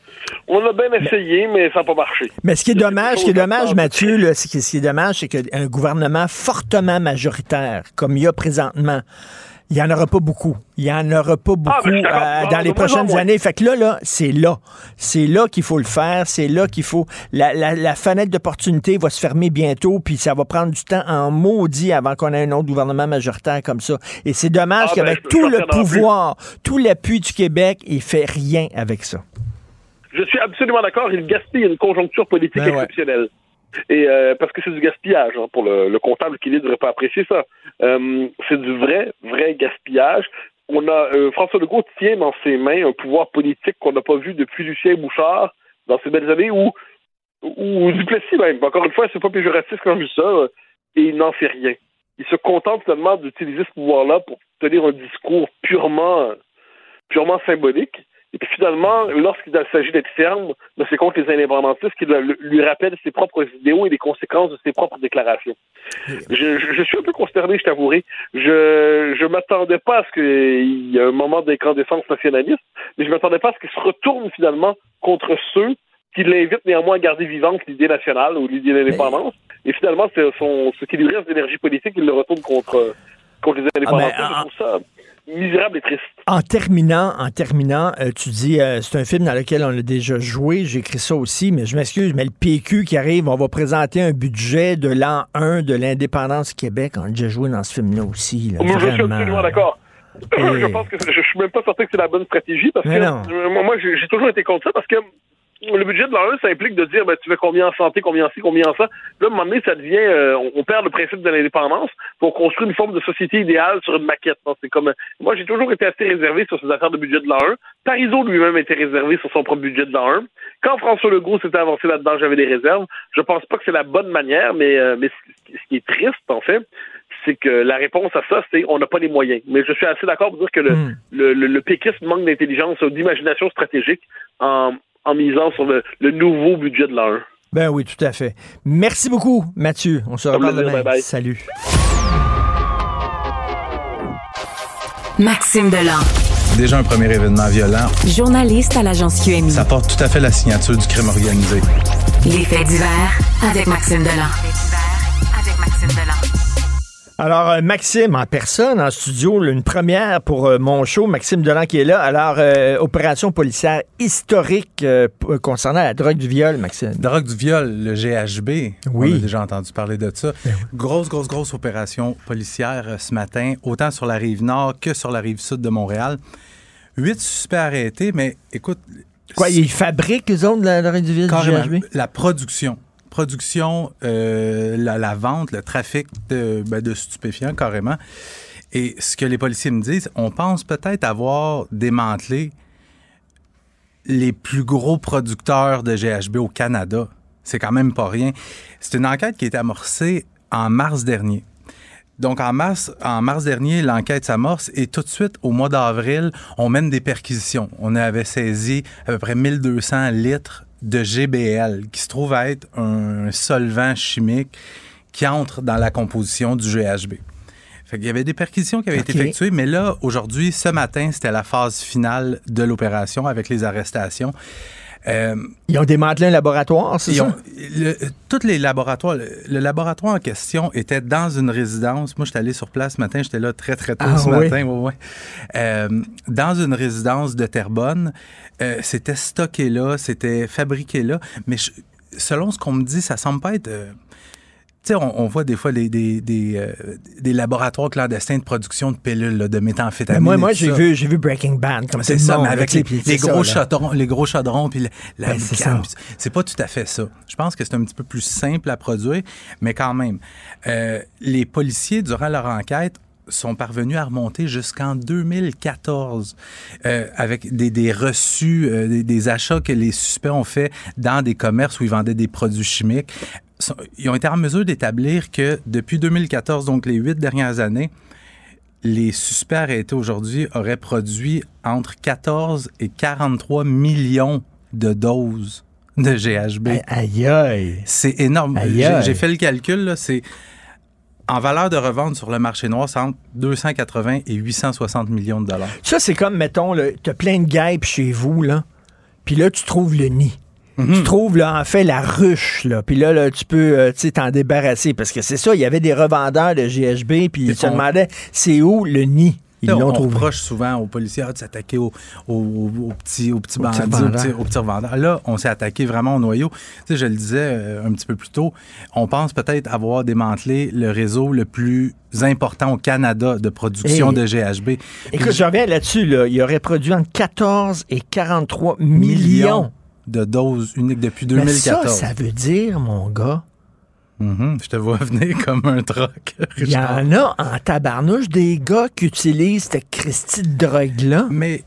on a bien essayé, mais ça n'a pas marché. Mais ce qui est dommage, ce qui est dommage, Mathieu, là, ce qui est dommage, c'est qu'un gouvernement fortement majoritaire, comme il y a présentement, il n'y en aura pas beaucoup. Il n'y en aura pas beaucoup Ah, ben, d'accord. euh, Ah, dans les prochaines années. Fait que là, là, c'est là. C'est là qu'il faut le faire. C'est là qu'il faut. La, la- la fenêtre d'opportunité va se fermer bientôt, puis ça va prendre du temps en maudit avant qu'on ait un autre gouvernement majoritaire comme ça. Et c'est dommage Ah, ben, qu'avec je- je tout le plus. pouvoir, tout l'appui du Québec, il fait rien avec ça. Je suis absolument d'accord, il gaspille une conjoncture politique Ben ouais. Et euh, parce que c'est du gaspillage, hein, pour le, le comptable qui ne devrait pas apprécier ça. Euh, c'est du vrai, vrai gaspillage. On a euh, François Legault tient dans ses mains un pouvoir politique qu'on n'a pas vu depuis Lucien Bouchard dans ces belles années où ou Duplessis même. Encore une fois, c'est pas péjoratif quand je dis ça, euh, et il n'en fait rien. Il se contente seulement d'utiliser ce pouvoir-là pour tenir un discours purement, purement symbolique. Et puis finalement, lorsqu'il s'agit d'être ferme, ben, c'est contre les indépendantistes qui lui rappellent ses propres idéaux et les conséquences de ses propres déclarations. Je, je- je suis un peu consterné, je t'avouerai. Je je m'attendais pas à ce qu'il y ait un moment d'incandescence nationaliste, mais je m'attendais pas à ce qu'il se retourne finalement contre ceux qui l'invitent néanmoins à garder vivante l'idée nationale ou l'idée d'indépendance. Et finalement, c'est son, ce qui lui reste d'énergie politique, il le retourne contre, contre les indépendantistes. Ah, ben, trouve ça misérable et triste. En terminant, en terminant, euh, tu dis euh, c'est un film dans lequel on a déjà joué, j'ai écrit ça aussi, mais je m'excuse, mais le PQ qui arrive, on va présenter un budget de l'an 1 de l'indépendance du Québec. On a déjà joué dans ce film-là aussi. là, je suis absolument d'accord. Et- Je pense que je, je suis même pas certain que c'est la bonne stratégie parce Mais que non. moi, j'ai toujours été contre ça parce que le budget de l'an 1, ça implique de dire ben, tu veux combien en santé, combien en ci, combien en ça. Là, à un moment donné, ça devient euh, on, on perd le principe de l'indépendance pour construire une forme de société idéale sur une maquette. C'est comme moi j'ai toujours été assez réservé sur ces affaires de budget de l'an 1. Parizeau lui-même était réservé sur son propre budget de l'an 1. Quand François Legault s'était avancé là-dedans, j'avais des réserves. Je pense pas que c'est la bonne manière, mais, euh, mais ce qui est triste, en fait, c'est que la réponse à ça, c'est on n'a pas les moyens. Mais je suis assez d'accord pour dire que le, Hmm. le, le, le péquisme manque d'intelligence ou d'imagination stratégique en, en misant sur le, le nouveau budget de 1. Ben oui, tout à fait. Merci beaucoup, Mathieu. On se reparle plaisir, demain. bye bye. Salut. Maxime Delan. Déjà un premier événement violent. Journaliste à l'agence QMI. Ça porte tout à fait la signature du crime organisé. Les faits divers avec Maxime Delan. Alors, euh, Maxime, en personne, en studio, une première pour euh, mon show. Maxime Delan qui est là. Alors, euh, opération policière historique euh, concernant la drogue du viol, Maxime. Drogue du viol, le GHB. Oui. On a déjà entendu parler de ça. Grosse, grosse, grosse opération policière ce matin, autant sur la rive nord que sur la rive sud de Montréal. Huit suspects arrêtés, mais écoute. Quoi, ils fabriquent, eux autres, de la drogue du viol, du. GHB? La production. Production, euh, la, vente, le trafic de, ben, de stupéfiants, carrément. Et ce que les policiers me disent, on pense peut-être avoir démantelé les plus gros producteurs de GHB au Canada. C'est quand même pas rien. C'est une enquête qui a été amorcée en mars dernier. Donc, en mars, en mars dernier, l'enquête s'amorce et tout de suite, au mois d'avril, on mène des perquisitions. On avait saisi à peu près 1200 litres de GBL, qui se trouve à être un solvant chimique qui entrent dans la composition du GHB. Fait qu'il y avait des perquisitions qui avaient été effectuées, mais là, aujourd'hui, ce matin, c'était la phase finale de l'opération avec les arrestations. Euh, Ils ont démantelé un laboratoire, c'est ça? ont- le- tous les laboratoires, le, le laboratoire en question était dans une résidence. Moi, j'étais allé sur place ce matin, j'étais là très, très tôt Ah ce oui? matin. ouais, ouais. Euh, dans une résidence de Terrebonne. Euh, c'était stocké là, c'était fabriqué là. Mais je- selon ce qu'on me dit, ça semble pas être. Sais, on, on voit des fois des, des, des, euh, des laboratoires clandestins de production de pilules, là, de méthamphétamine. Moi, j'ai vu, Breaking Bad comme C'est ça, mais avec les, gros ça, chaudrons, les gros chaudrons, puis la, Ben, c'est pas tout à fait ça. Je pense que c'est un petit peu plus simple à produire, mais quand même, euh, les policiers durant leur enquête sont parvenus à remonter jusqu'en 2014 euh, avec des, des reçus, euh, des, des achats que les suspects ont fait dans des commerces où ils vendaient des produits chimiques. Ils ont été en mesure d'établir que depuis 2014, donc les huit dernières années, les suspects arrêtés aujourd'hui auraient produit entre 14 et 43 millions de doses de GHB. Aïe, aïe. C'est énorme. J'ai fait le calcul, là, c'est en valeur de revente sur le marché noir, c'est entre 280 et 860 millions de dollars. Ça, c'est comme, mettons, tu as plein de guêpes chez vous, là. Puis là, tu trouves le nid. Mhm. Tu trouves, là, en fait, la ruche, là. Puis là, là, tu peux, euh, tu sais, t'en débarrasser. Parce que c'est ça, il y avait des revendeurs de GHB, puis ils se on- demandaient, c'est où le nid? Ils on, l'ont on trouvé. reproche souvent aux policiers ah, de s'attaquer aux, aux- aux- aux petits, aux bandits, aux petits, aux petits revendeurs. Là, on s'est attaqué vraiment au noyau. Tu sais, je le disais euh, un petit peu plus tôt, on pense peut-être avoir démantelé le réseau le plus important au Canada de production Hey. de GHB. Écoute, je reviens là-dessus, là. Il aurait produit entre 14 et 43 millions. De doses uniques depuis Mais 2014. ça, ça veut dire, mon gars, Mhm, Je te vois venir comme un troc. il y en a en tabarnouche des gars qui utilisent cette Christie de drogue-là. Mais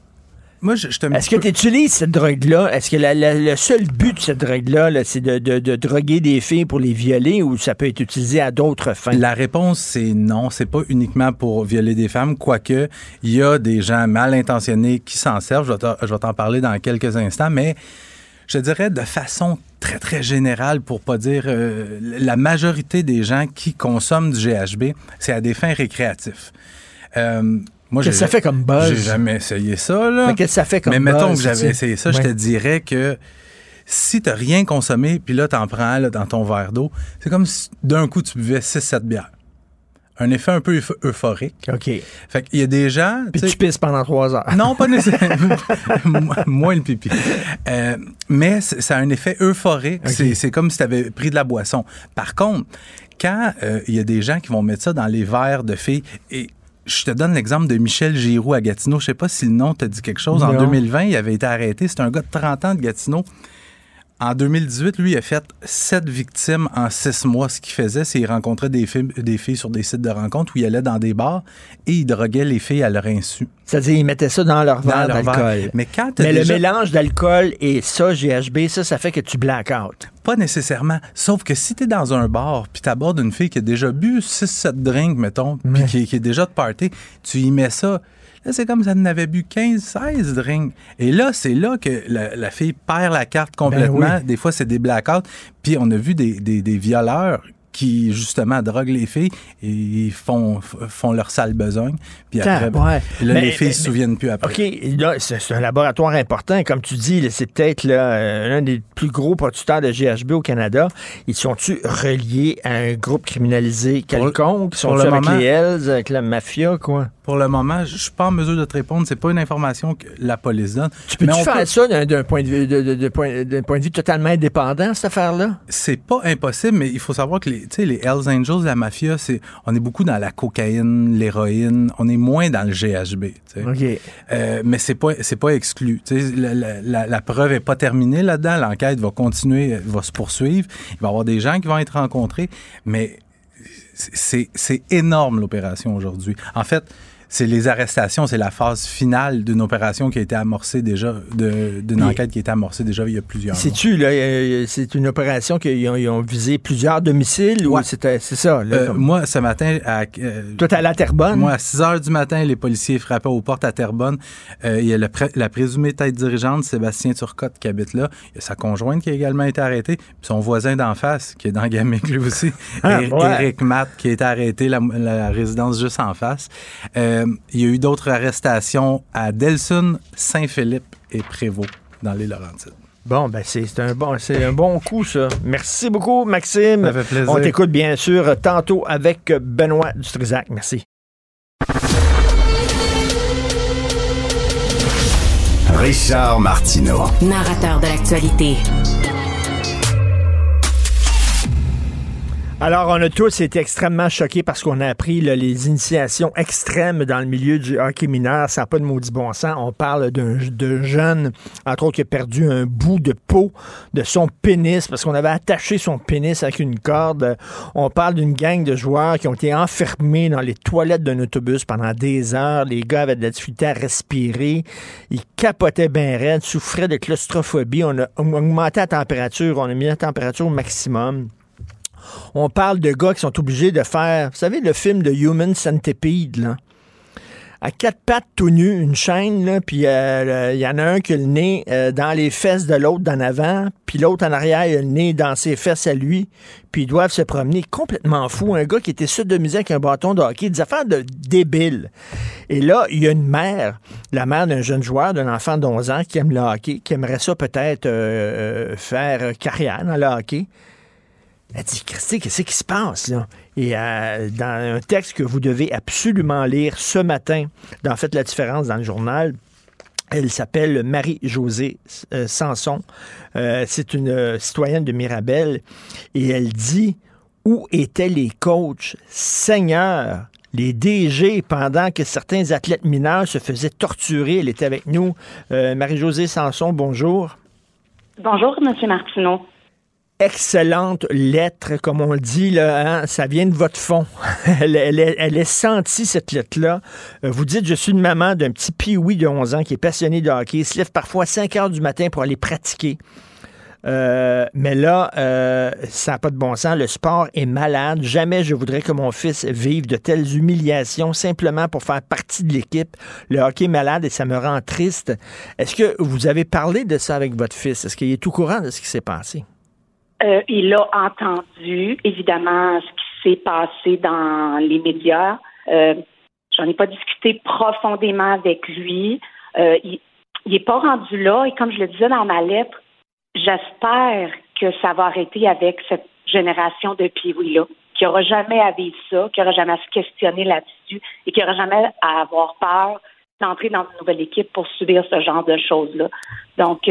moi, je, je Est-ce que tu utilises cette drogue-là? Est-ce que la- la- le seul but de cette drogue-là, là, c'est de, de- de droguer des filles pour les violer ou ça peut être utilisé à d'autres fins? La réponse, c'est non. C'est pas uniquement pour violer des femmes, quoique il y a des gens mal intentionnés qui s'en servent. Je vais t'en- je vais t'en parler dans quelques instants, mais je dirais de façon très, très générale, pour pas dire euh, la majorité des gens qui consomment du GHB, c'est à des fins récréatives. Euh, moi, que ça fait comme buzz? J'ai jamais essayé ça, là. Mais qu'est-ce que ça fait comme Mais mettons buzz, que j'avais essayé ça, je te dirais que si t'as rien consommé, puis là, t'en prends là, dans ton verre d'eau, c'est comme si d'un coup, tu buvais 6-7 bières. Un effet un peu euph- euphorique. OK. Fait qu'il y a des gens... Puis tu pisses pendant trois heures. non, pas nécessairement. Moins le pipi. Euh, mais ça a un effet euphorique. C'est- C'est comme si tu avais pris de la boisson. Par contre, quand euh, il y a des gens qui vont mettre ça dans les verres de filles, et je te donne l'exemple de Michel Giroux à Gatineau. Je sais pas si le nom te dit quelque chose. En Non. 2020, il avait été arrêté. C'est un gars de 30 ans de Gatineau. En 2018, lui, il a fait sept victimes en six mois. Ce qu'il faisait, c'est qu'il rencontrait des filles, des filles sur des sites de rencontres où il allait dans des bars et il droguait les filles à leur insu. C'est-à-dire, ils mettaient ça dans leur verre d'alcool. Mais quand Mais déjà- le mélange d'alcool et ça, GHB, ça, ça fait que tu black out. Pas nécessairement. Sauf que si t'es dans un bar puis t'abordes une fille qui a déjà bu 6-7 drinks, mettons, puis qui, qui est déjà de party, tu y mets ça. Là, c'est comme si elle en avait bu 15-16 drinks. Et là, c'est là que la, la fille perd la carte complètement. Ben oui. Des fois, c'est des blackouts. Puis on a vu des, des- des violeurs qui, justement, droguent les filles et ils font, font leur sale besogne. Puis après, ben, Ouais. là, Mais- les filles mais- se souviennent plus après. OK, là, c'est c'est un laboratoire important. Comme tu dis, là, c'est peut-être là, euh, l'un des plus gros producteurs de GHB au Canada. Ils sont-tu reliés à un groupe criminalisé quelconque? Ils sont pour le avec moment- les Hells, avec la mafia, quoi? Pour le moment, je suis pas en mesure de te répondre. C'est pas une information que la police donne. Tu peux-tu Mais on faire peut- ça d'un point, de vue- point, d'un point de vue totalement indépendant, cette affaire-là? C'est pas impossible, mais il faut savoir que les, tu les Hells Angels, la mafia, c'est, on est beaucoup dans la cocaïne, l'héroïne, on est moins dans le GHB. tu. Euh, mais c'est pas, c'est pas exclu. Tu La, la- la- la preuve est pas terminée là-dedans. L'enquête va continuer, va se poursuivre. Il va y avoir des gens qui vont être rencontrés, mais c'est, c'est énorme l'opération aujourd'hui. En fait, c'est les arrestations, c'est la phase finale d'une opération qui a été amorcée déjà, d'une enquête qui a été amorcée déjà il y a plusieurs mois. C'est-tu, là, euh, c'est une opération qu'ils ont, ils ont visé plusieurs domiciles ou c'était, c'est ça? là, Euh, comme- moi, ce matin, à, euh, allé à Terrebonne? Moi, à 6 heures du matin, les policiers frappaient aux portes à Terrebonne. Euh, il y a le la présumée tête dirigeante, Sébastien Turcotte, qui habite là. Il y a sa conjointe qui a également été arrêtée. Puis son voisin d'en face, qui est dans Gamic lui aussi, Ah, Éric ouais. Éric Matt, qui a été arrêté, la, la résidence juste en face. Euh, il y a eu d'autres arrestations à Delson, Saint-Philippe et Prévost, dans les Laurentides. Bon, ben c'est un bon, c'est un bon coup, ça. Merci beaucoup, Maxime. Ça fait plaisir. On t'écoute bien sûr tantôt avec Benoît Dutrisac. Merci. Richard Martineau. Narrateur de l'actualité. Alors, on a tous été extrêmement choqués parce qu'on a appris les initiations extrêmes dans le milieu du hockey mineur. Ça n'a pas de maudit bon sens. On parle d'un jeune, entre autres, qui a perdu un bout de peau de son pénis parce qu'on avait attaché son pénis avec une corde. On parle d'une gang de joueurs qui ont été enfermés dans les toilettes d'un autobus pendant des heures. Les gars avaient de la difficulté à respirer. Ils capotaient bien raide, souffraient de claustrophobie. On a augmenté la température. On a mis la température au maximum. On parle de gars qui sont obligés de faire, vous savez, le film de Human Centipede, là. À quatre pattes tout nu, une chaîne, là, puis euh, il y en a un qui a le nez euh, dans les fesses de l'autre d'en avant, puis l'autre en arrière, il a le nez dans ses fesses à lui, puis ils doivent se promener complètement fou. Un gars qui était sodomisé avec un bâton de hockey, des affaires de débiles. Et là, il y a une mère, la mère d'un jeune joueur, d'un enfant d'11 ans qui aime le hockey, qui aimerait ça peut-être euh, faire carrière dans le hockey. Elle dit, Christy, qu'est-ce qui se passe là? Et euh, dans un texte que vous devez absolument lire ce matin, dans Faites la différence dans le journal, elle s'appelle Marie-Josée euh, Sanson. Euh, c'est une citoyenne de Mirabel. Et elle dit, où étaient les coachs? Seigneurs, les DG, pendant que certains athlètes mineurs se faisaient torturer? Elle était avec nous. Marie-Josée Sanson, bonjour. Bonjour, M. Martineau. Excellente lettre, comme on le dit, là, hein, ça vient de votre fond. elle, elle, est- elle est sentie, cette lettre-là. Euh, vous dites, je suis une maman d'un petit pioui de 11 ans qui est passionné de hockey, se lève parfois à 5 heures du matin pour aller pratiquer. Euh, mais là, euh, ça n'a pas de bon sens. Le sport est malade. Jamais je voudrais que mon fils vive de telles humiliations simplement pour faire partie de l'équipe. Le hockey est malade et ça me rend triste. Est-ce que vous avez parlé de ça avec votre fils? Est-ce qu'il est tout courant de ce qui s'est passé? Euh, il a entendu, évidemment, ce qui s'est passé dans les médias. Euh, J'en ai pas discuté profondément avec lui. Euh, il n'est pas rendu là. Et comme je le disais dans ma lettre, j'espère que ça va arrêter avec cette génération de Pee-Wee-là, qui n'aura jamais à ça, qui n'aura jamais à se questionner là-dessus et qui n'aura jamais à avoir peur d'entrer dans une nouvelle équipe pour subir ce genre de choses-là. Donc,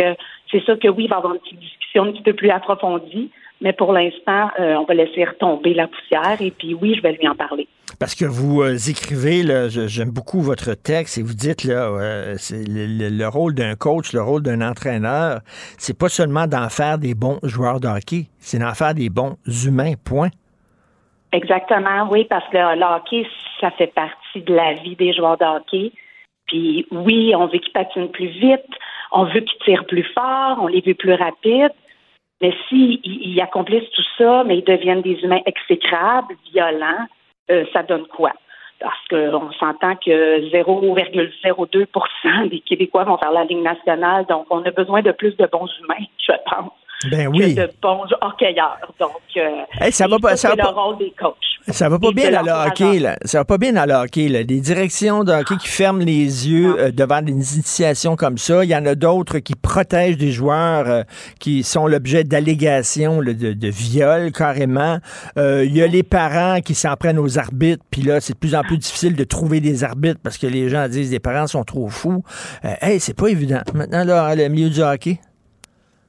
c'est sûr que oui, il va y avoir une petite discussion un petit peu plus approfondie, mais pour l'instant, euh, on va laisser retomber la poussière et puis oui, je vais lui en parler. Parce que vous euh, écrivez, j'aime beaucoup votre texte et vous dites là, euh, c'est le, le- le rôle d'un coach, le rôle d'un entraîneur, c'est pas seulement d'en faire des bons joueurs de hockey, c'est d'en faire des bons humains. Point. Exactement, oui, parce que le hockey, ça fait partie de la vie des joueurs de hockey. Puis oui, on veut qu'ils patinent plus vite, on veut qu'ils tirent plus fort, on les veut plus rapides. Mais s'ils ils accomplissent tout ça, mais ils deviennent des humains exécrables, violents, euh, ça donne quoi? Parce qu'on s'entend que 0,02% des Québécois vont faire la Ligue nationale, donc on a besoin de plus de bons humains, je pense, Ben oui. que de bons hockeyeurs. Donc, euh, Hey, ça va pas- ça va le pas- rôle des coachs. Ça va pas bien dans le hockey, là. Ça va pas bien dans le hockey, là. Des directions de hockey qui ferment les yeux euh, devant des initiations comme ça. Il y en a d'autres qui protègent des joueurs euh, qui sont l'objet d'allégations de, de viol, carrément. Euh, Il y a les parents qui s'en prennent aux arbitres, puis là, c'est de plus en plus difficile de trouver des arbitres parce que les gens disent les parents sont trop fous. Euh, hey, c'est pas évident. Maintenant, là, le milieu du hockey.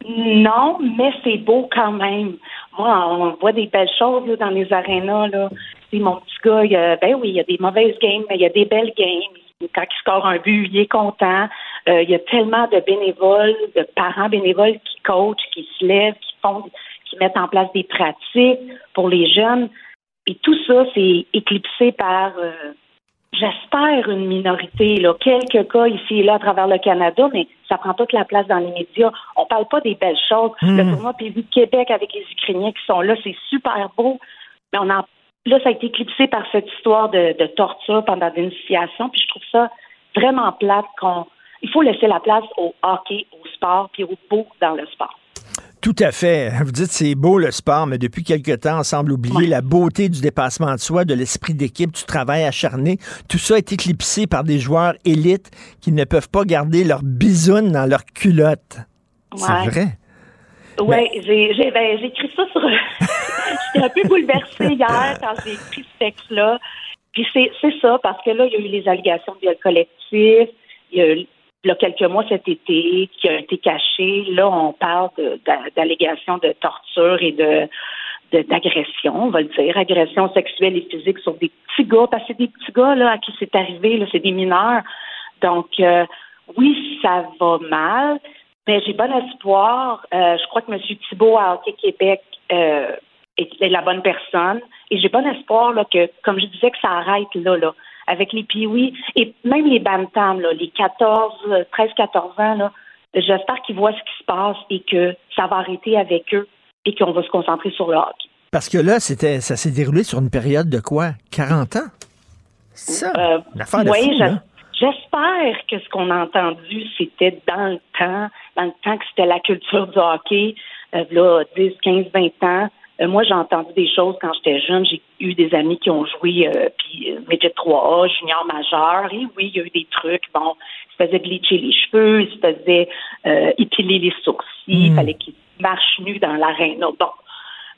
Non, mais c'est beau quand même. Moi, on voit des belles choses là, dans les arénas. Là. Puis mon petit gars, il a- ben oui, il y a des mauvaises games, mais il y a des belles games. Quand il score un but, il est content. Euh, il y a tellement de bénévoles, de parents bénévoles qui coachent, qui se lèvent, qui font, qui mettent en place des pratiques pour les jeunes. Et tout ça, c'est éclipsé par euh, j'espère une minorité, là, quelques cas ici et là à travers le Canada, mais ça prend toute la place dans les médias. On parle pas des belles choses. Mm. Le tournoi PV de Québec avec les Ukrainiens qui sont là, c'est super beau, mais on en là, ça a été éclipsé par cette histoire de, de torture pendant l'initiation, puis je trouve ça vraiment plate qu'on il faut laisser la place au hockey, au sport, puis au beau dans le sport. Tout à fait. Vous dites c'est beau le sport, mais depuis quelque temps, on semble oublier la beauté du dépassement de soi, de l'esprit d'équipe, du travail acharné. Tout ça est éclipsé par des joueurs élites qui ne peuvent pas garder leur bisoune dans leur culotte. C'est Ouais. vrai. Oui, j'ai j'ai ben, j'ai écrit ça sur. J'étais un peu bouleversée hier quand j'ai écrit ce texte-là. Puis c'est c'est ça, parce que là, il y a eu les allégations de viol collectif. Il y a eu, il y a quelques mois cet été qui a été caché. Là, on parle d'allégations de torture et de d'agression, on va le dire, agression sexuelle et physique sur des petits gars, parce que c'est des petits gars là, à qui c'est arrivé, c'est des mineurs. Donc, euh, oui, ça va mal, mais j'ai bon espoir. Euh, je crois que M. Thibault à Hockey Québec euh, est, est la bonne personne. Et j'ai bon espoir là, que, comme je disais, que ça arrête là, là, avec les Pee-Wee et même les Bantams, là, les 14, euh, 13, 14 ans, là, j'espère qu'ils voient ce qui se passe et que ça va arrêter avec eux et qu'on va se concentrer sur le hockey. Parce que là, c'était, ça s'est déroulé sur une période de quoi? 40 ans? Ça. Euh, Une affaire de oui, fou, je- là. J'espère que ce qu'on a entendu, c'était dans le temps, dans le temps que c'était la culture du hockey, euh, là, 10, 15, 20 ans. Euh, moi, j'ai entendu des choses quand j'étais jeune. J'ai eu des amis qui ont joué, euh, puis euh, Midget 3A, junior majeur. Et oui, il y a eu des trucs. Bon, ils se faisaient bleacher les cheveux, ils se faisaient euh, épiler les sourcils. Il fallait qu'ils marchent nus dans l'aréna. Bon.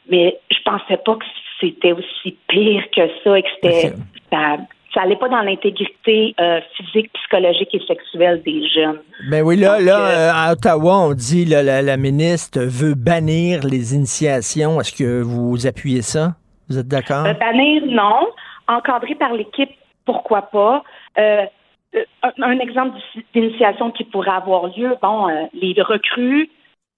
Mais je pensais pas que c'était aussi pire que ça et que c'était ça, ça allait pas dans l'intégrité euh, physique, psychologique et sexuelle des jeunes. Ben oui, là, Donc, là euh, euh, à Ottawa, on dit là, la, la ministre veut bannir les initiations. Est-ce que vous appuyez ça? Vous êtes d'accord? Euh, bannir, non. Encadré par l'équipe, pourquoi pas? Un, un exemple d'initiation qui pourrait avoir lieu, bon, les recrues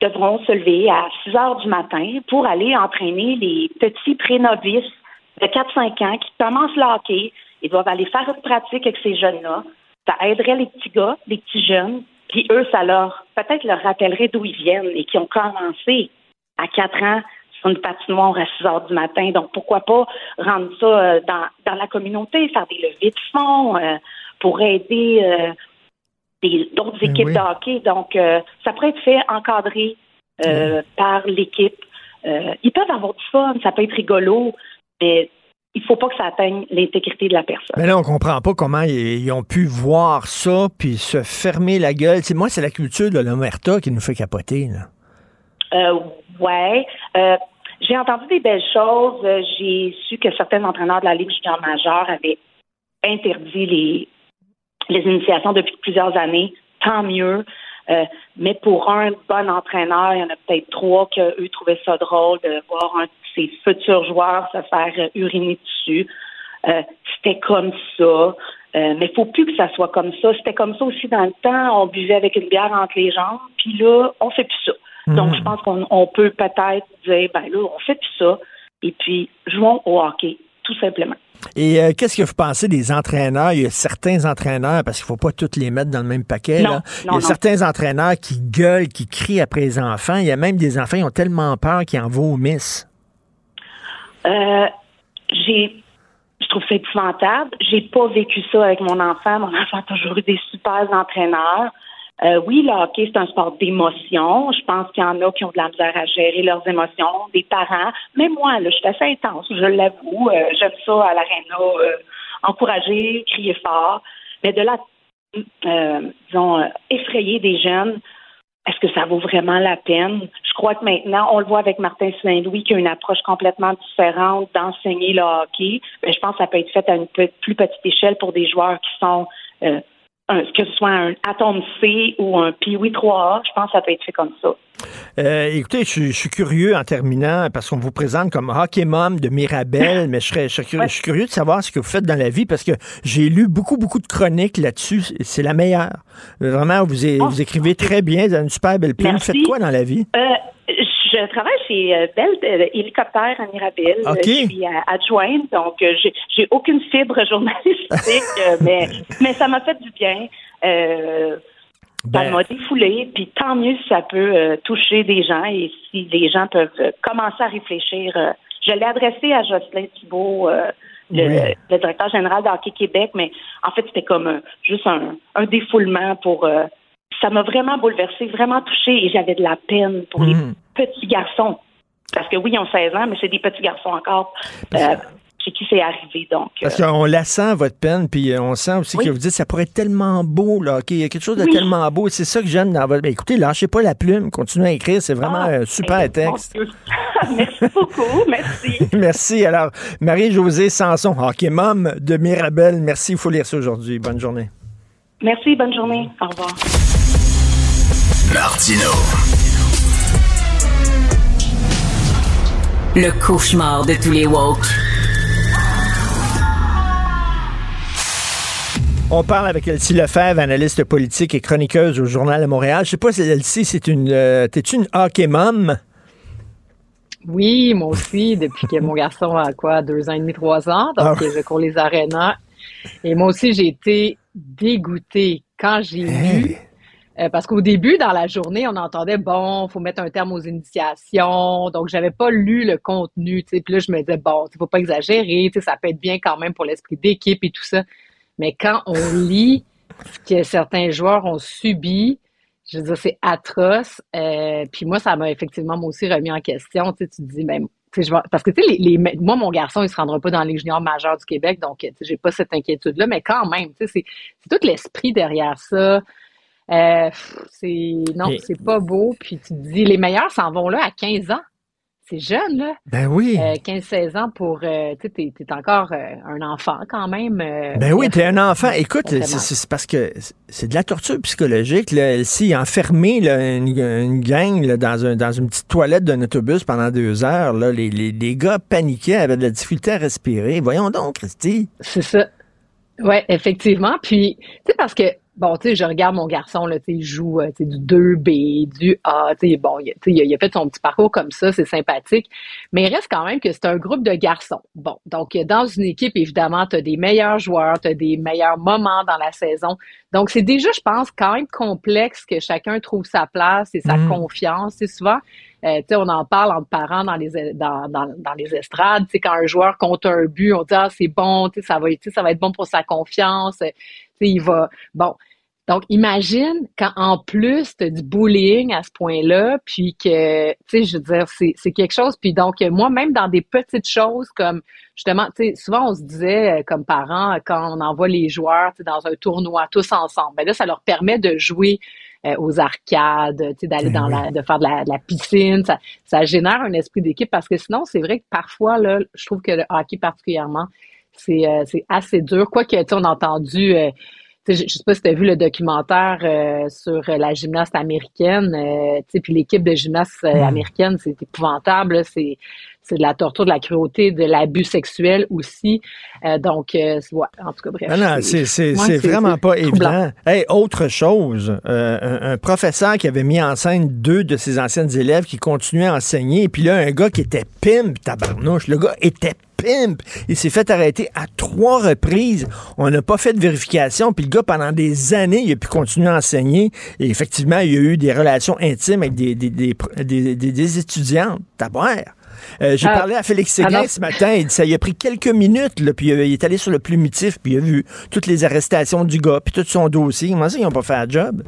devront se lever à 6 heures du matin pour aller entraîner les petits pré-novices de 4-5 ans qui commencent le hockey. Ils doivent aller faire une pratique avec ces jeunes-là. Ça aiderait les petits gars, les petits jeunes, puis eux, ça leur, peut-être leur rappellerait d'où ils viennent et qui ont commencé à 4 ans sur une patinoire à 6 heures du matin. Donc, pourquoi pas rendre ça euh, dans, dans la communauté, faire des levées de fonds euh, pour aider euh, d'autres Ben équipes oui. de hockey. Donc, euh, ça pourrait être fait, encadré par l'équipe. Ils peuvent avoir du fun, ça peut être rigolo, mais il faut pas que ça atteigne l'intégrité de la personne. Mais là, on comprend pas comment ils, ils ont pu voir ça puis se fermer la gueule. Moi, c'est la culture de l'omerta qui nous fait capoter. Là. Euh, ouais. Euh, j'ai entendu des belles choses. Euh, J'ai su que certains entraîneurs de la Ligue junior majeure avaient interdit les, les initiations depuis plusieurs années. Tant mieux. Euh, mais pour un bon entraîneur, il y en a peut-être trois qui, eux, trouvaient ça drôle de voir un de ses futurs joueurs se faire euh, uriner dessus. Euh, C'était comme ça. Euh, mais il faut plus que ça soit comme ça. C'était comme ça aussi dans le temps. On buvait avec une bière entre les jambes. Puis là, on fait plus ça. Donc, je pense qu'on on peut peut-être dire, ben là, on fait plus ça. Et puis, jouons au hockey, tout simplement. Et euh, qu'est-ce que vous pensez des entraîneurs? Il y a certains entraîneurs, parce qu'il faut pas tous les mettre dans le même paquet. Non, là. non, Il y a non. certains entraîneurs qui gueulent, qui crient après les enfants. Il y a même des enfants qui ont tellement peur qu'ils en vomissent. Euh, j'ai, je trouve ça épouvantable. J'ai pas vécu ça avec mon enfant. Mon enfant a toujours eu des super entraîneurs. Euh, oui, le hockey, c'est un sport d'émotion. Je pense qu'il y en a qui ont de la misère à gérer leurs émotions, des parents. Mais moi, je suis assez intense, je l'avoue. Euh, j'aime ça à l'aréna, euh, encourager, crier fort. Mais de là, disons, effrayer des jeunes, est-ce que ça vaut vraiment la peine? Je crois que maintenant, on le voit avec Martin Saint-Louis qui a une approche complètement différente d'enseigner le hockey. Mais je pense que ça peut être fait à une plus petite échelle pour des joueurs qui sont, un- que ce soit un Atome C ou un Pee-Wee 3A. Je pense que ça peut être fait comme ça. Euh, écoutez, je, suis- je suis curieux en terminant, parce qu'on vous présente comme hockey mom de Mirabel, mais je, serais- je suis curieux de savoir ce que vous faites dans la vie, parce que j'ai lu beaucoup, beaucoup de chroniques là-dessus. C'est- la meilleure. Vraiment, vous, é- vous écrivez très bien, vous avez une super belle plume. Vous faites quoi dans la vie? Euh, je travaille chez euh, Bell euh, Hélicoptère en Mirabel. Je suis euh, adjointe, donc j'ai aucune fibre journalistique, mais, mais ça m'a fait du bien. Euh, ça Ben- m'a défoulé, puis tant mieux si ça peut euh, toucher des gens et si les gens peuvent euh, commencer à réfléchir. euh. je l'ai adressé à Jocelyn Thibault, le, Oui. le directeur général d'Hockey Québec, mais en fait, c'était comme juste un, un défoulement pour... euh, ça m'a vraiment bouleversé, vraiment touché et j'avais de la peine pour les Mhm. petits garçons. Parce que oui, ils ont 16 ans, mais c'est des petits garçons encore. Euh, chez qui c'est arrivé, donc... Parce euh, qu'on la sent, votre peine, puis euh, on sent aussi Oui. que vous dites ça pourrait être tellement beau, là. OK, il y a quelque chose de Oui. tellement beau. C'est ça que j'aime dans votre. Ben, écoutez, lâchez pas la plume, continuez à écrire. C'est vraiment Ah, un super eh, texte. mon Dieu. merci beaucoup, merci. merci. Alors, Marie-Josée Sanson, hockey mom de Mirabel, merci. Il faut lire ça aujourd'hui. Bonne journée. Merci, bonne journée. Au revoir. Martino. Le cauchemar de tous les woke. On parle avec Elsie Lefebvre, analyste politique et chroniqueuse au Journal de Montréal. Je sais pas si Elsie, c'est une. euh, T'es-tu une hockey mom? Oui, moi aussi, depuis que mon garçon a quoi, deux ans et demi, trois ans, donc Ah. je cours les arénas. Et moi aussi, j'ai été dégoûtée quand j'ai lu, euh, parce qu'au début, dans la journée, on entendait, bon, faut mettre un terme aux initiations, donc j'avais pas lu le contenu, puis là, je me disais, bon, faut pas exagérer, ça peut être bien quand même pour l'esprit d'équipe et tout ça. Mais quand on lit ce que certains joueurs ont subi, je veux dire, c'est atroce. Euh, puis moi, ça m'a effectivement moi aussi remis en question. Tu te dis, ben, tu sais, je parce que tu sais, les, les- moi, mon garçon, il se rendra pas dans les juniors majeurs du Québec, donc j'ai pas cette inquiétude-là, mais quand même, tu sais, c'est tout l'esprit derrière ça. Euh, c'est non, c'est pas beau. Puis tu te dis, les meilleurs s'en vont là à 15 ans. C'est jeune, là. Ben oui. Euh, 15-16 ans pour. euh, tu sais, t'es encore euh, un enfant quand même. euh, Ben oui, t'es un enfant. Écoute, c'est parce que c'est de la torture psychologique. Là. Enfermé là, une, une gang là, dans, un, dans une petite toilette d'un autobus pendant deux heures, là, les, les, les gars paniquaient, avaient de la difficulté à respirer. Voyons donc, Christy. C'est ça. Oui, effectivement. Puis, tu sais, parce que, bon, tu sais, je regarde mon garçon, là, tu sais, il joue, euh, tu sais, du 2B, du A, tu sais, bon, il, tu sais, il a- fait son petit parcours comme ça, c'est sympathique. Mais il reste quand même que c'est un groupe de garçons. Bon, donc, euh, dans une équipe, évidemment, tu as des meilleurs joueurs, tu as des meilleurs moments dans la saison. Donc, c'est déjà, je pense, quand même complexe que chacun trouve sa place et sa Mm. confiance. C'est souvent, euh, tu sais, on en parle entre parents dans les dans, dans, dans les estrades. Tu sais, quand un joueur compte un but, on dit ah c'est bon, tu sais, ça va, tu sais, ça va être bon pour sa confiance. Il va bon. Donc, imagine quand en plus tu as du bullying à ce point-là, puis que, tu sais, je veux dire, c'est c'est quelque chose. Puis donc, moi, même dans des petites choses comme, justement, tu sais, souvent on se disait euh, comme parents, quand on envoie les joueurs dans un tournoi tous ensemble, ben là, ça leur permet de jouer euh, aux arcades, tu sais, d'aller dans la, de faire de la, de la piscine. Ça, ça génère un esprit d'équipe parce que sinon, c'est vrai que parfois, là, je trouve que le hockey particulièrement, c'est euh, c'est assez dur. Quoique, tu sais, on a entendu, euh, je, je sais pas si tu as vu le documentaire euh, sur la gymnaste américaine, tu sais, puis l'équipe de gymnastes euh, Mm. américaine, c'est épouvantable, c'est c'est de la torture, de la cruauté, de l'abus sexuel aussi. Euh, donc, euh, ouais, en tout cas, bref. Ah non, c'est c'est- ouais, vraiment pas troublant. évident. Hey, autre chose, euh, un, un professeur qui avait mis en scène deux de ses anciennes élèves qui continuaient à enseigner, et puis là, un gars qui était pimp, tabarnouche, le gars était pimp. Il s'est fait arrêter à trois reprises. On n'a pas fait de vérification, puis le gars, pendant des années, il a pu continuer à enseigner. Et effectivement, il y a eu des relations intimes avec des, des, des, des, étudiantes. Taboire. Euh, J'ai Ah, parlé à Félix Séguin alors- ce matin. Il dit, ça lui a pris quelques minutes. Là, puis euh, il est allé sur le plumitif. Puis il a vu toutes les arrestations du gars. Puis tout son dossier. Comment ça, ils n'ont pas fait un job?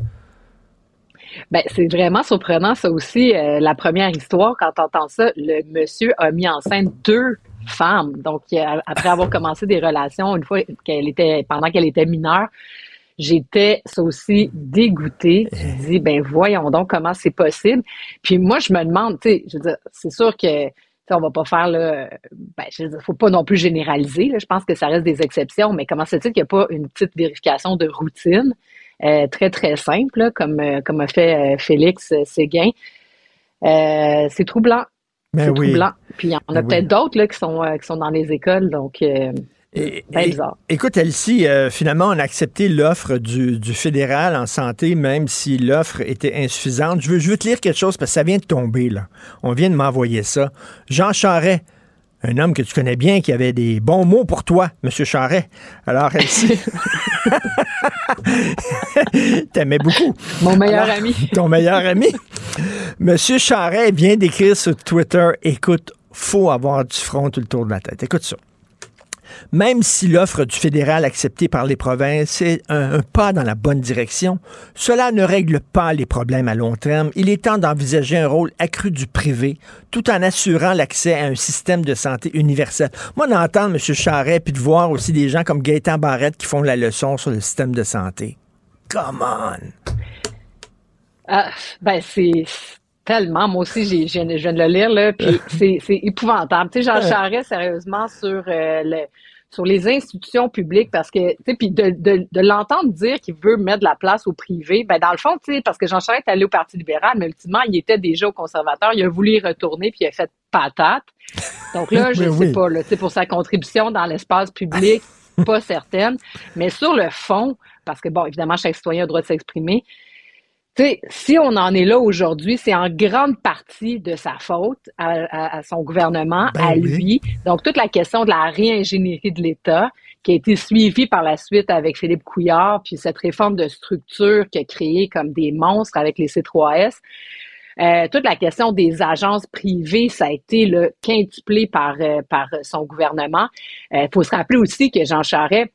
Ben, c'est vraiment surprenant, ça aussi. Euh, la première histoire, quand t'entends ça, le monsieur a mis en scène deux femmes. Donc, après avoir commencé des relations, une fois qu'elle était, pendant qu'elle était mineure, j'étais, ça aussi, dégoûtée. Tu te dis, ben, voyons donc comment c'est possible. Puis moi, je me demande, tu sais, je veux dire, c'est sûr que, on va pas faire, là, ben, je dire, faut pas non plus généraliser, là. Je pense que ça reste des exceptions, mais comment se fait-il qu'il n'y a pas une petite vérification de routine? euh, très, très simple, là, comme, euh, comme a fait euh, Félix euh, Séguin? Euh, c'est troublant. Ben c'est oui. troublant. Puis il y en a Ben oui. peut-être d'autres là, qui, sont, euh, qui sont dans les écoles. Donc, euh, Et, Ben et- bizarre. écoute, Elsie, euh, finalement, on a accepté l'offre du, du fédéral en santé, même si l'offre était insuffisante. Je veux, je veux te lire quelque chose parce que ça vient de tomber, là. On vient de m'envoyer ça. Jean Charret, un homme que tu connais bien, qui avait des bons mots pour toi, Monsieur Charret. Alors, Elsie... T'aimais beaucoup. Mon meilleur Alors, ami. Ton meilleur ami. Monsieur Charret vient d'écrire sur Twitter, écoute, faut avoir du front tout le tour de la tête. Écoute ça. Même si l'offre du fédéral acceptée par les provinces est un, pas dans la bonne direction, cela ne règle pas les problèmes à long terme. Il est temps d'envisager un rôle accru du privé tout en assurant l'accès à un système de santé universel. Moi, d'entendre M. Charret puis de voir aussi des gens comme Gaëtan Barrette qui font la leçon sur le système de santé. Come on! Ah, ben, c'est tellement. Moi aussi, j'ai, je, viens de- le lire, là, puis c'est, c'est épouvantable. Tu sais, Jean. Charest, sérieusement, sur, euh, le, sur les institutions publiques, parce que, tu sais, puis de, de, de l'entendre dire qu'il veut mettre de la place au privé, ben, dans le fond, tu sais, parce que Jean Charest est allé au Parti libéral, mais ultimement, il était déjà au conservateur, il a voulu y retourner, puis il a fait patate. Donc là, je Oui, sais oui. pas, là, tu sais, pour sa contribution dans l'espace public, pas certaine. Mais sur le fond, parce que, bon, évidemment, chaque citoyen a le droit de s'exprimer, tu sais, si on en est là aujourd'hui, c'est en grande partie de sa faute à, à- à son gouvernement, Ben à oui. lui. Donc, toute la question de la réingénierie de l'État, qui a été suivie par la suite avec Philippe Couillard, puis cette réforme de structure qui a créé comme des monstres avec les C3S. Euh, toute la question des agences privées, ça a été là, quintuplé par, euh, par son gouvernement. Il faut se rappeler aussi que Jean Charest,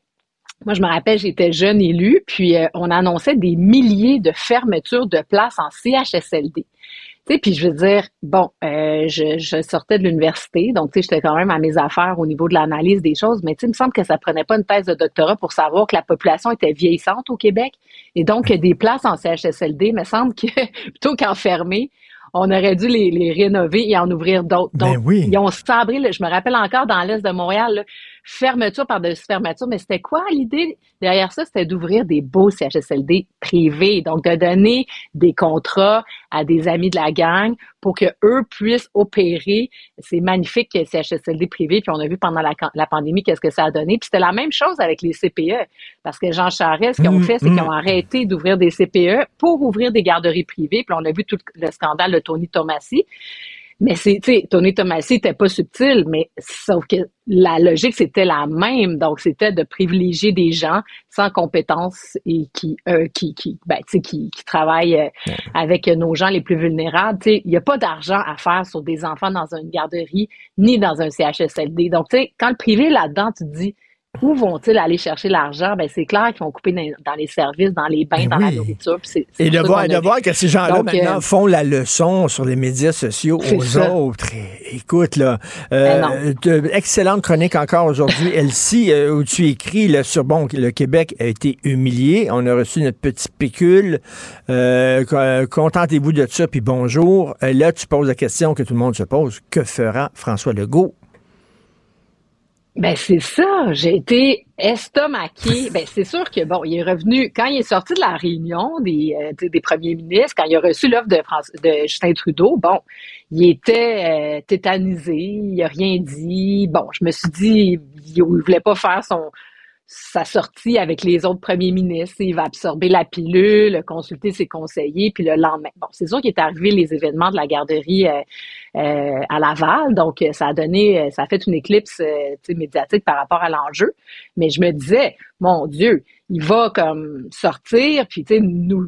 moi, je me rappelle, j'étais jeune élu, puis euh, on annonçait des milliers de fermetures de places en CHSLD. Tu sais, puis je veux dire, bon, euh, je, je sortais de l'université, donc tu sais, j'étais quand même à mes affaires au niveau de l'analyse des choses, mais tu sais, il me semble que ça prenait pas une thèse de doctorat pour savoir que la population était vieillissante au Québec, et donc des places en CHSLD, il me semble que plutôt qu'en fermer, on aurait dû les, les rénover et en ouvrir d'autres. Donc, Ben oui. ils ont sabré, là, je me rappelle encore dans l'Est de Montréal, là, fermeture par-dessus fermeture, mais c'était quoi l'idée? Derrière ça? C'était d'ouvrir des beaux CHSLD privés, donc de donner des contrats à des amis de la gang pour que eux puissent opérer ces magnifiques CHSLD privés. Puis on a vu pendant la, la pandémie qu'est-ce que ça a donné. Puis c'était la même chose avec les CPE, parce que Jean Charest, ce qu'ils ont Mm, fait, c'est mm. qu'ils ont arrêté d'ouvrir des CPE pour ouvrir des garderies privées. Puis on a vu tout le scandale de Tony Tomassi. Mais c'est, tu sais, Tony Tomassi était pas subtil, mais sauf que la logique c'était la même, donc c'était de privilégier des gens sans compétences et qui, euh, qui, qui, ben, tu sais, qui, qui travaillent euh, avec nos gens les plus vulnérables. Tu sais, il y a pas d'argent à faire sur des enfants dans une garderie ni dans un CHSLD. Donc, tu sais, quand le privé là-dedans, tu te dis où vont-ils aller chercher l'argent? Ben, c'est clair qu'ils vont couper dans, les services, dans les bains, Ben dans la nourriture. Et de voir, de que ces gens-là maintenant euh, font la leçon sur les médias sociaux aux ça. autres. Écoute, là, euh, Ben excellente chronique encore aujourd'hui, Elsie, euh, où tu écris là, sur, bon, le Québec a été humilié, on a reçu notre petit pécule, euh, co- contentez-vous de ça, puis bonjour. Là, tu poses la question que tout le monde se pose, que fera François Legault? Ben c'est ça, j'ai été estomaqué. Ben c'est sûr que bon, il est revenu quand il est sorti de la réunion des euh, des premiers ministres, quand il a reçu l'offre de France, de Justin Trudeau, bon, il était euh, tétanisé, il a rien dit. Bon, je me suis dit il, il voulait pas faire son sa sortie avec les autres premiers ministres, il va absorber la pilule, consulter ses conseillers, puis le lendemain. Bon, c'est sûr qu'il est arrivé les événements de la garderie euh, euh, à Laval, donc euh, ça a donné, ça a fait une éclipse médiatique par rapport à l'enjeu. Mais je me disais, mon Dieu, il va comme sortir, puis tu nous,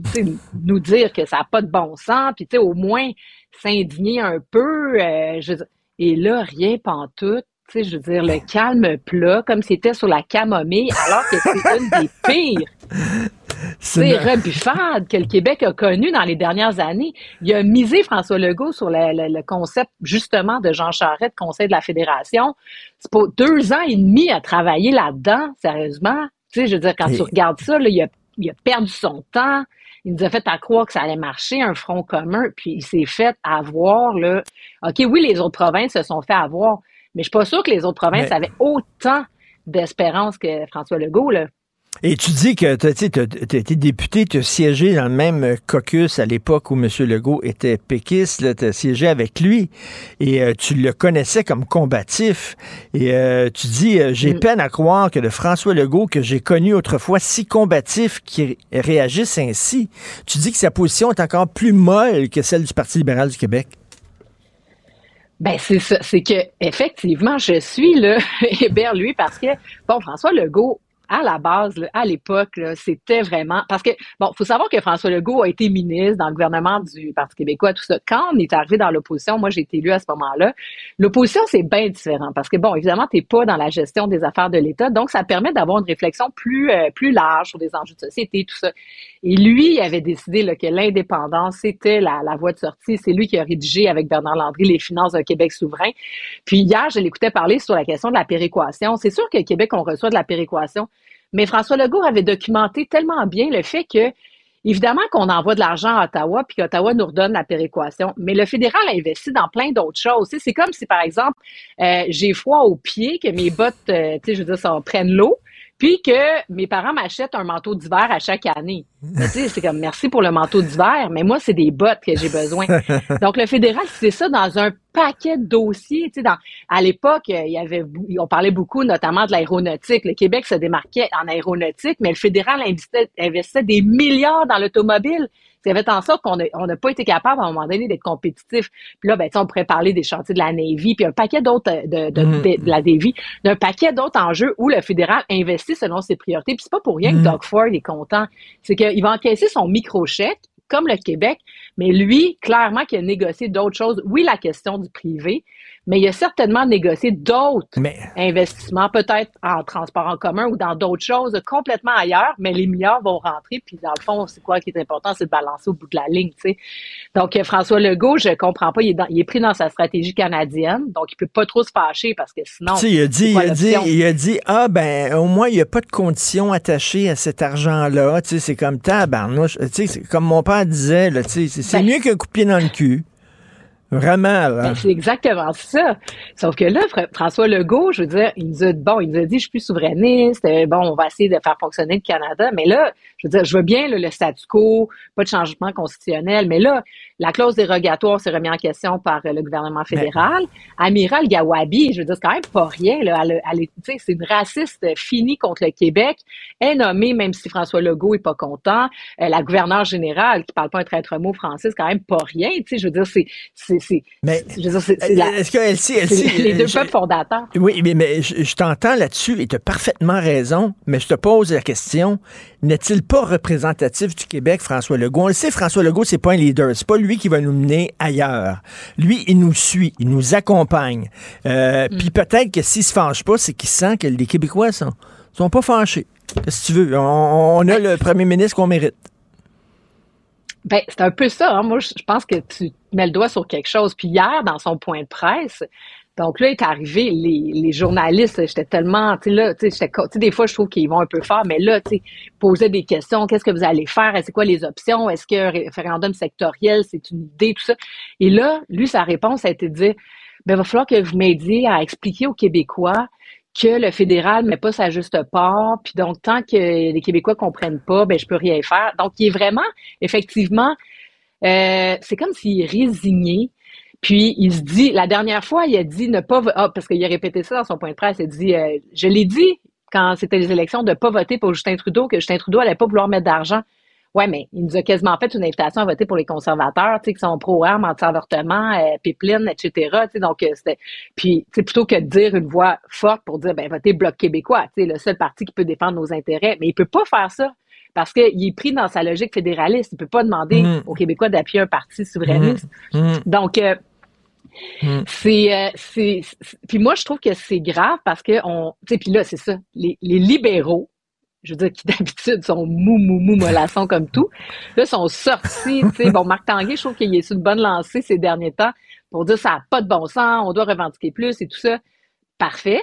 nous dire que ça n'a pas de bon sens, puis tu au moins s'indigner un peu. et là, rien pantoute. Tu sais, je veux dire, le calme plat, comme si c'était sur la camomille, alors que c'est une des pires C'est rebuffade que le Québec a connu dans les dernières années. Il a misé François Legault sur le, le- le concept justement de Jean Charest, conseil de la Fédération. C'est pour deux ans et demi à travailler là-dedans, sérieusement. Tu sais, je veux dire, quand Et- tu regardes ça, là, il, a, il a perdu son temps. Il nous a fait à croire que ça allait marcher, un front commun, puis il s'est fait avoir, là. OK, oui, les autres provinces se sont fait avoir, mais je suis pas sûre que les autres provinces Mais- avaient autant d'espérance que François Legault, là. Et tu dis que tu as été député, tu as siégé dans le même caucus à l'époque où M. Legault était péquiste, tu as siégé avec lui et euh, tu le connaissais comme combatif. Et euh, tu dis, euh, j'ai mm. peine à croire que le François Legault que j'ai connu autrefois si combatif qui réagisse ainsi. Tu dis que sa position est encore plus molle que celle du Parti libéral du Québec. Ben c'est ça, c'est que effectivement je suis là Hébert lui parce que bon François Legault à la base, à l'époque, c'était vraiment parce que bon, faut savoir que François Legault a été ministre dans le gouvernement du Parti québécois, tout ça. Quand on est arrivé dans l'opposition, moi j'ai été élu à ce moment-là. L'opposition c'est bien différent parce que bon, évidemment, t'es pas dans la gestion des affaires de l'État, donc ça permet d'avoir une réflexion plus euh, plus large sur des enjeux de société, tout ça. Et lui, avait décidé que l'indépendance c'était la, voie de sortie. C'est lui qui a rédigé avec Bernard Landry les finances d'un Québec souverain. Puis hier, je l'écoutais parler sur la question de la péréquation. C'est sûr que Québec on reçoit de la péréquation. Mais François Legault avait documenté tellement bien le fait que, évidemment, qu'on envoie de l'argent à Ottawa, puis qu'Ottawa nous redonne la péréquation. Mais le fédéral a investi dans plein d'autres choses. C'est comme si, par exemple, euh, j'ai froid aux pieds, que mes bottes, euh, tu sais, je veux dire, ça prennent l'eau puis que mes parents m'achètent un manteau d'hiver à chaque année. c'est comme merci pour le manteau d'hiver, mais moi, c'est des bottes que j'ai besoin. Donc, le fédéral, c'est ça dans un paquet de dossiers. Dans, à l'époque, il y avait, on parlait beaucoup notamment de l'aéronautique. Le Québec se démarquait en aéronautique, mais le fédéral investissait, investissait des milliards dans l'automobile. Ça fait en sorte qu'on n'a pas été capable à un moment donné d'être compétitif. Puis là, ben, on pourrait parler des chantiers de la Navy, puis un paquet d'autres euh, de, de, de, la Navy, d'un paquet d'autres enjeux où le fédéral investit selon ses priorités. Puis c'est pas pour rien que mm-hmm. Doug Ford est content. C'est qu'il va encaisser son micro-chèque comme le Québec, mais lui, clairement, qui a négocié d'autres choses. Oui, la question du privé, mais il a certainement négocié d'autres investissements, peut-être en transport en commun ou dans d'autres choses complètement ailleurs, mais les milliards vont rentrer. Puis dans le fond, c'est quoi qui est important, c'est de balancer au bout de la ligne. Tu sais. Donc euh, François Legault, je comprends pas, il est, il est, pris dans sa stratégie canadienne, donc il peut pas trop se fâcher parce que sinon. Tu sais, il a dit, il a dit, il a dit, ah ben au moins il n'y a pas de conditions attachées à cet argent-là. Tu sais, c'est comme tabarnouche. Tu sais, comme mon père disait, là, tu sais, c'est ben mieux qu'un coup de pied dans le cul. Vraiment, ben, c'est exactement ça. Sauf que là, François Legault, je veux dire, il nous a, bon, il nous a dit, je suis plus souverainiste, euh, bon, on va essayer de faire fonctionner le Canada, mais là, je veux dire, je veux bien le statu quo, pas de changement constitutionnel, mais là, la clause dérogatoire s'est remise en question par euh, le gouvernement fédéral. Amiral Gawabi, je veux dire, c'est quand même pas rien. Là, elle, c'est une raciste finie contre le Québec. Elle est nommée, même si François Legault est pas content. Euh, la gouverneure générale, qui parle pas un traître mot français, c'est quand même pas rien. Tu sais, je veux dire, c'est, c'est, mais je veux dire, c'est, est-ce que Elsie, Elsie, les deux peuples fondateurs. Oui, mais, mais je, je t'entends là-dessus et tu as parfaitement raison. Mais je te pose la question n'est-il pas représentatif du Québec, François Legault? On le sait, François Legault, c'est pas un leader. C'est pas lui qui va nous mener ailleurs. Lui, il nous suit, il nous accompagne. Euh, mm. Puis peut-être que s'il se fâche pas, c'est qu'il sent que les Québécois sont, sont pas fâchés. Qu'est-ce que tu veux? On, a le premier ministre qu'on mérite. Ben, c'est un peu ça. Hein. Moi, je pense que tu mets le doigt sur quelque chose. Puis hier, dans son point de presse, donc là est arrivé les, les journalistes, j'étais tellement, tu sais là, tu sais, des fois je trouve qu'ils vont un peu fort, mais là, tu sais, posaient des questions, qu'est-ce que vous allez faire, c'est quoi les options, est-ce que référendum sectoriel c'est une idée, tout ça? Et là, lui sa réponse a été de dire, ben il va falloir que vous m'aidiez à expliquer aux Québécois que le fédéral met pas sa juste part, puis donc tant que les Québécois comprennent pas, ben je peux rien faire. Donc il est vraiment, effectivement, euh, c'est comme s'il résigné puis il se dit, la dernière fois, il a dit ne pas, ah, parce qu'il a répété ça dans son point de presse, il a dit, euh, je l'ai dit quand c'était les élections de pas voter pour Justin Trudeau, que Justin Trudeau allait pas vouloir mettre d'argent. Ouais, mais il nous a quasiment fait une invitation à voter pour les conservateurs, tu sais, qui sont pro-armes, anti-avortement, euh, pipeline, etc. Tu sais, donc euh, c'était, puis c'est plutôt que de dire une voix forte pour dire, ben votez bloc québécois, tu sais, le seul parti qui peut défendre nos intérêts, mais il peut pas faire ça parce qu'il est pris dans sa logique fédéraliste. Il peut pas demander mmh. aux Québécois d'appuyer un parti souverainiste. Mmh. Mmh. Donc C'est, euh, c'est, puis moi je trouve que c'est grave parce que on, tu sais, puis là c'est ça, les, les, libéraux, je veux dire qui d'habitude sont mou mou mou mollassons comme tout, là sont sortis, tu sais, bon Marc Tanguay, je trouve qu'il est sur une bonne lancée ces derniers temps pour dire ça a pas de bon sens, on doit revendiquer plus et tout ça, parfait.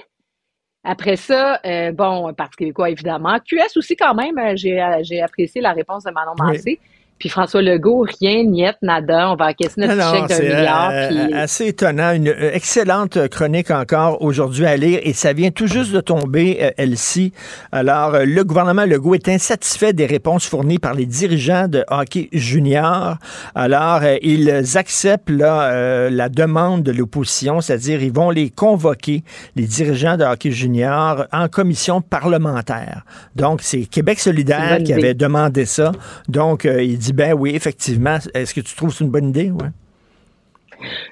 Après ça, euh, bon, Parti québécois, évidemment. QS aussi, quand même, euh, j'ai, j'ai apprécié la réponse de Manon Massé. Puis François Legault, rien, niet, nada. On va encaisser notre Non, chèque d'un milliard. euh, puis- assez étonnant. Une euh, excellente chronique encore aujourd'hui à lire et ça vient tout juste de tomber, euh, Elsie. Alors, le gouvernement Legault est insatisfait des réponses fournies par les dirigeants de hockey junior. Alors, ils acceptent là, euh, la demande de l'opposition, c'est-à-dire ils vont les convoquer, les dirigeants de hockey junior, en commission parlementaire. Donc, c'est Québec solidaire qui avait demandé ça. Donc, euh, il dit, ben oui, effectivement. Est-ce que tu trouves que c'est une bonne idée? Ouais?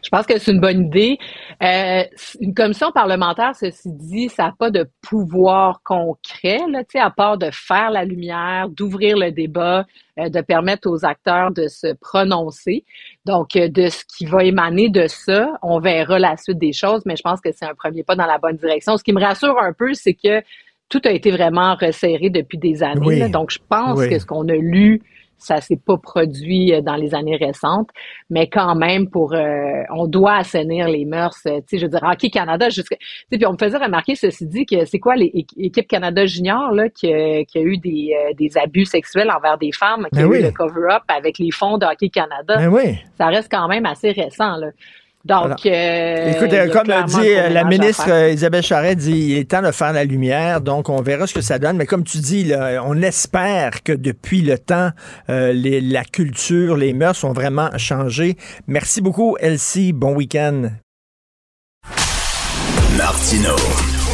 Je pense que c'est une bonne idée. Euh, une commission parlementaire, ceci dit, ça n'a pas de pouvoir concret, là, à part de faire la lumière, d'ouvrir le débat, euh, de permettre aux acteurs de se prononcer. Donc, euh, de ce qui va émaner de ça, on verra la suite des choses, mais je pense que c'est un premier pas dans la bonne direction. Ce qui me rassure un peu, c'est que tout a été vraiment resserré depuis des années. Oui. là. donc, je pense Oui. que ce qu'on a lu, ça s'est pas produit euh, dans les années récentes, mais quand même, pour euh, on doit assainir les mœurs. euh, Tu sais, je veux dire, Hockey Canada, jusqu'à, tu sais, puis on me faisait remarquer, ceci dit, que c'est quoi l'équipe Canada Junior là qui, a- qui a eu des, euh, des abus sexuels envers des femmes, qui Ben a oui. eu le cover-up avec les fonds de Hockey Canada. Ben oui. Ça reste quand même assez récent là. Donc, euh, Écoute, comme dit euh, la ménage à ministre euh, Isabelle Charret, dit il est temps de faire la lumière, donc on verra ce que ça donne. Mais comme tu dis, là, on espère que depuis le temps, euh, les- la culture, les mœurs ont vraiment changé. Merci beaucoup, Elsie. Bon week-end. Martino.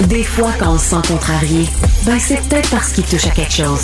Des fois, quand on se sent contrarié, ben c'est peut-être parce qu'il touche à quelque chose.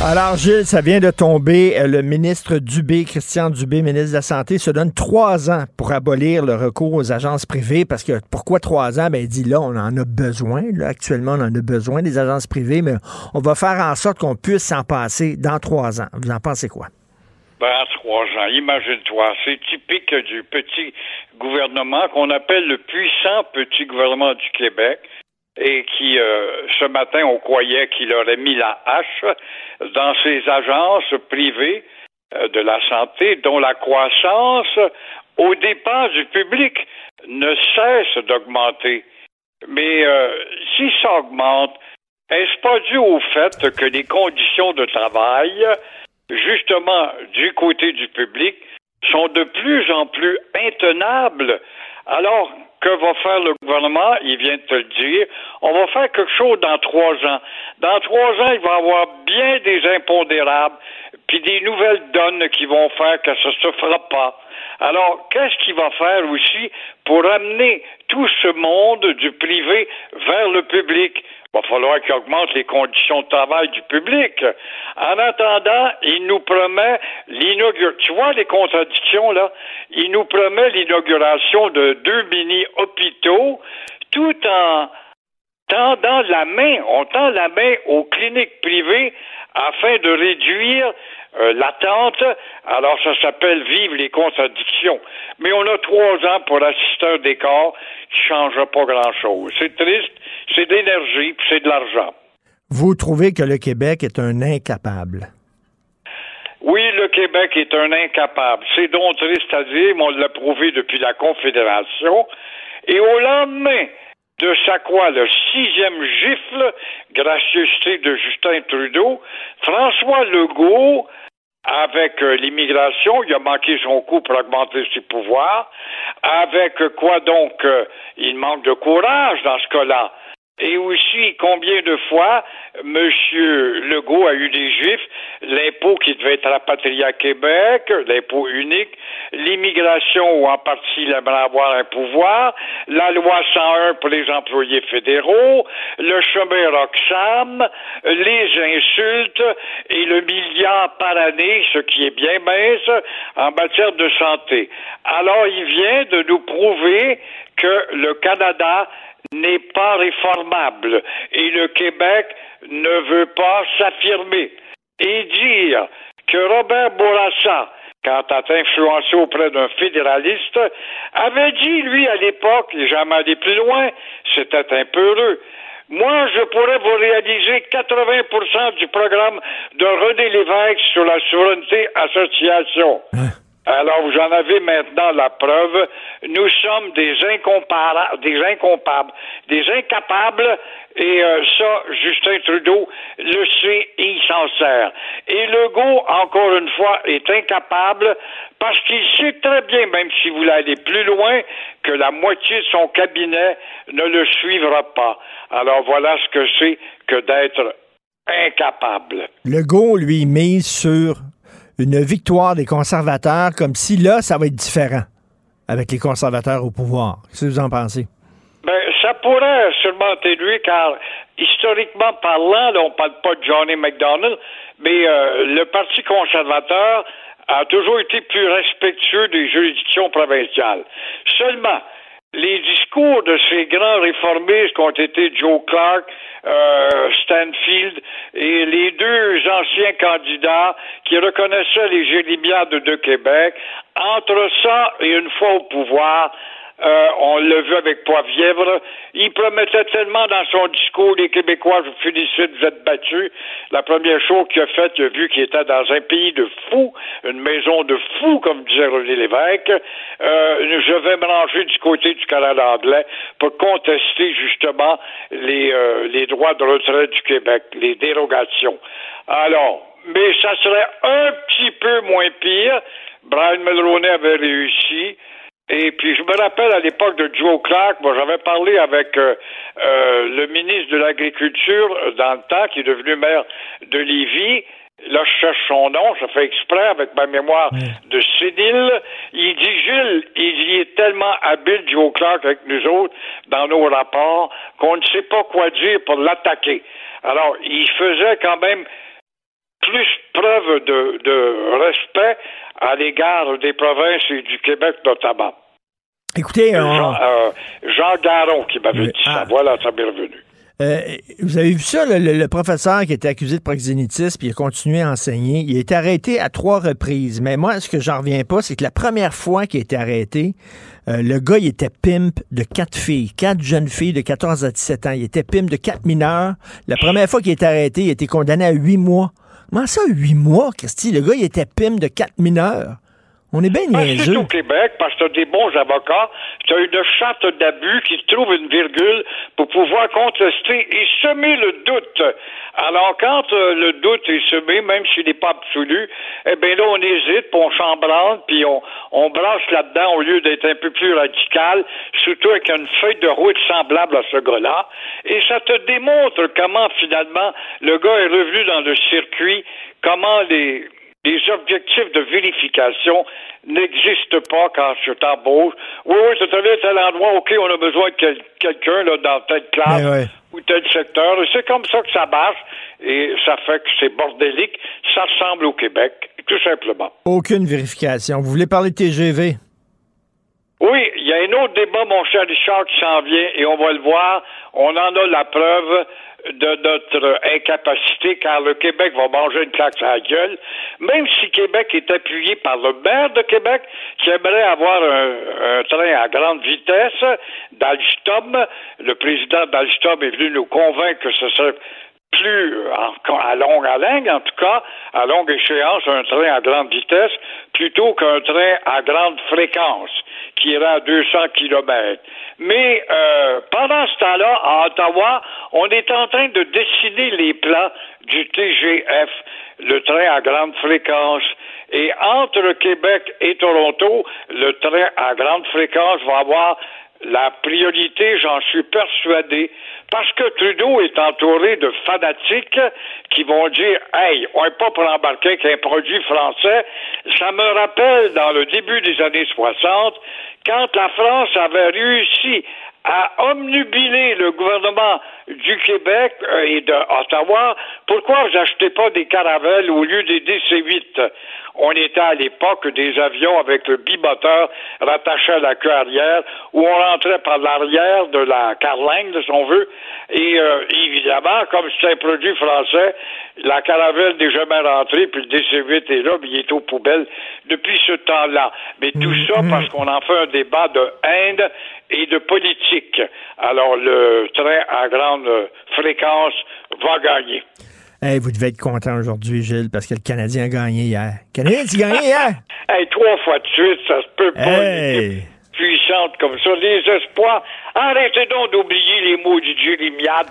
Alors, Gilles, ça vient de tomber. Euh, Le ministre Dubé, Christian Dubé, ministre de la Santé, se donne trois ans pour abolir le recours aux agences privées. Parce que pourquoi trois ans? Ben, il dit là, on en a besoin. Actuellement, on en a besoin des agences privées, mais on va faire en sorte qu'on puisse s'en passer dans trois ans. Vous en pensez quoi? Ben, trois ans. Imagine-toi, c'est typique du petit gouvernement qu'on appelle le puissant petit gouvernement du Québec et qui, euh, ce matin, on croyait qu'il aurait mis la hache dans ces agences privées euh, de la santé dont la croissance, au dépens du public, ne cesse d'augmenter. Mais euh, si ça augmente, est-ce pas dû au fait que les conditions de travail, justement du côté du public, sont de plus en plus intenables? Alors, que va faire le gouvernement? Il vient de te le dire. On va faire quelque chose dans trois ans. Dans trois ans, il va y avoir bien des impondérables, puis des nouvelles donnes qui vont faire que ça se fera pas. Alors, qu'est-ce qu'il va faire aussi pour amener tout ce monde du privé vers le public? Va falloir qu'il augmente les conditions de travail du public. En attendant, il nous promet l'inauguration. Tu vois les contradictions, là? Il nous promet l'inauguration de deux mini-hôpitaux tout en tendant la main, on tend la main aux cliniques privées afin de réduire euh, l'attente. Alors, ça s'appelle vivre les contradictions. Mais on a trois ans pour assister à un décor qui ne changera pas grand-chose. C'est triste, c'est de l'énergie, puis c'est de l'argent. Vous trouvez que le Québec est un incapable? Oui, le Québec est un incapable. C'est donc triste à dire, mais on l'a prouvé depuis la Confédération. Et au lendemain de quoi, le sixième gifle, gracieuseté de Justin Trudeau, François Legault, avec euh, l'immigration, il a manqué son coup pour augmenter ses pouvoirs. Avec quoi donc euh, il manque de courage dans ce cas-là? Et aussi, combien de fois M. Legault a eu des Juifs, l'impôt qui devait être rapatrié à Québec, l'impôt unique, l'immigration où en partie il aimerait avoir un pouvoir, la loi 101 pour les employés fédéraux, le chemin Roxham, les insultes et le milliard par année, ce qui est bien mince en matière de santé. Alors, il vient de nous prouver que le Canada n'est pas réformable et le Québec ne veut pas s'affirmer. Et dire que Robert Bourassa, quand a influencé auprès d'un fédéraliste, avait dit, lui, à l'époque, et jamais allé plus loin, c'était un peu heureux. Moi, je pourrais vous réaliser 80% du programme de René Lévesque sur la souveraineté association. Alors, vous en avez maintenant la preuve. Nous sommes des incomparables, des incompables, des incapables, et euh, ça, Justin Trudeau le sait et il s'en sert. Et Legault, encore une fois, est incapable parce qu'il sait très bien, même s'il voulait aller plus loin, que la moitié de son cabinet ne le suivra pas. Alors voilà ce que c'est que d'être incapable. Legault, lui, mise sur une victoire des conservateurs, comme si là, ça va être différent avec les conservateurs au pouvoir. Qu'est-ce que vous en pensez? Ben, ça pourrait sûrement lui, car historiquement parlant, là, on parle pas de Johnny McDonald, mais euh, le Parti conservateur a toujours été plus respectueux des juridictions provinciales. Seulement, les discours de ces grands réformistes qui ont été Joe Clark, euh, Stanfield et les deux anciens candidats qui reconnaissaient les Jérémiades de Québec, entre ça et une fois au pouvoir, euh, on l'a vu avec Poivrièvre. Il promettait tellement dans son discours, les Québécois, je vous félicite, vous êtes battus. La première chose qu'il a faite, vu qu'il était dans un pays de fous, une maison de fous, comme disait René Lévesque. Euh, je vais me ranger du côté du Canada anglais pour contester justement les, euh, les droits de retraite du Québec, les dérogations. Alors, mais ça serait un petit peu moins pire. Brian Mulroney avait réussi. Et puis, je me rappelle à l'époque de Joe Clark, moi, j'avais parlé avec euh, euh, le ministre de l'Agriculture euh, dans le temps, qui est devenu maire de Lévis. Là, je cherche son nom, je fais exprès avec ma mémoire de sénile. Il dit, Gilles, il est tellement habile, Joe Clark, avec nous autres, dans nos rapports, qu'on ne sait pas quoi dire pour l'attaquer. Alors, il faisait quand même plus preuve de, de respect à l'égard des provinces et du Québec notamment. Écoutez, Jean, euh, Jean Garon qui m'avait dit ça. ah. Voilà, ça m'est revenu. Euh, vous avez vu ça, le, le- le professeur qui était accusé de proxénétisme, puis il a continué à enseigner. Il a été arrêté à trois reprises. Mais moi, ce que j'en reviens pas, c'est que la première fois qu'il a été arrêté, euh, le gars, il était pimp de quatre filles, quatre jeunes filles de 14 à 17 ans. Il était pimp de quatre mineurs. La première fois qu'il a été arrêté, il a été condamné à huit mois. Comment ça, huit mois, Christy? Le gars, il était pimp de quatre mineurs. On est bien Ah, niaiseux. au Québec, parce que tu des bons avocats, tu as une charte d'abus qui trouve une virgule pour pouvoir contester et semer le doute. Alors, quand euh, le doute est semé, même s'il n'est pas absolu, eh bien là, on hésite, puis on chambranle, puis on, on brasse là-dedans au lieu d'être un peu plus radical, surtout avec une feuille de route semblable à ce gars-là. Et ça te démontre comment, finalement, le gars est revenu dans le circuit, comment les les objectifs de vérification n'existent pas quand je t'embauche. Oui, oui, c'est à tel endroit, OK, on a besoin de quel- quelqu'un là, dans telle classe ouais. ou tel secteur. Et C'est comme ça que ça marche et ça fait que c'est bordélique. Ça ressemble au Québec, tout simplement. Aucune vérification. Vous voulez parler de TGV? Oui, il y a un autre débat, mon cher Richard, qui s'en vient et on va le voir. On en a la preuve de notre incapacité car le Québec va manger une claque sur la gueule, même si Québec est appuyé par le maire de Québec qui aimerait avoir un, un train à grande vitesse d'Alstom. Le président d'Alstom est venu nous convaincre que ce serait plus en- à longue haleine, en tout cas, à longue échéance, un train à grande vitesse, plutôt qu'un train à grande fréquence, qui irait à 200 kilomètres. Mais euh, pendant ce temps-là, à Ottawa, on est en train de dessiner les plans du TGF, le train à grande fréquence. Et entre Québec et Toronto, le train à grande fréquence va avoir la priorité, j'en suis persuadé, parce que Trudeau est entouré de fanatiques qui vont dire Hey, on n'est pas pour embarquer avec un produit français. Ça me rappelle dans le début des années 60, quand la France avait réussi à omnubiler le gouvernement du Québec euh, et d'Ottawa, pourquoi vous achetez pas des caravelles au lieu des DC-8? On était à l'époque des avions avec le bimoteur rattaché à la queue arrière, où on rentrait par l'arrière de la carlingue, si on veut, et euh, évidemment, comme c'est un produit français, la caravelle n'est jamais rentrée, puis le DC-8 est là, puis il est aux poubelles depuis ce temps-là. Mais tout ça parce qu'on en fait un débat de haine et de politique Alors, le train à grande fréquence va gagner. Hey, vous devez être content aujourd'hui, Gilles, parce que le Canadien a gagné hier. Le Canadien, tu gagné hier? Hey, trois fois de suite, ça se peut pas. Hey. Puissante comme ça. Les espoirs. Arrêtez donc d'oublier les mots du Jérémiade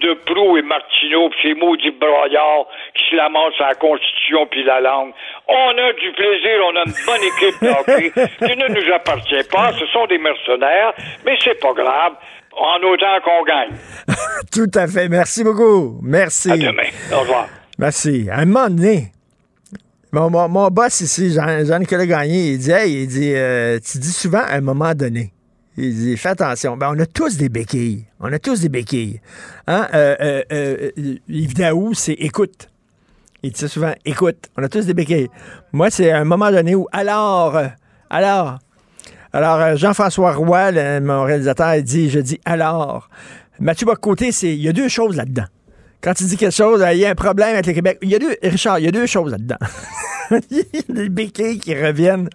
de Prou et Martineau, puis ces maudits broyards qui se lamentent sur la Constitution puis la langue. On a du plaisir, on a une bonne équipe de hockey qui ne nous appartient pas. Ce sont des mercenaires, mais c'est pas grave. En autant qu'on gagne. Tout à fait. Merci beaucoup. Merci. À demain. Au revoir. Merci. À un moment donné, mon, mon, boss ici, Jean- Jean-Nicolas Gagné, il dit, il dit, euh, tu dis souvent à un moment donné. Il dit, fais attention. Ben, on a tous des béquilles. On a tous des béquilles. Hein? Euh, euh, Yves Daou, c'est écoute. Il dit souvent, écoute. On a tous des béquilles. Moi, c'est un moment donné où, alors, alors, alors, Jean-François Roy, mon réalisateur, il dit, je dis alors. Mathieu Bocoté, c'est, il y a deux choses là-dedans. Quand tu dis quelque chose, euh, il y a un problème avec le Québec. Il y a deux, Richard, il y a deux choses là-dedans. il y a des béquilles qui reviennent,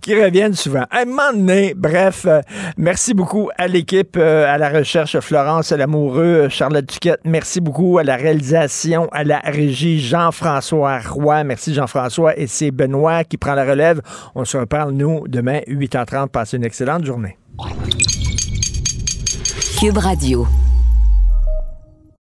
qui reviennent souvent. À un moment donné, bref, euh, merci beaucoup à l'équipe, euh, à la recherche, Florence Lamoureux, Charlotte Duquette. Merci beaucoup à la réalisation, à la régie, Jean-François Roy. Merci Jean-François. Et c'est Benoît qui prend la relève. On se reparle, nous, demain, 8h30. Passez une excellente journée. Cube Radio.